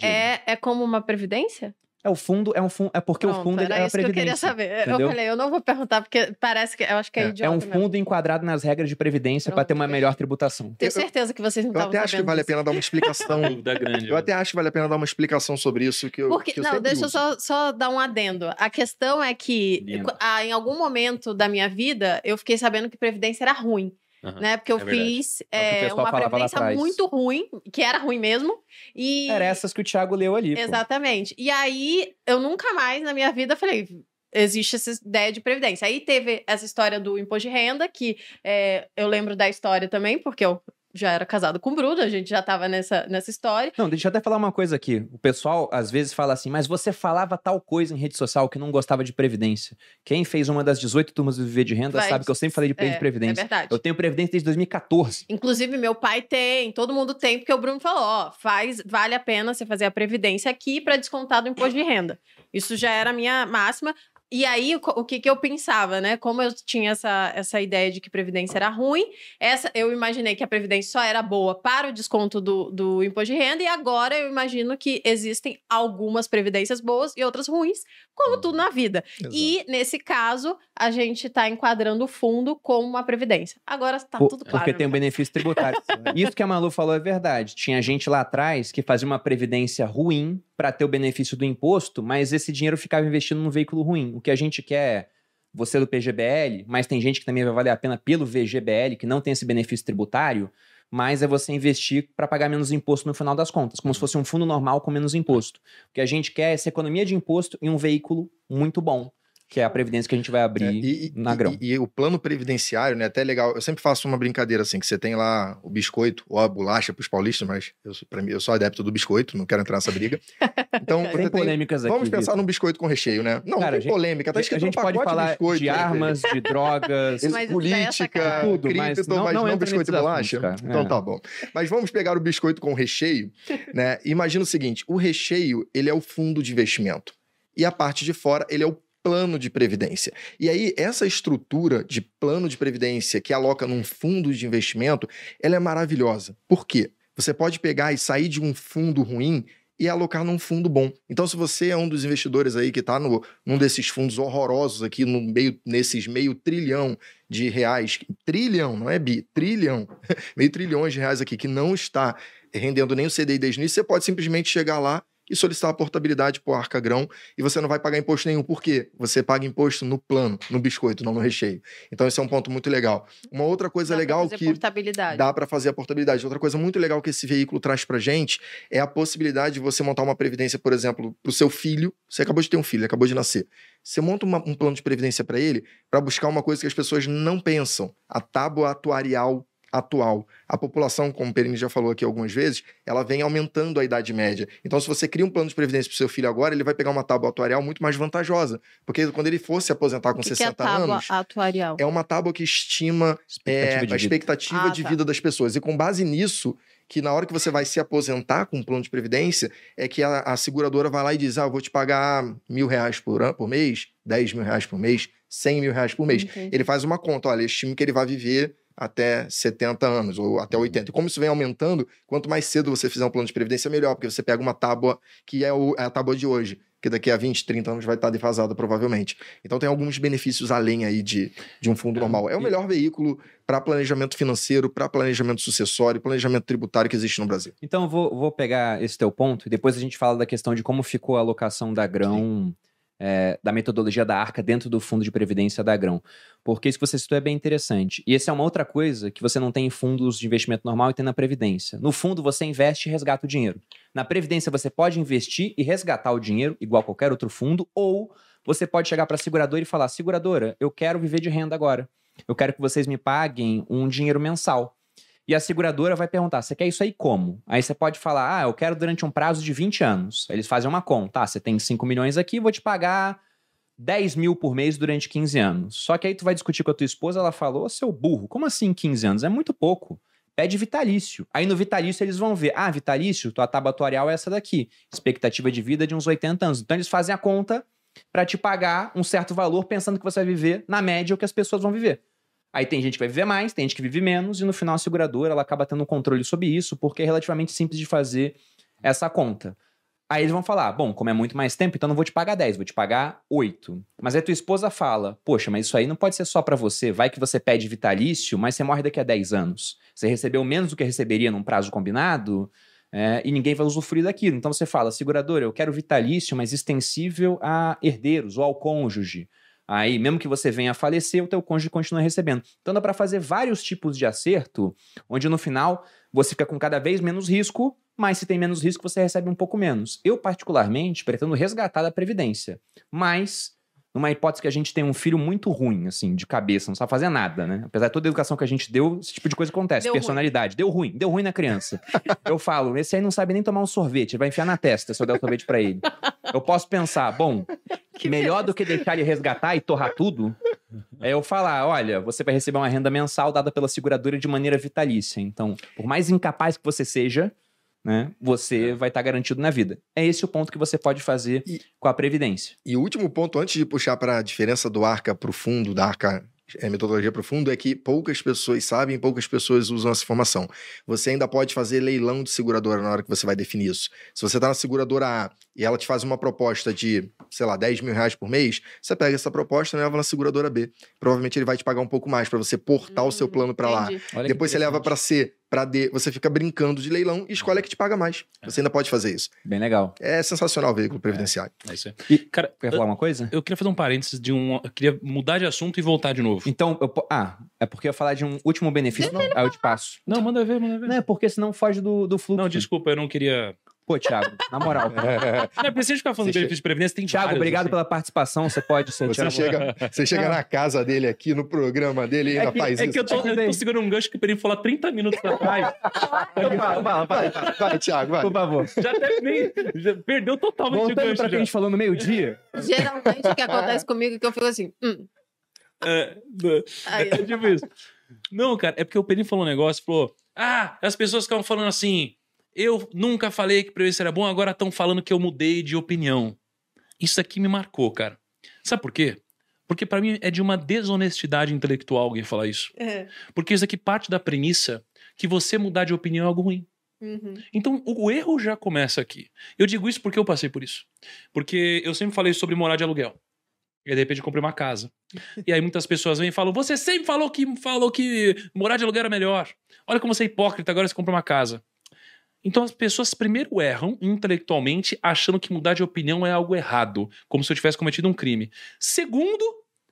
é, é como uma previdência? É o fundo, é um fundo, é porque o Pronto, fundo era é a isso que eu queria previdência. saber. entendeu? Eu falei, eu não vou perguntar porque parece que eu acho que é, É, idiota. É um mesmo. fundo enquadrado nas regras de previdência para ter uma melhor tributação. Tenho Eu- certeza que vocês não Eu estavam até acho que vale a disso. pena dar uma explicação. Dúvida grande. eu até acho que vale a pena dar uma explicação sobre isso que eu. Porque, que eu não, deixa eu uso. só, só dar um adendo. A questão é que, Lindo. ah, em algum momento da minha vida, eu fiquei sabendo que Previdência era ruim. Aham, Né? Porque eu é fiz é, pessoal uma previdência muito ruim, que era ruim mesmo. E Era essas que o Thiago leu ali. pô. Exatamente. E aí, eu nunca mais na minha vida falei. Existe essa ideia de previdência. Aí teve essa história do imposto de renda, que é, eu lembro da história também, porque eu já era casado com o Bruno, a gente já tava nessa, nessa história. Não, deixa eu até falar uma coisa aqui. O pessoal às vezes fala assim, mas você falava tal coisa em rede social que não gostava de previdência. Quem fez uma das 18 turmas do Viver de Renda Vai- sabe que eu sempre falei de É, é previdência. verdade. eu tenho previdência desde 2014. Inclusive, meu pai tem, todo mundo tem, porque o Bruno falou: ó, faz, vale a pena você fazer a previdência aqui para descontar do imposto de renda. Isso já era a minha máxima. E aí, o, que, que eu pensava, né? Como eu tinha essa, essa ideia de que previdência era ruim, essa eu imaginei que a previdência só era boa para o desconto do, do imposto de renda, e agora eu imagino que existem algumas previdências boas e outras ruins, como tudo na vida. Exato. E, nesse caso, a gente está enquadrando o fundo como uma previdência. Agora tá Por- tudo claro. porque tem um minha benefício tributário. Isso que a Malu falou é verdade. Tinha gente lá atrás que fazia uma previdência ruim para ter o benefício do imposto, mas esse dinheiro ficava investido num veículo ruim. O que a gente quer, você do PGBL, mas tem gente que também vai valer a pena pelo VGBL, que não tem esse benefício tributário, mas é você investir para pagar menos imposto no final das contas, como se fosse um fundo normal com menos imposto. O que a gente quer é essa economia de imposto em um veículo muito bom. Que é a previdência que a gente vai É, abrir e, na grão. e- e o plano previdenciário, né? Até legal. Eu sempre faço uma brincadeira assim, que você tem lá o biscoito ou a bolacha para os paulistas, mas eu, sou- pra mim, eu sou adepto do biscoito, não quero entrar nessa briga. Então, Tem você tem, polêmicas aqui. vamos pensar Vitor. num biscoito com recheio, né? Não, Cara, a tem gente- polêmica, tá a escrito gente no pode falar biscoito. de né? armas, de drogas, isso política, é Tudo, mas cripto, não- mas não não, biscoito e bolacha? assuntos. Então É. tá bom. Mas vamos pegar o biscoito com recheio, né? Imagina o seguinte, o recheio, ele é o fundo de investimento. E a parte de fora, ele é o plano de previdência. E aí, essa estrutura de plano de previdência que aloca num fundo de investimento, ela é maravilhosa. Por quê? Você pode pegar e sair de um fundo ruim e alocar num fundo bom. Então, se você é um dos investidores aí que está num desses fundos horrorosos aqui, no meio, nesses meio trilhão de reais, trilhão, não é bi, trilhão, meio trilhões de reais aqui, que não está rendendo nem o CDI desde o início, você pode simplesmente chegar lá e solicitar a portabilidade para o Arca Grão e você não vai pagar imposto nenhum. Por quê? Você paga imposto no plano, no biscoito, não no recheio. Então, esse é um ponto muito legal. Uma outra coisa Dá pra legal fazer que portabilidade. dá para fazer a portabilidade. Outra coisa muito legal que esse veículo traz para gente é a possibilidade de você montar uma previdência, por exemplo, para o seu filho. Você acabou de ter um filho, acabou de nascer. Você monta uma- um plano de previdência para ele para buscar uma coisa que as pessoas não pensam: a tábua atuarial atual. A população, como o Perini já falou aqui algumas vezes, ela vem aumentando a idade média. Então, se você cria um plano de previdência para o seu filho agora, ele vai pegar uma tábua atuarial muito mais vantajosa. Porque quando ele for se aposentar com que, que é 60 tábua anos, atuarial? é uma tábua que estima é, Expectativa de a vida. expectativa Ah, de tá. vida das pessoas. E com base nisso, que na hora que você vai se aposentar com um plano de previdência, é que a, a seguradora vai lá e diz: Ah, eu vou te pagar mil reais por, por mês, 10 mil reais por mês, 100 mil reais por mês. Entendi. Ele faz uma conta, olha, estimo que ele vai viver até 70 anos ou até 80. E como isso vem aumentando, quanto mais cedo você fizer um plano de previdência, melhor, porque você pega uma tábua que é, o- é a tábua de hoje, que daqui a 20, 30 anos vai estar defasada provavelmente. Então tem alguns benefícios além aí de, de um fundo normal. É o melhor veículo para planejamento financeiro, para planejamento sucessório, planejamento tributário que existe no Brasil. Então, eu vou, vou pegar esse teu ponto e depois a gente fala da questão de como ficou a alocação da grão, é, da metodologia da arca dentro do fundo de previdência da grão. Porque isso que você citou é bem interessante. E essa é uma outra coisa que você não tem em fundos de investimento normal e tem na Previdência. No fundo, você investe e resgata o dinheiro. Na Previdência, você pode investir e resgatar o dinheiro, igual qualquer outro fundo, ou você pode chegar para a seguradora e falar: seguradora, eu quero viver de renda agora. Eu quero que vocês me paguem um dinheiro mensal. E a seguradora vai perguntar: você quer isso aí como? Aí você pode falar: ah, eu quero durante um prazo de 20 anos. Eles fazem uma conta: ah, você tem 5 milhões aqui, vou te pagar 10 mil por mês durante 15 anos. Só que aí tu vai discutir com a tua esposa, ela falou: "Ô, seu burro, como assim 15 anos? É muito pouco. Pede vitalício. Aí no vitalício eles vão ver: ah, vitalício, tua tábua atuarial é essa daqui. Expectativa de vida de uns 80 anos. Então eles fazem a conta para te pagar um certo valor, pensando que você vai viver na média o que as pessoas vão viver. Aí tem gente que vai viver mais, tem gente que vive menos, e no final a seguradora ela acaba tendo um controle sobre isso, porque é relativamente simples de fazer essa conta. Aí eles vão falar: bom, como é muito mais tempo, então não vou te pagar 10, vou te pagar 8. Mas aí tua esposa fala: poxa, mas isso aí não pode ser só pra você. Vai que você pede vitalício, mas você morre daqui a 10 anos. Você recebeu menos do que receberia num prazo combinado. é, e ninguém vai usufruir daquilo. Então você fala, seguradora, eu quero vitalício, mas extensível a herdeiros ou ao cônjuge. Aí, mesmo que você venha a falecer, o teu cônjuge continua recebendo. Então dá para fazer vários tipos de acerto, onde no final você fica com cada vez menos risco, mas se tem menos risco, você recebe um pouco menos. Eu, particularmente, pretendo resgatar da Previdência. Mas, numa hipótese que a gente tem um filho muito ruim, assim, de cabeça, não sabe fazer nada, né? Apesar de toda a educação que a gente deu, esse tipo de coisa acontece. Deu ruim. Personalidade. Deu ruim, deu ruim na criança. eu falo, esse aí não sabe nem tomar um sorvete, ele vai enfiar na testa se eu der o sorvete pra ele. Eu posso pensar, bom, Que melhor do que deixar ele resgatar e torrar tudo, é eu falar, olha, você vai receber uma renda mensal dada pela seguradora de maneira vitalícia. Então, por mais incapaz que você seja, né, você vai estar garantido na vida. É esse o ponto que você pode fazer E- com a previdência. E o último ponto, antes de puxar para a diferença do arca para o fundo, da arca é, metodologia para o fundo, é que poucas pessoas sabem, poucas pessoas usam essa informação. Você ainda pode fazer leilão de seguradora na hora que você vai definir isso. Se você está na seguradora A e ela te faz uma proposta de, sei lá, 10 mil reais por mês, você pega essa proposta e leva na seguradora B. Provavelmente ele vai te pagar um pouco mais para você portar o seu Hum, plano para lá. Olha Depois você leva para C, para D, você fica brincando de leilão e escolhe a que te paga mais. Você ainda pode fazer isso. Bem legal. É sensacional o veículo previdenciário. É isso aí. E- Cara, Quer falar uma coisa? eu queria fazer um parênteses de um. Eu queria mudar de assunto e voltar de novo. Então, eu ah, é porque eu ia falar de um último benefício. Aí eu te passo. Não, manda ver, manda ver. Não, é porque senão foge do, do fluxo. Não, desculpa, eu não queria. Pô, Thiago, na moral. Não é porque se a gente ficar falando benefício de previdência, tem Thiago, vários, obrigado assim. pela participação. Você pode ser Você chega, você chega na casa dele aqui, no programa dele, e É ainda que- faz É isso. que eu tô, eu tô segurando um gancho que o Perim falou há 30 minutos atrás. Fala, fala, Vai, fala. vai, Thiago, vai. Por favor. Já até nem. já perdeu totalmente o Voltando gancho. pra que a gente falou no meio-dia. Geralmente o que acontece comigo é que eu fico assim, hum. É, é, Aí, é tipo isso. Não, cara, é porque o Perim falou um negócio, falou: Ah, as pessoas ficavam falando assim. Eu nunca falei que previdência era bom, agora estão falando que eu mudei de opinião. Isso aqui me marcou, cara. Sabe por quê? Porque pra mim é de uma desonestidade intelectual alguém falar isso. é. Porque isso aqui parte da premissa que você mudar de opinião é algo ruim. Uhum. Então, o, erro já começa aqui. Eu digo isso porque eu passei por isso. Porque eu sempre falei sobre morar de aluguel. E aí, de repente, comprei uma casa. E aí, muitas pessoas vêm e falam: Você sempre falou que, falou que morar de aluguel era melhor. Olha como você é hipócrita, agora você compra uma casa. Então, as pessoas primeiro erram intelectualmente, achando que mudar de opinião é algo errado, como se eu tivesse cometido um crime. Segundo,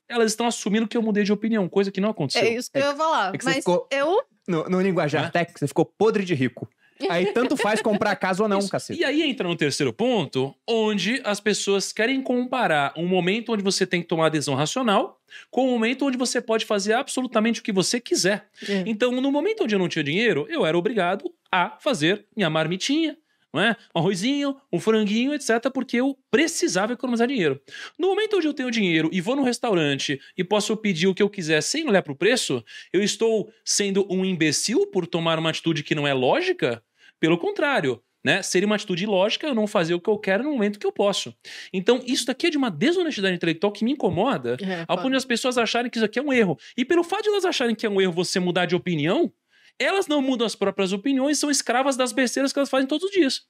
elas estão assumindo que eu mudei de opinião, coisa que não aconteceu. É isso que eu ia falar. é Mas ficou- eu. No, no linguajar Hã? técnico, você ficou podre de rico. Aí tanto faz comprar casa ou não, Isso. cacete. E aí entra no terceiro ponto, onde as pessoas querem comparar um momento onde você tem que tomar adesão racional com um momento onde você pode fazer absolutamente o que você quiser. É. Então, no momento onde eu não tinha dinheiro, eu era obrigado a fazer minha marmitinha, não é? Um arrozinho, um franguinho, etc., porque eu precisava economizar dinheiro. No momento onde eu tenho dinheiro e vou no restaurante e posso pedir o que eu quiser sem olhar para o preço, eu estou sendo um imbecil por tomar uma atitude que não é lógica? Pelo contrário, né? Seria uma atitude lógica eu não fazer o que eu quero no momento que eu posso. Então, isso daqui é de uma desonestidade intelectual que me incomoda, É, ao ponto de as pessoas acharem que isso aqui é um erro. E pelo fato de elas acharem que é um erro você mudar de opinião, elas não mudam as próprias opiniões, são escravas das besteiras que elas fazem todos os dias.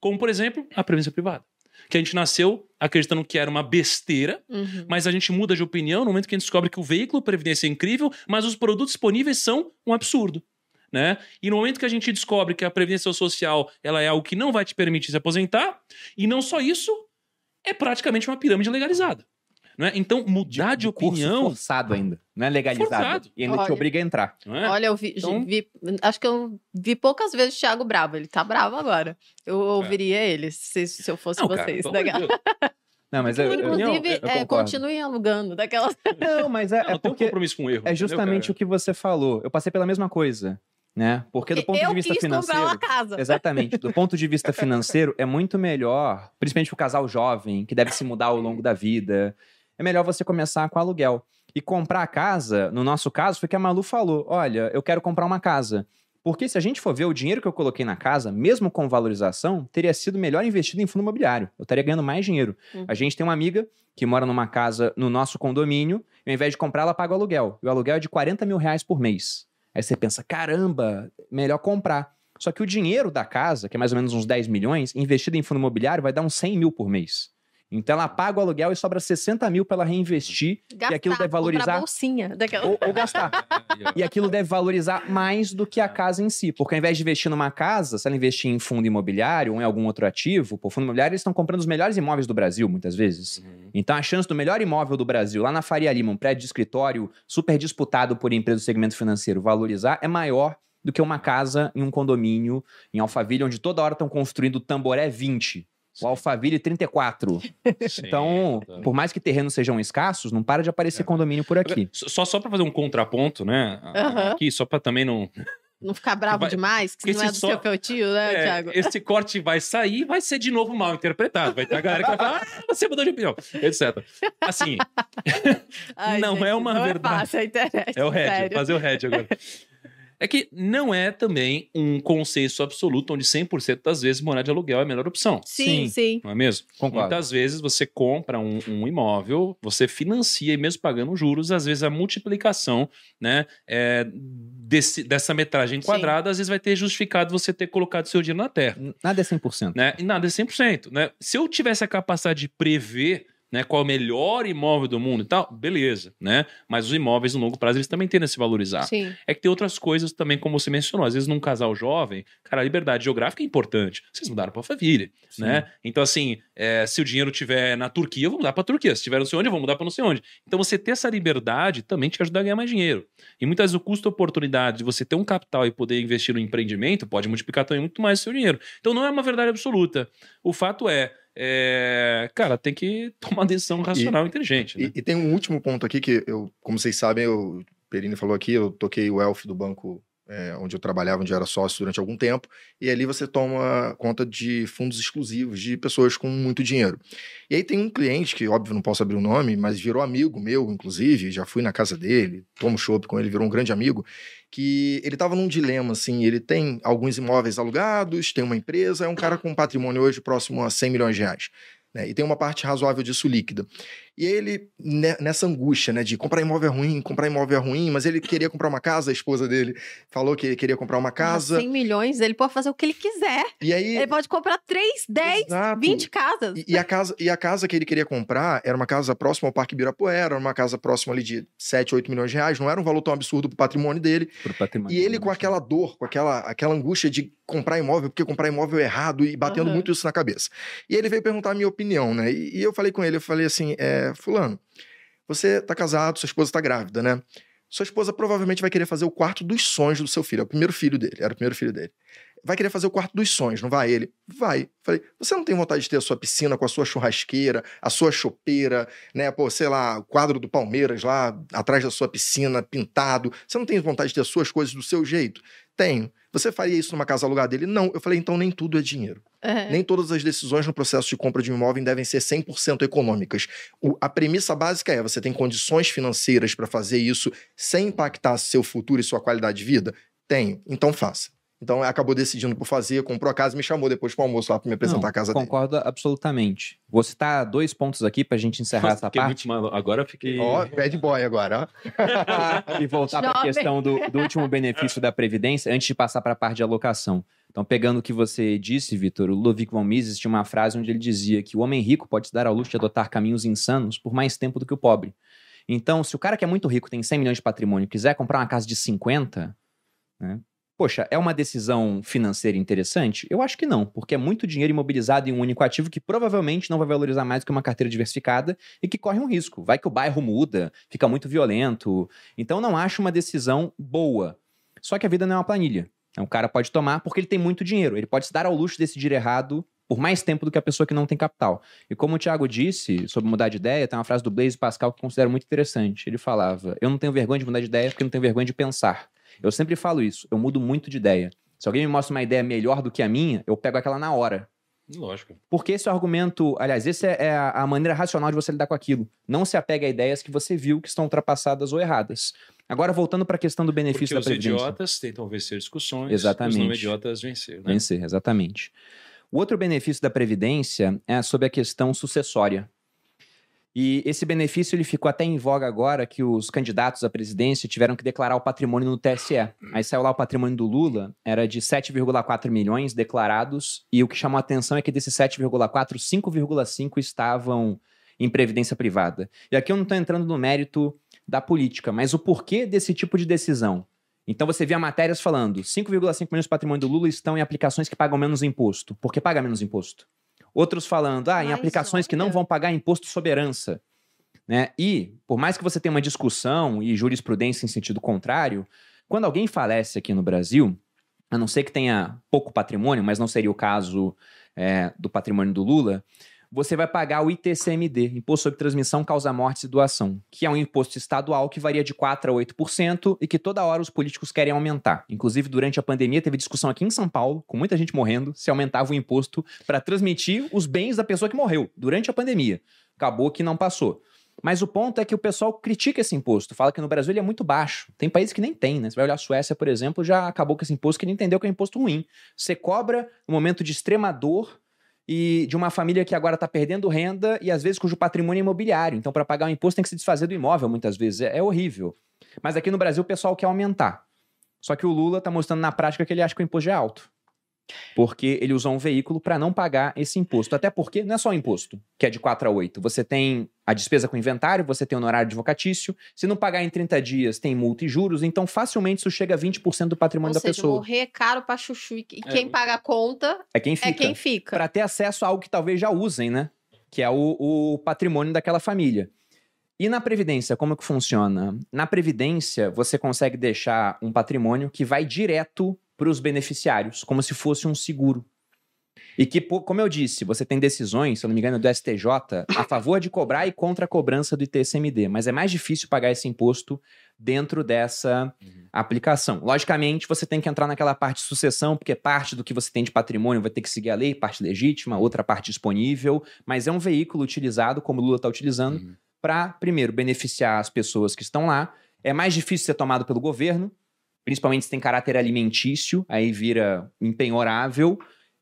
Como, por exemplo, a previdência privada. Que a gente nasceu acreditando que era uma besteira, Uhum. mas a gente muda de opinião no momento que a gente descobre que o veículo previdência é incrível, mas os produtos disponíveis são um absurdo. Né? E no momento que a gente descobre que a previdência social ela é algo que não vai te permitir se aposentar, e não só isso, é praticamente uma pirâmide legalizada. Né? Então, mudar de, curso opinião. forçado ainda. Não é legalizado. Forçado. E ainda te Olha. obriga a entrar. Não é? Olha, eu vi, Então- vi- Acho que eu vi poucas vezes o Thiago bravo. Ele tá bravo agora. Eu ouviria ele se, se eu fosse É. Não, cara, vocês. de daquela- Deus. Não, mas eu, eu, Inclusive, eu é, concordo. continue alugando daquelas. Não, mas é, Não, é tem um porque compromisso com o erro. é justamente o que você falou. Eu passei pela mesma coisa, né? Porque do ponto eu de vista quis financeiro, comprar uma casa. exatamente, do ponto de vista financeiro é muito melhor, principalmente o casal jovem que deve se mudar ao longo da vida. É melhor você começar com aluguel e comprar a casa. No nosso caso, foi que a Malu falou: "Olha, eu quero comprar uma casa". Porque se a gente for ver o dinheiro que eu coloquei na casa, mesmo com valorização, teria sido melhor investido em fundo imobiliário. Eu estaria ganhando mais dinheiro. Uhum. A gente tem uma amiga que mora numa casa no nosso condomínio, e ao invés de comprar, ela paga o aluguel. E o aluguel é de 40 mil reais por mês. Aí você pensa, caramba, melhor comprar. Só que o dinheiro da casa, que é mais ou menos uns 10 milhões, investido em fundo imobiliário, vai dar uns 100 mil por mês. Então ela paga o aluguel e sobra 60 mil para ela reinvestir Gastar, aquilo deve valorizar- bolsinha daquela. ou, ou gastar. E aquilo deve valorizar mais do que a casa em si. Porque ao invés de investir numa casa, se ela investir em fundo imobiliário ou em algum outro ativo, por fundo imobiliário, eles estão comprando os melhores imóveis do Brasil, muitas vezes. Uhum. Então a chance do melhor imóvel do Brasil, lá na Faria Lima, um prédio de escritório super disputado por empresas do segmento financeiro, valorizar é maior do que uma casa em um condomínio em Alphaville, onde toda hora estão construindo o Tamboré 20. O Alphaville 34. Então, Sim, tá. por mais que terrenos sejam escassos, não para de aparecer É. condomínio por aqui. Só, só para fazer um contraponto, né? Aqui, só para também não. Não ficar bravo Vai- demais, que não é do só- seu feitio, né, É, Thiago? esse corte vai sair e vai ser de novo mal interpretado. Vai ter a galera que vai falar, ah, você mudou de opinião, etc. Assim, Ai, não gente, é uma não verdade. É fácil a internet. é o head, sério. fazer o head agora. É que não é também um consenso absoluto onde 100% das vezes morar de aluguel é a melhor opção. Sim, Sim. sim. Não é mesmo? Concordo. Muitas vezes você compra um, um imóvel, você financia e mesmo pagando juros, às vezes a multiplicação né, é, desse- dessa metragem Sim. quadrada, às vezes vai ter justificado você ter colocado seu dinheiro na terra. Nada é 100%. Né? E nada é 100%. Né? Se eu tivesse a capacidade de prever né? Qual é o melhor imóvel do mundo e tal, beleza, né? Mas os imóveis no longo prazo eles também tendem a se valorizar. Sim. É que tem outras coisas também, como você mencionou. Às vezes, num casal jovem, cara, a liberdade geográfica é importante. Vocês mudaram pra família, né? Então, assim, é, se o dinheiro tiver na Turquia, eu vou mudar pra Turquia. Se tiver não sei onde, eu vou mudar pra não sei onde. Então, você ter essa liberdade também te ajuda a ganhar mais dinheiro. E muitas vezes o custo-oportunidade de você ter um capital e poder investir no empreendimento pode multiplicar também muito mais o seu dinheiro. Então, não é uma verdade absoluta. O fato é, é, cara, tem que tomar uma decisão racional e inteligente. Né? E, e tem um último ponto aqui que eu, como vocês sabem, eu, o Perini falou aqui, eu toquei o Elf do banco é, onde eu trabalhava, onde eu era sócio durante algum tempo, e ali você toma conta de fundos exclusivos de pessoas com muito dinheiro. E aí tem um cliente, que óbvio não posso abrir o nome, mas virou amigo meu, inclusive, já fui na casa dele, tomo chopp com ele, virou um grande amigo, que ele estava num dilema, assim, ele tem alguns imóveis alugados, tem uma empresa, é um cara com um patrimônio hoje próximo a 100 milhões de reais. Né, e tem uma parte razoável disso líquida. E ele, ne- nessa angústia, né, de comprar imóvel é ruim, comprar imóvel é ruim, mas ele queria comprar uma casa, a esposa dele falou que ele queria comprar uma casa. 100 milhões, ele pode fazer o que ele quiser. E aí. Ele pode comprar 3, 10, Exato. 20 casas. E, e a casa, e a casa que ele queria comprar era uma casa próxima ao Parque Ibirapuera, era uma casa próxima ali de 7, 8 milhões de reais, não era um valor tão absurdo pro patrimônio dele. Pro patrimônio. E ele com aquela dor, com aquela, aquela angústia de comprar imóvel, porque comprar imóvel é errado e batendo Aham. muito isso na cabeça. E ele veio perguntar a minha opinião, né? E, e eu falei com ele, eu falei assim, é, fulano, você tá casado, sua esposa tá grávida, né? Sua esposa provavelmente vai querer fazer o quarto dos sonhos do seu filho, é o primeiro filho dele, era o primeiro filho dele. Vai querer fazer o quarto dos sonhos, não vai? Ele, vai. Falei, você não tem vontade de ter a sua piscina com a sua churrasqueira, a sua chopeira, né? Pô, sei lá, o quadro do Palmeiras lá atrás da sua piscina, pintado. Você não tem vontade de ter as suas coisas do seu jeito? Tenho. Você faria isso numa casa alugada dele? Não. Eu falei, então nem tudo é dinheiro. É. Nem todas as decisões no processo de compra de um imóvel devem ser 100% econômicas. O- a premissa básica é: você tem condições financeiras para fazer isso sem impactar seu futuro e sua qualidade de vida? Tenho. Então faça. Então acabou decidindo por fazer, comprou a casa e me chamou depois para o almoço lá para me apresentar Não, a casa dele. Concordo absolutamente. Vou citar dois pontos aqui pra gente encerrar Nossa, essa parte. muito malu- Agora eu fiquei. Ó, bad boy agora, ó. e voltar para a questão do, do último benefício da Previdência, antes de passar para a parte de alocação. Então, pegando o que você disse, Vitor, o Ludwig von Mises tinha uma frase onde ele dizia que o homem rico pode se dar ao luxo de adotar caminhos insanos por mais tempo do que o pobre. Então, se o cara que é muito rico, tem 100 milhões de patrimônio, quiser comprar uma casa de 50, né? Poxa, é uma decisão financeira interessante? Eu acho que não, porque é muito dinheiro imobilizado em um único ativo que provavelmente não vai valorizar mais do que uma carteira diversificada e que corre um risco. Vai que o bairro muda, fica muito violento. Então não acho uma decisão boa. Só que a vida não é uma planilha. O cara pode tomar porque ele tem muito dinheiro. Ele pode se dar ao luxo de decidir errado por mais tempo do que a pessoa que não tem capital. E como o Thiago disse sobre mudar de ideia, tem uma frase do Blaise Pascal que considero muito interessante. Ele falava: Eu não tenho vergonha de mudar de ideia porque não tenho vergonha de pensar. Eu sempre falo isso, eu mudo muito de ideia. Se alguém me mostra uma ideia melhor do que a minha, eu pego aquela na hora. Lógico. Porque esse é o argumento, aliás, esse é é a maneira racional de você lidar com aquilo. Não se apega a ideias que você viu que estão ultrapassadas ou erradas. Agora, voltando para a questão do Porque benefício da os Previdência. idiotas tentam vencer discussões, Exatamente. os não idiotas vencer. Né? Vencer, exatamente. O outro benefício da Previdência é sobre a questão sucessória. E esse benefício ele ficou até em voga agora que os candidatos à presidência tiveram que declarar o patrimônio no TSE. Aí saiu lá o patrimônio do Lula, era de 7,4 milhões declarados, e o que chamou a atenção é que desses 7,4, 5,5 estavam em previdência privada. E aqui eu não estou entrando no mérito da política, mas o porquê desse tipo de decisão. Então você via matérias falando 5,5 milhões de patrimônio do Lula estão em aplicações que pagam menos imposto. Por que paga menos imposto? Outros falando, ah, em Mas aplicações que não vão pagar imposto sobre herança. Né? E, por mais que você tenha uma discussão e jurisprudência em sentido contrário, quando alguém falece aqui no Brasil, a não ser que tenha pouco patrimônio, mas não seria o caso é, do patrimônio do Lula, você vai pagar o ITCMD, Imposto sobre Transmissão, Causa Mortes e Doação, que é um imposto estadual que varia de 4% a 8% e que toda hora os políticos querem aumentar. Inclusive, durante a pandemia, teve discussão aqui em São Paulo, com muita gente morrendo, se aumentava o imposto para transmitir os bens da pessoa que morreu durante a pandemia. Acabou que não passou. Mas o ponto é que o pessoal critica esse imposto, fala que no Brasil ele é muito baixo. Tem países que nem tem, né? Você vai olhar a Suécia, por exemplo, já acabou com esse imposto que ele entendeu que é um imposto ruim. Você cobra no momento de extrema dor e de uma família que agora está perdendo renda e às vezes cujo patrimônio é imobiliário. Então, para pagar o imposto, tem que se desfazer do imóvel muitas vezes. É, é horrível. Mas aqui no Brasil o pessoal quer aumentar. Só que o Lula está mostrando na prática que ele acha que o imposto é alto. Porque ele usou um veículo para não pagar esse imposto. Até porque não é só o imposto, que é de 4 a 8. Você tem a despesa com inventário, você tem o honorário advocatício. Se não pagar em 30 dias, tem multa e juros. Então, facilmente isso chega a 20% do patrimônio Ou da seja, pessoa. morrer é caro pra chuchu. E É, quem paga a conta É quem fica. é quem fica. Para ter acesso a algo que talvez já usem, né? Que é o, o patrimônio daquela família. E na Previdência, como que funciona? Na Previdência, você consegue deixar um patrimônio que vai direto para os beneficiários, como se fosse um seguro. E que, como eu disse, você tem decisões, se eu não me engano, do STJ, a favor de cobrar e contra a cobrança do ITCMD. Mas é mais difícil pagar esse imposto dentro dessa aplicação. Logicamente, você tem que entrar naquela parte de sucessão, porque parte do que você tem de patrimônio vai ter que seguir a lei, parte legítima, outra parte disponível, mas é um veículo utilizado, como o Lula está utilizando, Uhum. para, primeiro, beneficiar as pessoas que estão lá. É mais difícil ser tomado pelo governo, principalmente se tem caráter alimentício, aí vira impenhorável.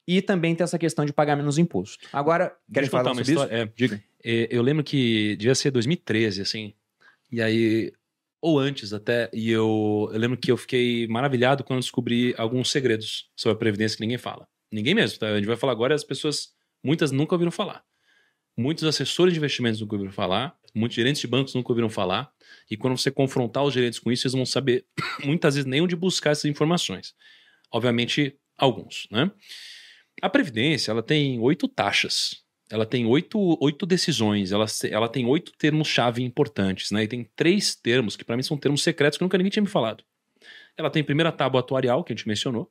E também tem essa questão de pagar menos imposto. Agora, querem falar uma sobre isso? história. É, diga. É, eu lembro que devia ser 2013, assim. E aí, ou antes até, e eu, eu lembro que eu fiquei maravilhado quando descobri alguns segredos sobre a Previdência que ninguém fala. Ninguém mesmo, tá? A gente vai falar agora as pessoas, muitas nunca ouviram falar. Muitos assessores de investimentos nunca ouviram falar, muitos gerentes de bancos nunca ouviram falar. E quando você confrontar os gerentes com isso, eles vão saber, muitas vezes, nem onde buscar essas informações. Obviamente, alguns, né? A Previdência, ela tem oito taxas. Ela tem oito, oito decisões, ela, ela tem oito termos-chave importantes, né? E tem três termos que, para mim, são termos secretos que nunca ninguém tinha me falado. Ela tem a tábua atuarial, que a gente mencionou.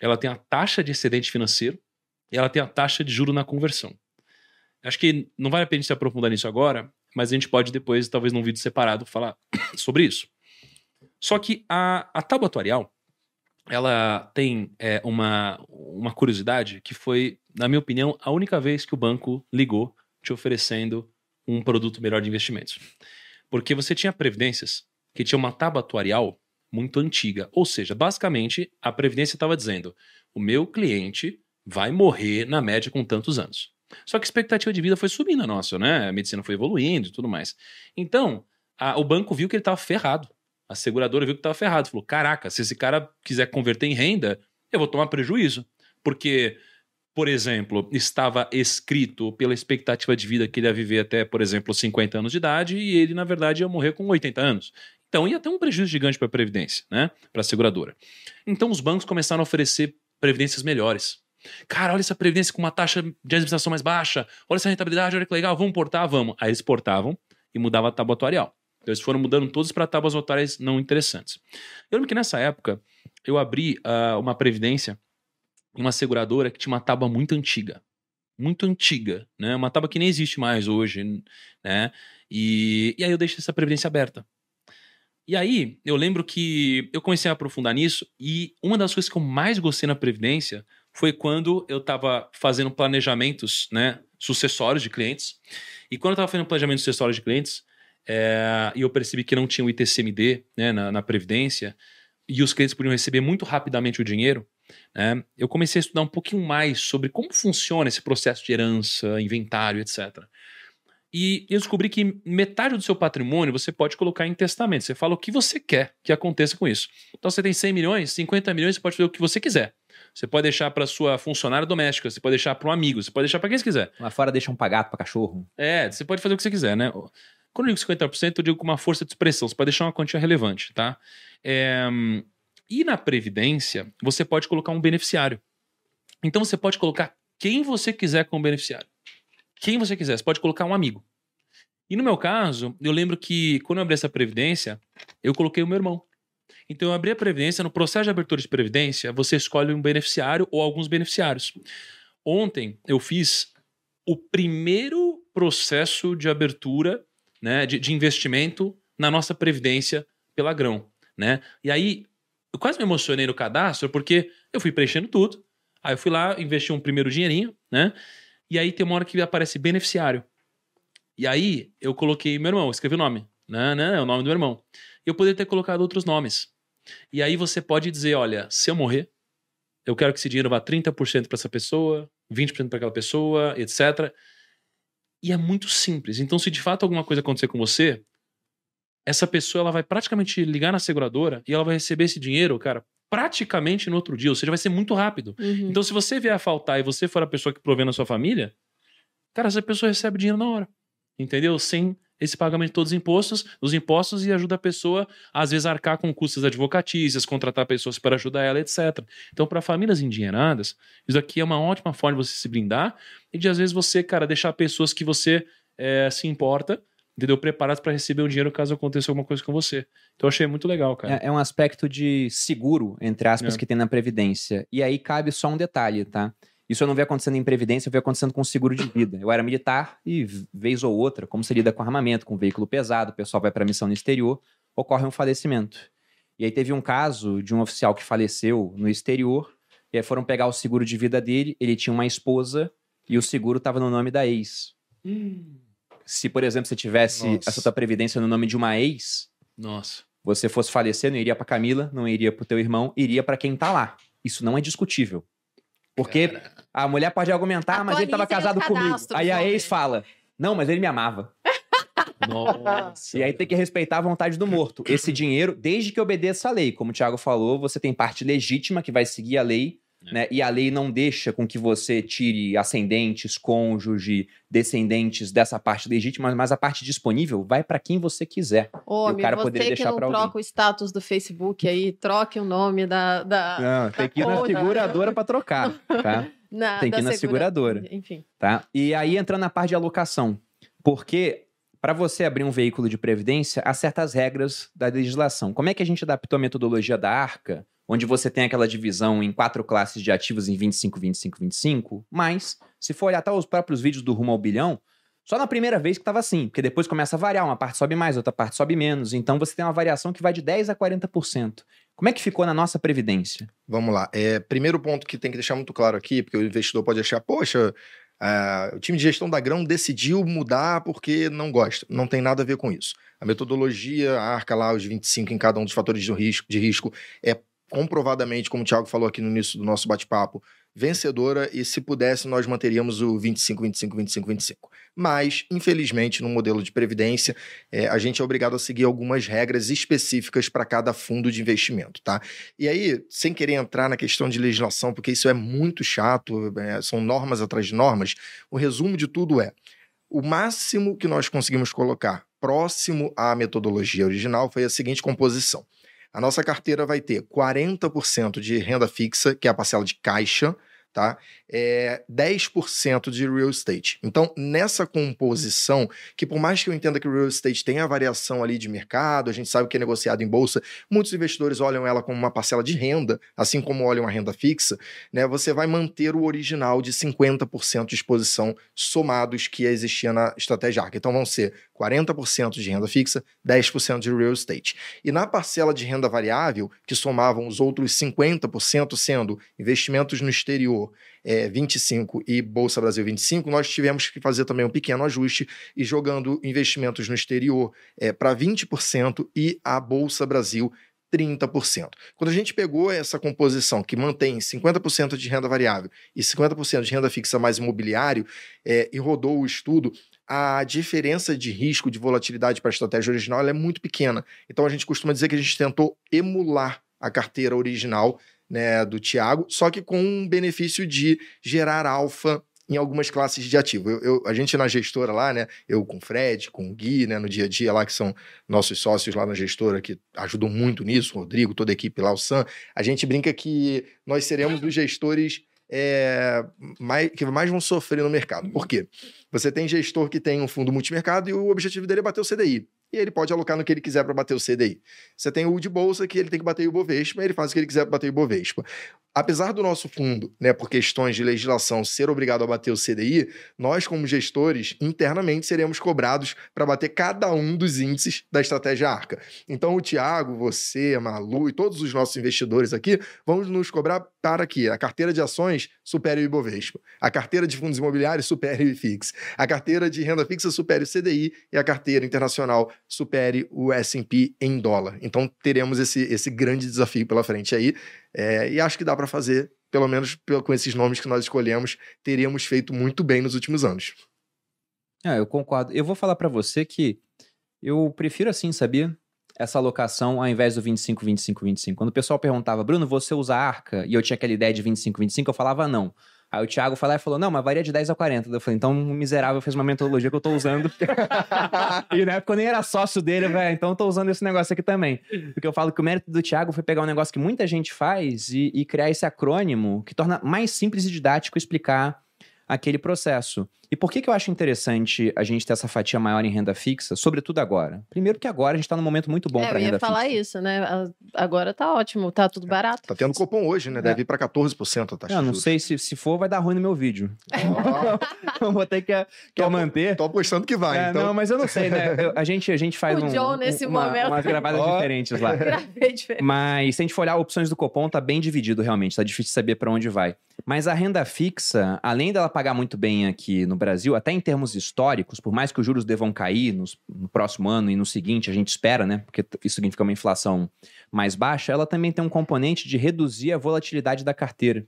Ela tem a taxa de excedente financeiro. E ela tem a taxa de juro na conversão. Acho que não vale a pena se aprofundar nisso agora, mas a gente pode depois, talvez num vídeo separado, falar sobre isso. Só que a, a tábua atuarial, ela tem é, uma, uma curiosidade que foi, na minha opinião, a única vez que o banco ligou te oferecendo um produto melhor de investimentos. Porque você tinha previdências que tinham uma tábua atuarial muito antiga. Ou seja, basicamente, a previdência estava dizendo: o meu cliente vai morrer na média com tantos anos. Só que a expectativa de vida foi subindo a nossa, né? A medicina foi evoluindo e tudo mais. Então, a- o banco viu que ele estava ferrado. A seguradora viu que estava ferrado. Falou: caraca, se esse cara quiser converter em renda, eu vou tomar prejuízo. Porque, por exemplo, estava escrito pela expectativa de vida que ele ia viver até, por exemplo, 50 anos de idade e ele, na verdade, ia morrer com 80 anos. Então ia ter um prejuízo gigante para a Previdência, né? Para a seguradora. Então os bancos começaram a oferecer previdências melhores. Cara, olha essa previdência com uma taxa de administração mais baixa, olha essa rentabilidade, olha que legal, vamos portar, vamos. Aí eles portavam e mudava a tábua atuarial. Então eles foram mudando todos para tábuas atuariais não interessantes. Eu lembro que nessa época eu abri ah, uma previdência em uma seguradora que tinha uma tábua muito antiga. Muito antiga, né? Uma tábua que nem existe mais hoje, né? E, e aí eu deixei essa previdência aberta. E aí, eu lembro que eu comecei a aprofundar nisso e uma das coisas que eu mais gostei na Previdência foi quando eu estava fazendo planejamentos né, sucessórios de clientes. E quando eu estava fazendo planejamento sucessório de clientes, é, e eu percebi que não tinha o ITCMD né, na, na Previdência, e os clientes podiam receber muito rapidamente o dinheiro, né, eu comecei a estudar um pouquinho mais sobre como funciona esse processo de herança, inventário, etc. E eu descobri que metade do seu patrimônio você pode colocar em testamento. Você fala o que você quer que aconteça com isso. Então você tem 100 milhões, 50 milhões, você pode fazer o que você quiser. Você pode deixar para sua funcionária doméstica, você pode deixar para um amigo, você pode deixar para quem você quiser. Lá fora deixa um pagato pra cachorro. É, você pode fazer o que você quiser, né? Quando eu digo 50%, eu digo com uma força de expressão. Você pode deixar uma quantia relevante, tá? É, E na Previdência, você pode colocar um beneficiário. Então você pode colocar quem você quiser como beneficiário. Quem você quiser. Você pode colocar um amigo. E no meu caso, eu lembro que quando eu abri essa Previdência, eu coloquei o meu irmão. Então eu abri a Previdência, no processo de abertura de Previdência, você escolhe um beneficiário ou alguns beneficiários. Ontem eu fiz o primeiro processo de abertura né, de, de investimento na nossa Previdência pela Grão. Né? E aí, eu quase me emocionei no cadastro, porque eu fui preenchendo tudo. Aí eu fui lá, investi um primeiro dinheirinho, né? E aí tem uma hora que aparece beneficiário. E aí eu coloquei meu irmão, escrevi o nome. Né, né, é o nome do meu irmão. Eu poderia ter colocado outros nomes. E aí você pode dizer, olha, se eu morrer, eu quero que esse dinheiro vá 30% para essa pessoa, 20% para aquela pessoa, etc. E é muito simples. Então, se de fato alguma coisa acontecer com você, essa pessoa ela vai praticamente ligar na seguradora e ela vai receber esse dinheiro, cara, praticamente no outro dia, ou seja, vai ser muito rápido. Uhum. Então, se você vier a faltar e você for a pessoa que provê na sua família, cara, essa pessoa recebe dinheiro na hora. Entendeu? Sem esse pagamento de todos os impostos, os impostos e ajuda a pessoa, às vezes, a arcar com custos advocatícias, contratar pessoas para ajudar ela, etc. Então, para famílias endinheiradas, isso aqui é uma ótima forma de você se blindar e de, às vezes, você, cara, deixar pessoas que você eh, se importa, entendeu? Preparadas para receber o dinheiro caso aconteça alguma coisa com você. Então, eu achei muito legal, cara. É, é um aspecto de seguro, entre aspas, É. que tem na Previdência. E aí cabe só um detalhe, tá? Isso eu não vi acontecendo em Previdência, eu vi acontecendo com seguro de vida. Eu era militar e, vez ou outra, como se lida com armamento, com veículo pesado, o pessoal vai para missão no exterior, ocorre um falecimento. E aí teve um caso de um oficial que faleceu no exterior, e aí foram pegar o seguro de vida dele, ele tinha uma esposa e o seguro estava no nome da ex. Se, por exemplo, você tivesse Nossa. essa tua previdência no nome de uma ex, Nossa. você fosse falecer, não iria pra Camila, não iria pro teu irmão, iria pra quem tá lá. Isso não é discutível. Porque a mulher pode argumentar, "Ah, mas ele tava Atualizem casado comigo. Aí a ex fala: Não, mas ele me amava. Nossa. E aí tem que respeitar a vontade do morto. Esse dinheiro, desde que obedeça a lei, como o Thiago falou, você tem parte legítima que vai seguir a lei. Né? E a lei não deixa com que você tire ascendentes, cônjuge, descendentes dessa parte legítima, mas a parte disponível vai pra quem você quiser. Homem, cara você poderia que deixar não pra alguém. troca o status do Facebook aí, troque o nome da, da, Não, tem que ir na seguradora pra trocar, tá? na, tem que da ir na segura- seguradora. Enfim. tá? E aí entrando na parte de alocação, porque para você abrir um veículo de previdência, há certas regras da legislação. Como é que a gente adaptou a metodologia da Arca, onde você tem aquela divisão em quatro classes de ativos em 25, 25, 25, mas se for olhar até os próprios vídeos do Rumo ao Bilhão, só na primeira vez que estava assim, porque depois começa a variar, uma parte sobe mais, outra parte sobe menos, então você tem uma variação que vai de 10 a 40%. Como é que ficou na nossa previdência? Vamos lá. É, primeiro ponto que tem que deixar muito claro aqui, porque o investidor pode achar, poxa, ah, o time de gestão da Grão decidiu mudar porque não gosta. Não tem nada a ver com isso. A metodologia, a arca lá, os 25 em cada um dos fatores de risco, de risco é comprovadamente, como o Thiago falou aqui no início do nosso bate-papo, vencedora e se pudesse nós manteríamos o 25, 25, 25, 25. Mas, infelizmente, no modelo de previdência, é, a gente é obrigado a seguir algumas regras específicas para cada fundo de investimento, tá? E aí, sem querer entrar na questão de legislação, porque isso é muito chato, é, são normas atrás de normas, o resumo de tudo é: o máximo que nós conseguimos colocar próximo à metodologia original foi a seguinte composição. A nossa carteira vai ter 40% de renda fixa, que é a parcela de caixa, tá? É 10% de real estate. Então, nessa composição, que por mais que eu entenda que o real estate tem a variação ali de mercado, a gente sabe que é negociado em bolsa, muitos investidores olham ela como uma parcela de renda, assim como olham a renda fixa, né? Você vai manter o original de 50% de exposição somados que existia na estratégia ARC. Então vão ser 40% de renda fixa, 10% de real estate. E na parcela de renda variável, que somavam os outros 50%, sendo investimentos no exterior, é, 25 e Bolsa Brasil 25, nós tivemos que fazer também um pequeno ajuste e jogando investimentos no exterior é, para 20% e a Bolsa Brasil 30%. Quando a gente pegou essa composição que mantém 50% de renda variável e 50% de renda fixa mais imobiliário é, e rodou o estudo, a diferença de risco de volatilidade para a estratégia original é muito pequena. Então a gente costuma dizer que a gente tentou emular a carteira original né, do Tiago, só que com um benefício de gerar alfa em algumas classes de ativo. Eu, eu- a gente na gestora lá, né, eu com o Fred, com o Gui, né, no dia a dia lá, que são nossos sócios lá na gestora, que ajudam muito nisso, o Rodrigo, toda a equipe lá, o Sam, a gente brinca que nós seremos os gestores é, mais, que mais vão sofrer no mercado. Por quê? Você tem gestor que tem um fundo multimercado e o objetivo dele é bater o CDI. E ele pode alocar no que ele quiser para bater o CDI. Você tem o de bolsa que ele tem que bater o Ibovespa, ele faz o que ele quiser para bater o Ibovespa. Apesar do nosso fundo, né, por questões de legislação, ser obrigado a bater o CDI, nós, como gestores, internamente seremos cobrados para bater cada um dos índices da estratégia Arca. Então, o Tiago, você, a Malu e todos os nossos investidores aqui vamos nos cobrar para que a carteira de ações supere o Ibovespa, a carteira de fundos imobiliários supere o IFIX, a carteira de renda fixa supere o CDI e a carteira internacional supere o S&P em dólar. Então, teremos esse, esse grande desafio pela frente aí. É, e acho que dá para fazer, pelo menos com esses nomes que nós escolhemos, teríamos feito muito bem nos últimos anos. Ah, eu concordo. Eu vou falar pra você que eu prefiro assim, sabia? Essa alocação ao invés do 25, 25, 25. Quando o pessoal perguntava, Bruno, você usa arca? E eu tinha aquela ideia de 25, 25, eu falava não. Aí o Thiago e falou: não, mas varia de 10 a 40. Eu falei, então o miserável fez uma metodologia que eu tô usando. e na época eu nem era sócio dele, velho. Então eu tô usando esse negócio aqui também. Porque eu falo que o mérito do Thiago foi pegar um negócio que muita gente faz e, e criar esse acrônimo que torna mais simples e didático explicar aquele processo. E por que, que eu acho interessante a gente ter essa fatia maior em renda fixa, sobretudo agora? Primeiro que agora a gente está num momento muito bom É, para eu ia renda falar fixa. isso, né? Agora tá ótimo, tá tudo barato. Tá tendo cupom hoje, né? Deve ir pra 14% a taxa Eu não sei se, se for, vai dar ruim no meu vídeo. eu vou ter que, que Tô- manter. Tô apostando que vai, É, então. Não, mas eu não sei, né? Eu- a, gente, a gente faz O um, John, nesse uma, momento. umas gravadas Ó. diferentes lá. Gravei diferente. Mas se a gente for olhar opções do Copom, tá bem dividido realmente, tá difícil de saber para onde vai. Mas a renda fixa, além dela pagar muito bem aqui no Brasil, até em termos históricos, por mais que os juros devam cair no próximo ano e no seguinte, a gente espera, né? Porque isso significa uma inflação mais baixa, ela também tem um componente de reduzir a volatilidade da carteira.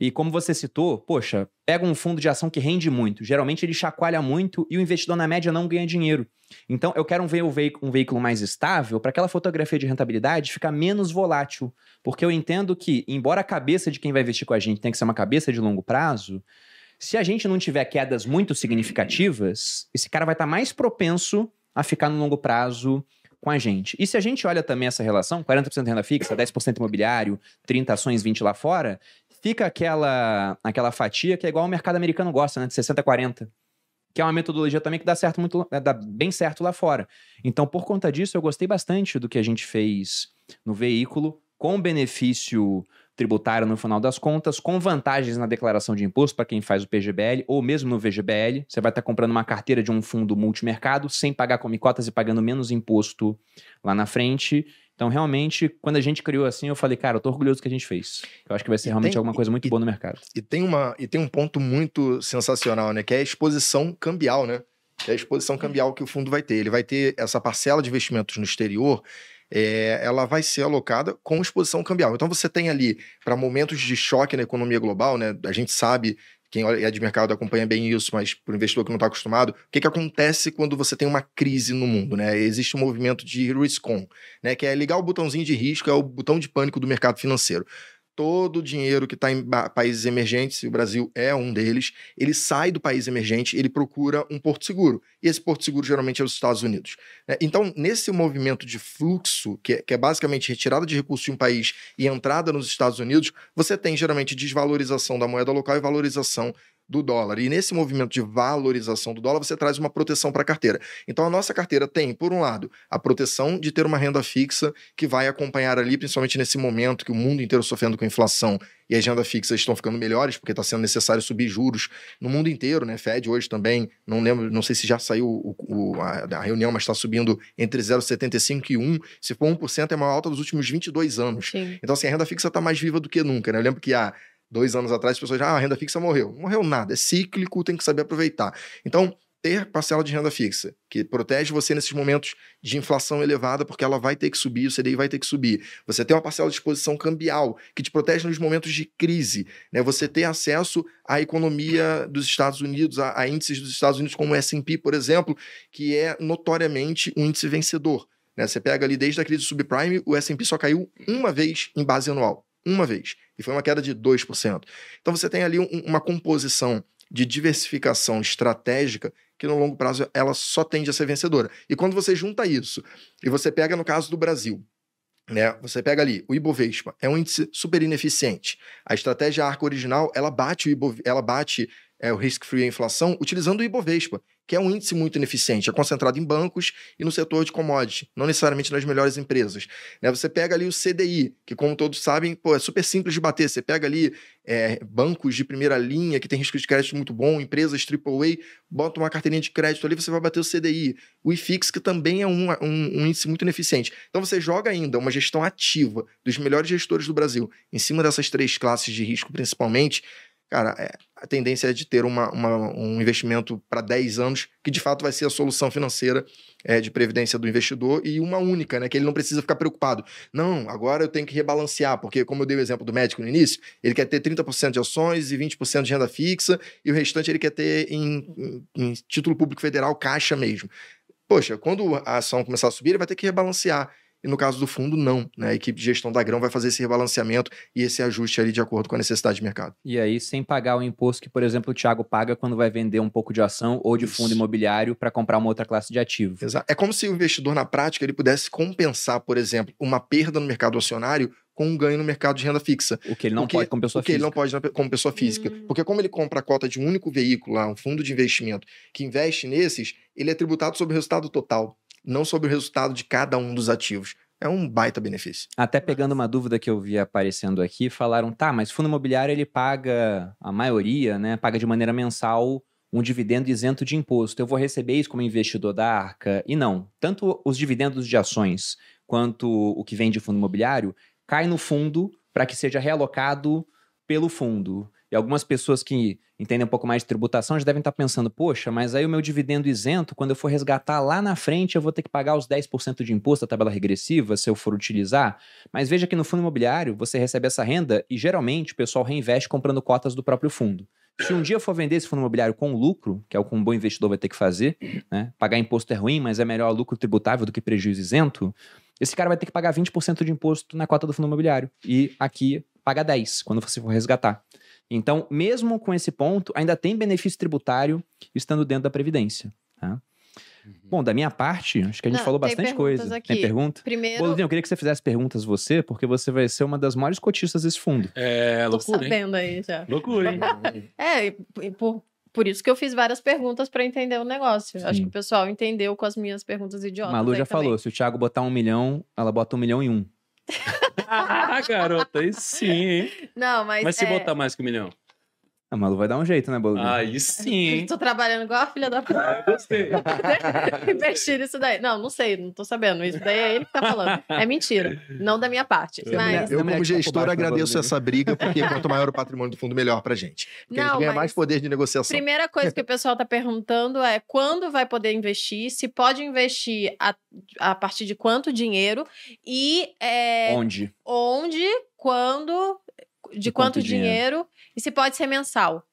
E como você citou, poxa, pega um fundo de ação que rende muito. Geralmente ele chacoalha muito e o investidor, na média, não ganha dinheiro. Então, eu quero vei- um veículo, um veículo mais estável para aquela fotografia de rentabilidade ficar menos volátil. Porque eu entendo que, embora a cabeça de quem vai investir com a gente tenha que ser uma cabeça de longo prazo, se a gente não tiver quedas muito significativas, esse cara vai estar mais propenso a ficar no longo prazo com a gente. E se a gente olha também essa relação, 40% renda fixa, 10% imobiliário, 30 ações, 20 lá fora, fica aquela aquela fatia que é igual o mercado americano gosta, né, de 60 40. Que é uma metodologia também que dá certo muito, é, dá bem certo lá fora. Então, por conta disso, eu gostei bastante do que a gente fez no veículo, com benefício tributário no final das contas, com vantagens na declaração de imposto para quem faz o PGBL ou mesmo no VGBL. Você vai estar comprando uma carteira de um fundo multimercado sem pagar comicotas e pagando menos imposto lá na frente. Então, realmente, quando a gente criou assim, eu falei, cara, eu tô orgulhoso do que a gente fez. Eu acho que vai ser E realmente tem- alguma coisa muito e- boa no mercado. E tem, uma, e tem um ponto muito sensacional, né? Que é a exposição cambial, né? Que é a exposição cambial que o fundo vai ter. Ele vai ter essa parcela de investimentos no exterior, é, ela vai ser alocada com exposição cambial. Então você tem ali, para momentos de choque na economia global, né? A gente sabe, quem é de mercado acompanha bem isso, mas para o investidor que não está acostumado, o que, que acontece quando você tem uma crise no mundo, né? Existe um movimento de risk on, né? Que é ligar o botãozinho de risco, é o botão de pânico do mercado financeiro todo o dinheiro que está em países emergentes, e o Brasil é um deles, ele sai do país emergente, ele procura um porto seguro. E esse porto seguro geralmente é os Estados Unidos. né? Então, nesse movimento de fluxo, que é, que é basicamente retirada de recursos de um país e entrada nos Estados Unidos, você tem geralmente desvalorização da moeda local e valorização do dólar. E nesse movimento de valorização do dólar, você traz uma proteção para a carteira. Então, a nossa carteira tem, por um lado, a proteção de ter uma renda fixa que vai acompanhar ali, principalmente nesse momento que o mundo inteiro sofrendo com inflação e as rendas fixas estão ficando melhores, porque está sendo necessário subir juros no mundo inteiro, né? Fed hoje também, não lembro, não sei se já saiu o- o- a, a reunião, mas está subindo entre 0,75 e 1. Se for 1%, é a maior alta dos últimos 22 anos. Sim. Então, assim, a renda fixa está mais viva do que nunca, né? Eu lembro que há dois anos atrás as pessoas já, ah, a renda fixa morreu. Não morreu nada, é cíclico, tem que saber aproveitar. Então, ter parcela de renda fixa, que protege você nesses momentos de inflação elevada, porque ela vai ter que subir, o CDI vai ter que subir. Você tem uma parcela de exposição cambial, que te protege nos momentos de crise. Né? Você ter acesso à economia dos Estados Unidos, a, a índices dos Estados Unidos, como o S&P, por exemplo, que é notoriamente um índice vencedor. Né? Você pega ali desde a crise subprime, o S&P só caiu uma vez em base anual. Uma vez. E foi uma queda de 2%. Então você tem ali um- uma composição de diversificação estratégica que no longo prazo ela só tende a ser vencedora. E quando você junta isso, e você pega no caso do Brasil, né? Você pega ali o Ibovespa, é um índice super ineficiente. A estratégia arca original, ela bate o Ibov... ela bate é, o risk free e a inflação utilizando o Ibovespa, que é um índice muito ineficiente, é concentrado em bancos e no setor de commodity, não necessariamente nas melhores empresas. Né? Você pega ali o CDI, que como todos sabem, pô, é super simples de bater. Você pega ali é, bancos de primeira linha, que tem risco de crédito muito bom, empresas AAA, bota uma carteirinha de crédito ali, você vai bater o CDI. O IFIX, que também é um, um, um índice muito ineficiente. Então você joga ainda uma gestão ativa dos melhores gestores do Brasil, em cima dessas três classes de risco, principalmente, cara, é, a tendência é de ter uma, uma- um investimento para 10 anos, que de fato vai ser a solução financeira é, de previdência do investidor e uma única, né? Que ele não precisa ficar preocupado. Não, agora eu tenho que rebalancear, porque, como eu dei o exemplo do médico no início, ele quer ter 30% de ações e 20% de renda fixa, e o restante ele quer ter em, em- em título público federal, caixa mesmo. poxa, quando a ação começar a subir, ele vai ter que rebalancear. E no caso do fundo, não. Né? A equipe de gestão da grão vai fazer esse rebalanceamento e esse ajuste ali de acordo com a necessidade de mercado. E aí, sem pagar o imposto que, por exemplo, o Thiago paga quando vai vender um pouco de ação ou de Isso. fundo imobiliário para comprar uma outra classe de ativo. Exato. É como se o investidor, na prática, ele pudesse compensar, por exemplo, uma perda no mercado acionário com um ganho no mercado de renda fixa. O que ele não Porque- pode como pessoa o que ele não física. pode como pessoa física. Hum. Porque como ele compra a cota de um único veículo, lá, um fundo de investimento, que investe nesses, ele é tributado sobre o resultado total, não sobre o resultado de cada um dos ativos. É um baita benefício. Até pegando uma dúvida que eu vi aparecendo aqui, falaram, tá, mas fundo imobiliário ele paga, a maioria, né, paga de maneira mensal um dividendo isento de imposto. Eu vou receber isso como investidor da Arca? E não. Tanto os dividendos de ações quanto o que vem de fundo imobiliário cai no fundo para que seja realocado pelo fundo. E algumas pessoas que entendem um pouco mais de tributação já devem estar pensando, poxa, mas aí o meu dividendo isento, quando eu for resgatar lá na frente, eu vou ter que pagar os 10% de imposto da tabela regressiva se eu for utilizar. Mas veja que no fundo imobiliário você recebe essa renda e geralmente o pessoal reinveste comprando cotas do próprio fundo. Se um dia for vender esse fundo imobiliário com lucro, que é o que um bom investidor vai ter que fazer, né? Pagar imposto é ruim, mas é melhor lucro tributável do que prejuízo isento. Esse cara vai ter que pagar 20% de imposto na cota do fundo imobiliário. E aqui paga 10 quando você for resgatar. Então, mesmo com esse ponto, ainda tem benefício tributário estando dentro da Previdência. tá? Bom, da minha parte, acho que a gente Não, falou bastante coisa. aqui. Tem pergunta? Primeiro, Boldinho, eu queria que você fizesse perguntas você, porque você vai ser uma das maiores cotistas desse fundo. É tô loucura, hein? sabendo aí já. Loucura, hein? É, por, por isso que eu fiz várias perguntas para entender o negócio. Acho Sim. que o pessoal entendeu com as minhas perguntas idiotas. Malu aí já também. falou, se o Thiago botar um milhão, ela bota um milhão e um. Ah, garota, aí sim, hein? Não, mas. Mas se é, botar mais que um milhão? A Malu vai dar um jeito, né, Boldinho? Aí sim? Tô trabalhando igual a filha da puta. Ah, eu gostei. Investir isso daí. Não, não sei, não tô sabendo. Isso daí é ele que tá falando. É mentira. Não da minha parte. Mas. Eu, Não, como gestor, né, agradeço essa briga, porque quanto maior o patrimônio do fundo, melhor pra gente. Porque a gente Não, ganha mais poder de negociação. Primeira coisa que o pessoal tá perguntando é quando vai poder investir, se pode investir a, a partir de quanto dinheiro e é, Onde? onde, quando, de, De quanto, quanto dinheiro? dinheiro e se pode ser mensal.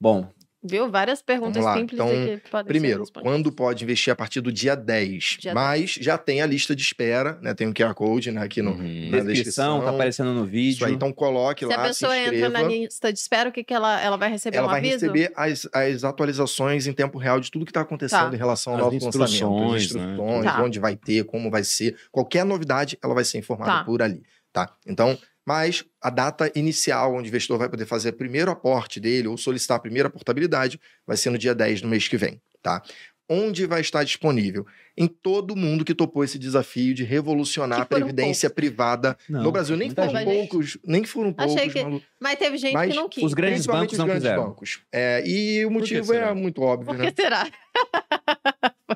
Bom, Viu? Várias perguntas Vamos lá. simples Então, aqui que podem Primeiro, quando pode investir a partir do dia 10. Dia mas já tem a lista de espera, né? Tem o QR Code né, aqui no, Uhum. na descrição, descrição. tá aparecendo no Isso vídeo. aí, então coloque Se a lá, se pessoa entra na lista de espera, o que, que ela, ela vai receber ela um vai aviso? receber as, as atualizações em tempo real de tudo que está acontecendo Tá. em relação ao As novo lançamento. instruções, As né? instruções, Tá. onde vai ter, como vai ser. Qualquer novidade, ela vai ser informada Tá. por ali, tá? Então, mas a data inicial onde o investidor vai poder fazer o primeiro aporte dele ou solicitar a primeira portabilidade vai ser no dia 10 do mês que vem, tá? Onde vai estar disponível? Em todo mundo que topou esse desafio de revolucionar a previdência privada Não, no Brasil. Nem foram gente. poucos, nem foram Achei poucos, que- Malu. Mas teve gente Mas que não quis. os grandes bancos os não grandes quiseram. bancos. É, e o motivo é muito óbvio, Por né? que será?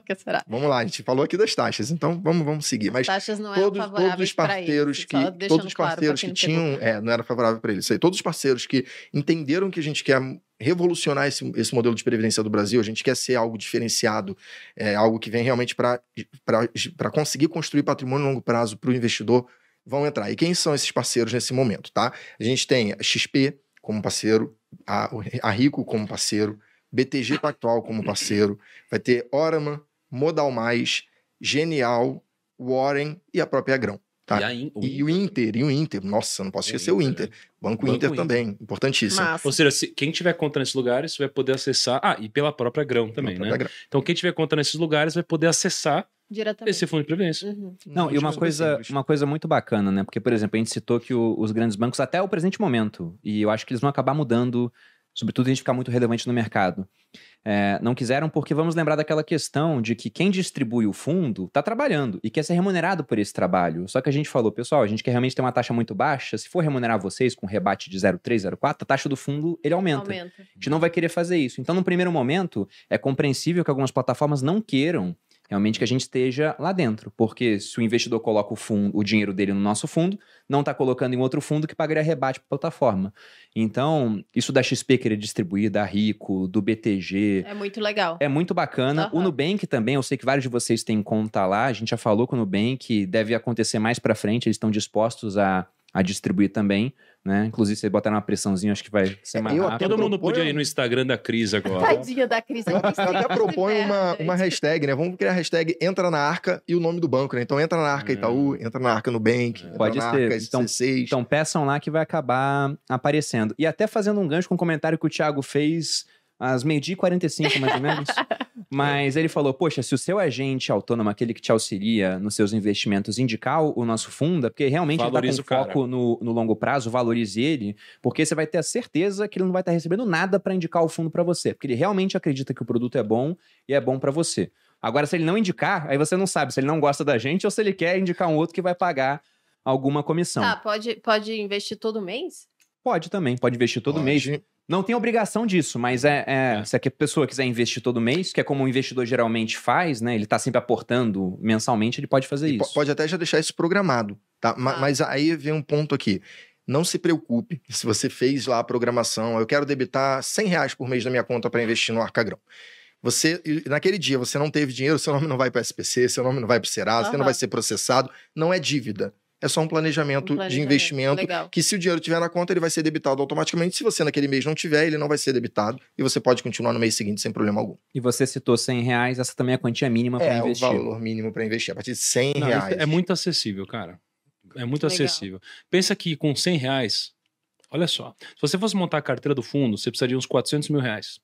Que será? Vamos lá, a gente falou aqui das taxas, então vamos, vamos seguir. Mas Taxas não todos, eram todos os parceiros que todos os claro parceiros quem que tinham, é, não era favorável para eles. Todos os parceiros que entenderam que a gente quer revolucionar esse, esse modelo de previdência do Brasil, a gente quer ser algo diferenciado, é, algo que vem realmente para conseguir construir patrimônio a longo prazo para o investidor, vão entrar. E quem são esses parceiros nesse momento, tá? A gente tem a XP como parceiro, a, a Rico como parceiro, BTG Pactual como parceiro, vai ter Oraman, Modal Mais, Genial, Warren e a própria Grão. Tá. E, a In- o E o Inter, e o Inter, nossa, não posso esquecer o Inter, Inter. Banco, Banco Inter, Inter. também, importantíssimo. Massa. Ou seja, se- quem tiver conta nesses lugares vai poder acessar. Ah, e pela própria Grão também, Pela né? própria Grão. Então, quem tiver conta nesses lugares vai poder acessar Diretamente. esse fundo de previdência. Uhum. Não, e uma coisa, simples. uma coisa muito bacana, né? Porque, por exemplo, a gente citou que o- os grandes bancos, até o presente momento, e eu acho que eles vão acabar mudando, sobretudo a gente ficar muito relevante no mercado. É, não quiseram porque vamos lembrar daquela questão de que quem distribui o fundo está trabalhando e quer ser remunerado por esse trabalho. Só que a gente falou, pessoal, a gente quer realmente ter uma taxa muito baixa. Se for remunerar vocês com rebate de 0,3, 0,4, a taxa do fundo ele aumenta. Aumenta. A gente não vai querer fazer isso. Então, no primeiro momento, é compreensível que algumas plataformas não queiram realmente que a gente esteja lá dentro. Porque se o investidor coloca o, fundo, o dinheiro dele no nosso fundo, não está colocando em outro fundo que pagaria rebate para a plataforma. Então, isso da XP querer distribuir, da Rico, do BTG, É muito legal. é muito bacana. Aham. O Nubank também, eu sei que vários de vocês têm conta lá. A gente já falou com o Nubank, deve acontecer mais para frente. Eles estão dispostos a a distribuir também, né? Inclusive, se botar uma pressãozinha, acho que vai ser mais Eu rápido. Todo mundo proponho- podia ir no Instagram da Cris agora. Tadinha da Cris. Eu até proponho uma, uma hashtag, né? Vamos criar a hashtag entra na arca e o nome do banco, né? Então entra na arca É. Itaú, entra na arca Nubank, entra Pode na ser. arca Então- SC6. Então peçam lá que vai acabar aparecendo. E até fazendo um gancho com um comentário que o Thiago fez às meio-dia e 45, mais ou menos. Mas ele falou: Poxa, se o seu agente autônomo, aquele que te auxilia nos seus investimentos, indicar o nosso fundo, é porque realmente ele Valoriza está o com foco no, no longo prazo, valorize ele, porque você vai ter a certeza que ele não vai estar recebendo nada para indicar o fundo para você, porque ele realmente acredita que o produto é bom e é bom para você. Agora, se ele não indicar, aí você não sabe se ele não gosta da gente ou se ele quer indicar um outro que vai pagar alguma comissão. Tá, pode, pode investir todo mês? Pode também, pode investir todo Pode. mês. Não tem obrigação disso, mas é, é, É. se a pessoa quiser investir todo mês, que é como um investidor geralmente faz, né? Ele tá sempre aportando mensalmente, ele pode fazer E isso. Pode até já deixar isso programado, tá? Tá. Mas aí vem um ponto aqui. Não se preocupe se você fez lá a programação. Eu quero debitar 100 reais por mês da minha conta para investir no Arcagrão. Você, naquele dia, você não teve dinheiro, seu nome não vai para SPC, seu nome não vai para o Serasa, você não vai ser processado. Não é dívida. É só um planejamento, Um de planejamento. investimento Legal. que se o dinheiro tiver na conta, ele vai ser debitado automaticamente. Se você naquele mês não tiver, ele não vai ser debitado e você pode continuar no mês seguinte sem problema algum. E você citou 100 reais, essa também é a quantia mínima para É o investir. valor mínimo para investir, a partir de 100 Não, reais. é muito acessível, cara. É muito Legal. acessível. Pensa que com 100 reais, olha só, se você fosse montar a carteira do fundo, você precisaria de uns 400 mil reais.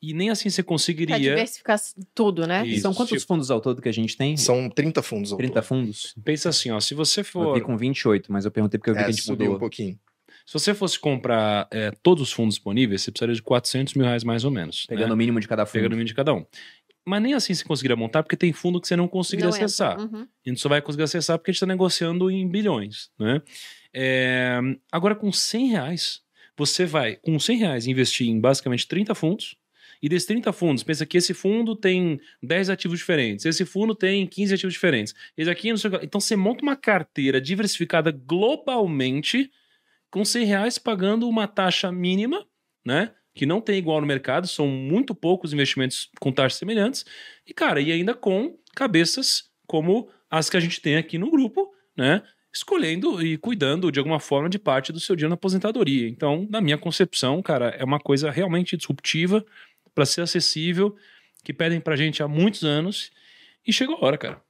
E nem assim você Pra conseguiria. diversificar tudo, né? Isso. São quantos tipo- fundos ao todo que a gente tem? São 30 fundos ao 30 todo. fundos? Pensa assim, ó, se você Eu for. vi com 28, mas eu perguntei porque eu vi É, que a gente subiu mudou. um pouquinho. Se você fosse comprar é, todos os fundos disponíveis, você precisaria de 400 mil reais mais ou menos. Pegando né? o mínimo de cada fundo. Pegando o mínimo de cada um. Mas nem assim você conseguiria montar, porque tem fundo que você não conseguiria acessar. Uhum. A gente só vai conseguir acessar porque a gente está negociando em bilhões, né? É, agora, com 100 reais, você vai, com 100 reais, investir em basicamente 30 fundos. E desses 30 fundos, pensa que esse fundo tem 10 ativos diferentes, esse fundo tem 15 ativos diferentes. Esse aqui, não sei o que. Então, você monta uma carteira diversificada globalmente com 100 reais pagando uma taxa mínima, né? Que não tem igual no mercado, são muito poucos investimentos com taxas semelhantes. E, cara, e ainda com cabeças como as que a gente tem aqui no grupo, né? Escolhendo e cuidando de alguma forma de parte do seu dia na aposentadoria. Então, na minha concepção, cara, é uma coisa realmente disruptiva para ser acessível, que pedem pra gente há muitos anos. E chegou a hora, cara.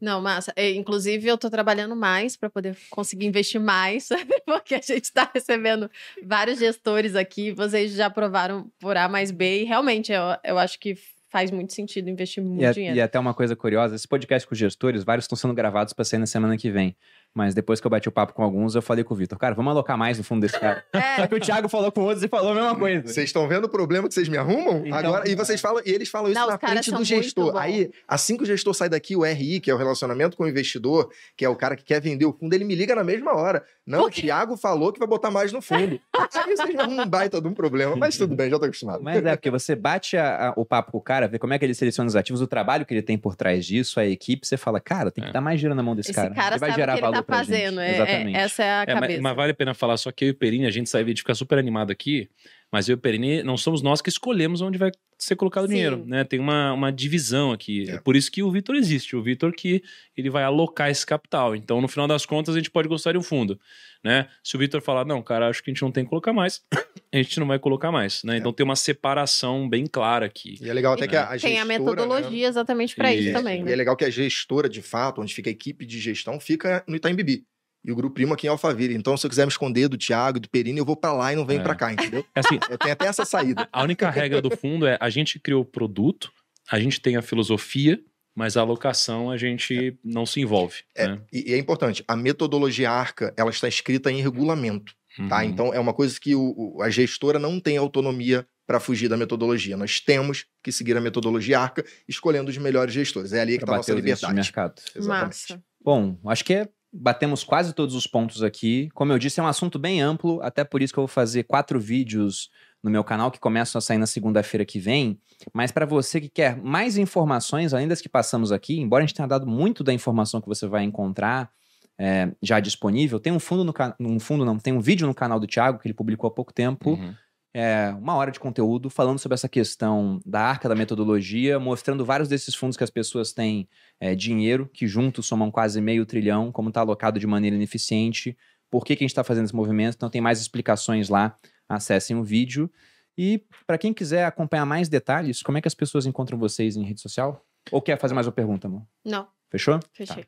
Não, massa. É, Inclusive, eu tô trabalhando mais para poder conseguir investir mais, porque a gente está recebendo vários gestores aqui. Vocês já aprovaram por A mais B, e realmente eu, eu acho que faz muito sentido investir muito E, a- dinheiro. e até uma coisa curiosa, esse podcast com os gestores, vários estão sendo gravados para sair na semana que vem. Mas depois que eu bati o papo com alguns, eu falei com o Vitor, cara, vamos alocar mais no fundo desse cara. Só É, que o Thiago falou com outros e falou a mesma coisa. Vocês estão vendo o problema que vocês me arrumam? Então- Agora, e vocês falam, e eles falam isso Não, na frente do gestor. Aí, assim que o gestor sai daqui, o RI, que é o relacionamento com o investidor, que é o cara que quer vender o fundo, ele me liga na mesma hora. Não, o Thiago falou que vai botar mais no fundo. Aí vocês me arrumam um baita de um problema, mas tudo bem, já tô acostumado. Mas é, porque você bate a- a- o papo com o cara, vê como é que ele seleciona os ativos, o trabalho que ele tem por trás disso, a equipe, você fala, cara, tem que É. dar mais dinheiro na mão desse esse cara. cara, ele vai gerar valor tá pra gente. fazendo. É, é- Exatamente. essa é a É, mas, cabeça. mas vale a pena falar só que eu e o Perini, a gente sai de ficar super animado aqui, mas eu e o Perini não somos nós que escolhemos onde vai ser colocado o dinheiro, né? Tem uma, uma divisão aqui. É. É por isso que o Vitor existe. O Vitor que ele vai alocar esse capital. Então, no final das contas, a gente pode gostar de um fundo, né? Se o Vitor falar, não, cara, acho que a gente não tem que colocar mais, a gente não vai colocar mais, né? Então tem uma separação bem clara aqui. E é legal até que a, a Tem a gestora, né? metodologia exatamente para isso Isso. também, E né? é legal que a gestora, de fato, onde fica a equipe de gestão, fica no Itaim Bibi. E o Grupo Primo aqui em Alphaville. Então, se eu quiser me esconder do Thiago e do Perini, eu vou pra lá e não venho É. pra cá, entendeu? É assim, Eu tenho até essa saída. a única regra do fundo é a gente criou o produto, a gente tem a filosofia, mas a alocação a gente não se envolve. É, né? e, e é importante, a metodologia ARCA, ela está escrita em regulamento, tá? Uhum. Então, é uma coisa que o- o- a gestora não tem autonomia para fugir da metodologia. Nós temos que seguir a metodologia ARCA, escolhendo os melhores gestores. É ali que está a nossa liberdade. mercado. Exatamente. Massa. Bom, acho que é- batemos quase todos os pontos aqui. Como eu disse, é um assunto bem amplo, até por isso que eu vou fazer quatro vídeos no meu canal que começam a sair na segunda-feira que vem. Mas para você que quer mais informações, além das que passamos aqui, embora a gente tenha dado muito da informação que você vai encontrar é, já disponível, tem um fundo no um fundo não, tem um vídeo no canal do Thiago que ele publicou há pouco tempo Uhum. é, uma hora de conteúdo falando sobre essa questão da arca da metodologia, mostrando vários desses fundos que as pessoas têm é, dinheiro, que juntos somam quase meio trilhão, como está alocado de maneira ineficiente, por que, que a gente está fazendo esse movimento. Então tem mais explicações lá. Acessem o vídeo. E para quem quiser acompanhar mais detalhes, como é que as pessoas encontram vocês em rede social? Ou quer fazer mais uma pergunta, amor? Não, Fechou? fechei.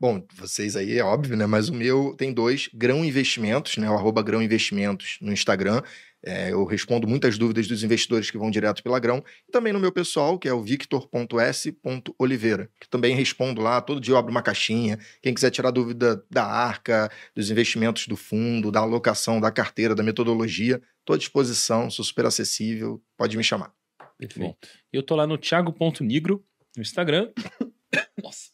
Bom, vocês aí é óbvio, né? Mas o meu tem dois, Grão Investimentos, né? O arroba Grão Investimentos no Instagram. É, eu respondo muitas dúvidas dos investidores que vão direto pela Grão. E também no meu pessoal, que é o victor.s.oliveira, que também respondo lá. Todo dia eu abro uma caixinha. Quem quiser tirar dúvida da arca, dos investimentos do fundo, da alocação, da carteira, da metodologia, estou à disposição, sou super acessível, pode me chamar. Bom, eu tô lá no thiago.nigro no Instagram. Nossa,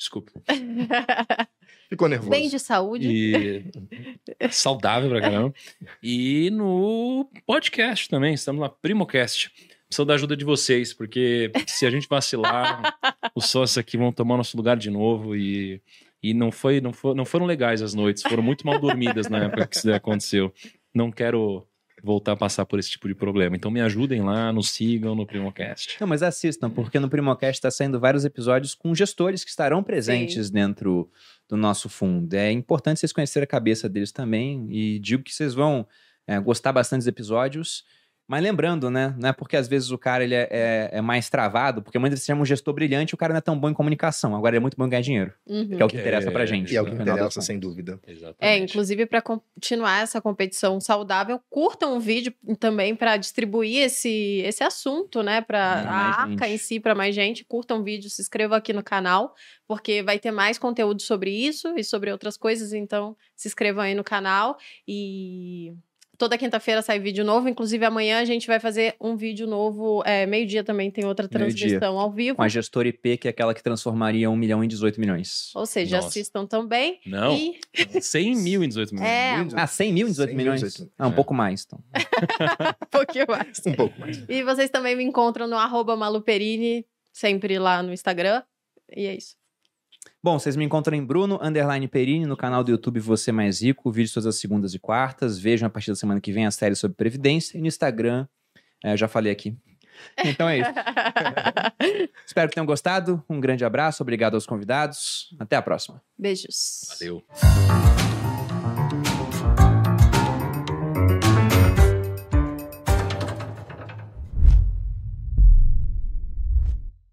desculpa. Ficou nervoso. Bem de saúde. E saudável pra caramba. E no podcast também, estamos lá, Primocast. Preciso da ajuda de vocês, porque se a gente vacilar, os sócios aqui vão tomar nosso lugar de novo e, e não, foi, não, foi, não foram legais as noites, foram muito mal dormidas na época que isso aconteceu. Não quero voltar a passar por esse tipo de problema. Então me ajudem lá, nos sigam no Primocast. Não, mas assistam, porque no Primocast está saindo vários episódios com gestores que estarão presentes dentro do nosso fundo. É importante vocês conhecerem a cabeça deles também e digo que vocês vão é, gostar bastante dos episódios. Mas lembrando, né? Não é porque às vezes o cara ele é, é- é mais travado, porque muitas vezes você chama um gestor brilhante e o cara não é tão bom em comunicação. Agora ele é muito bom em ganhar dinheiro, Uhum. que é o que interessa pra gente. E é o que interessa, sem dúvida. Exatamente. É, inclusive para continuar essa competição saudável, curtam o vídeo também para distribuir esse, esse assunto, né? Para Pra a arca gente. em si, para mais gente. Curtam o vídeo, se inscrevam aqui no canal, porque vai ter mais conteúdo sobre isso e sobre outras coisas. Então, se inscrevam aí no canal e. Toda quinta-feira sai vídeo novo, inclusive amanhã a gente vai fazer um vídeo novo. É, Meio-dia também tem outra transmissão ao vivo. Com a gestora IP, que é aquela que transformaria 1 milhão em 18 milhões. Ou seja, Nossa. assistam também. Não, E 100 mil em 18 milhões. É, Ah, 100 mil em 18 100 mil em milhões? 18 Ah, um É. pouco mais, então. um pouquinho mais. Um pouco mais. E vocês também me encontram no arroba maluperini, sempre lá no Instagram. E é isso. Bom, vocês me encontram em Bruno Underline Perini no canal do YouTube Você Mais Rico, vídeos todas as segundas e quartas. Vejam a partir da semana que vem a série sobre Previdência. E no Instagram, é, já falei aqui. Então é isso. Espero que tenham gostado. Um grande abraço, obrigado aos convidados. Até a próxima. Beijos. Valeu.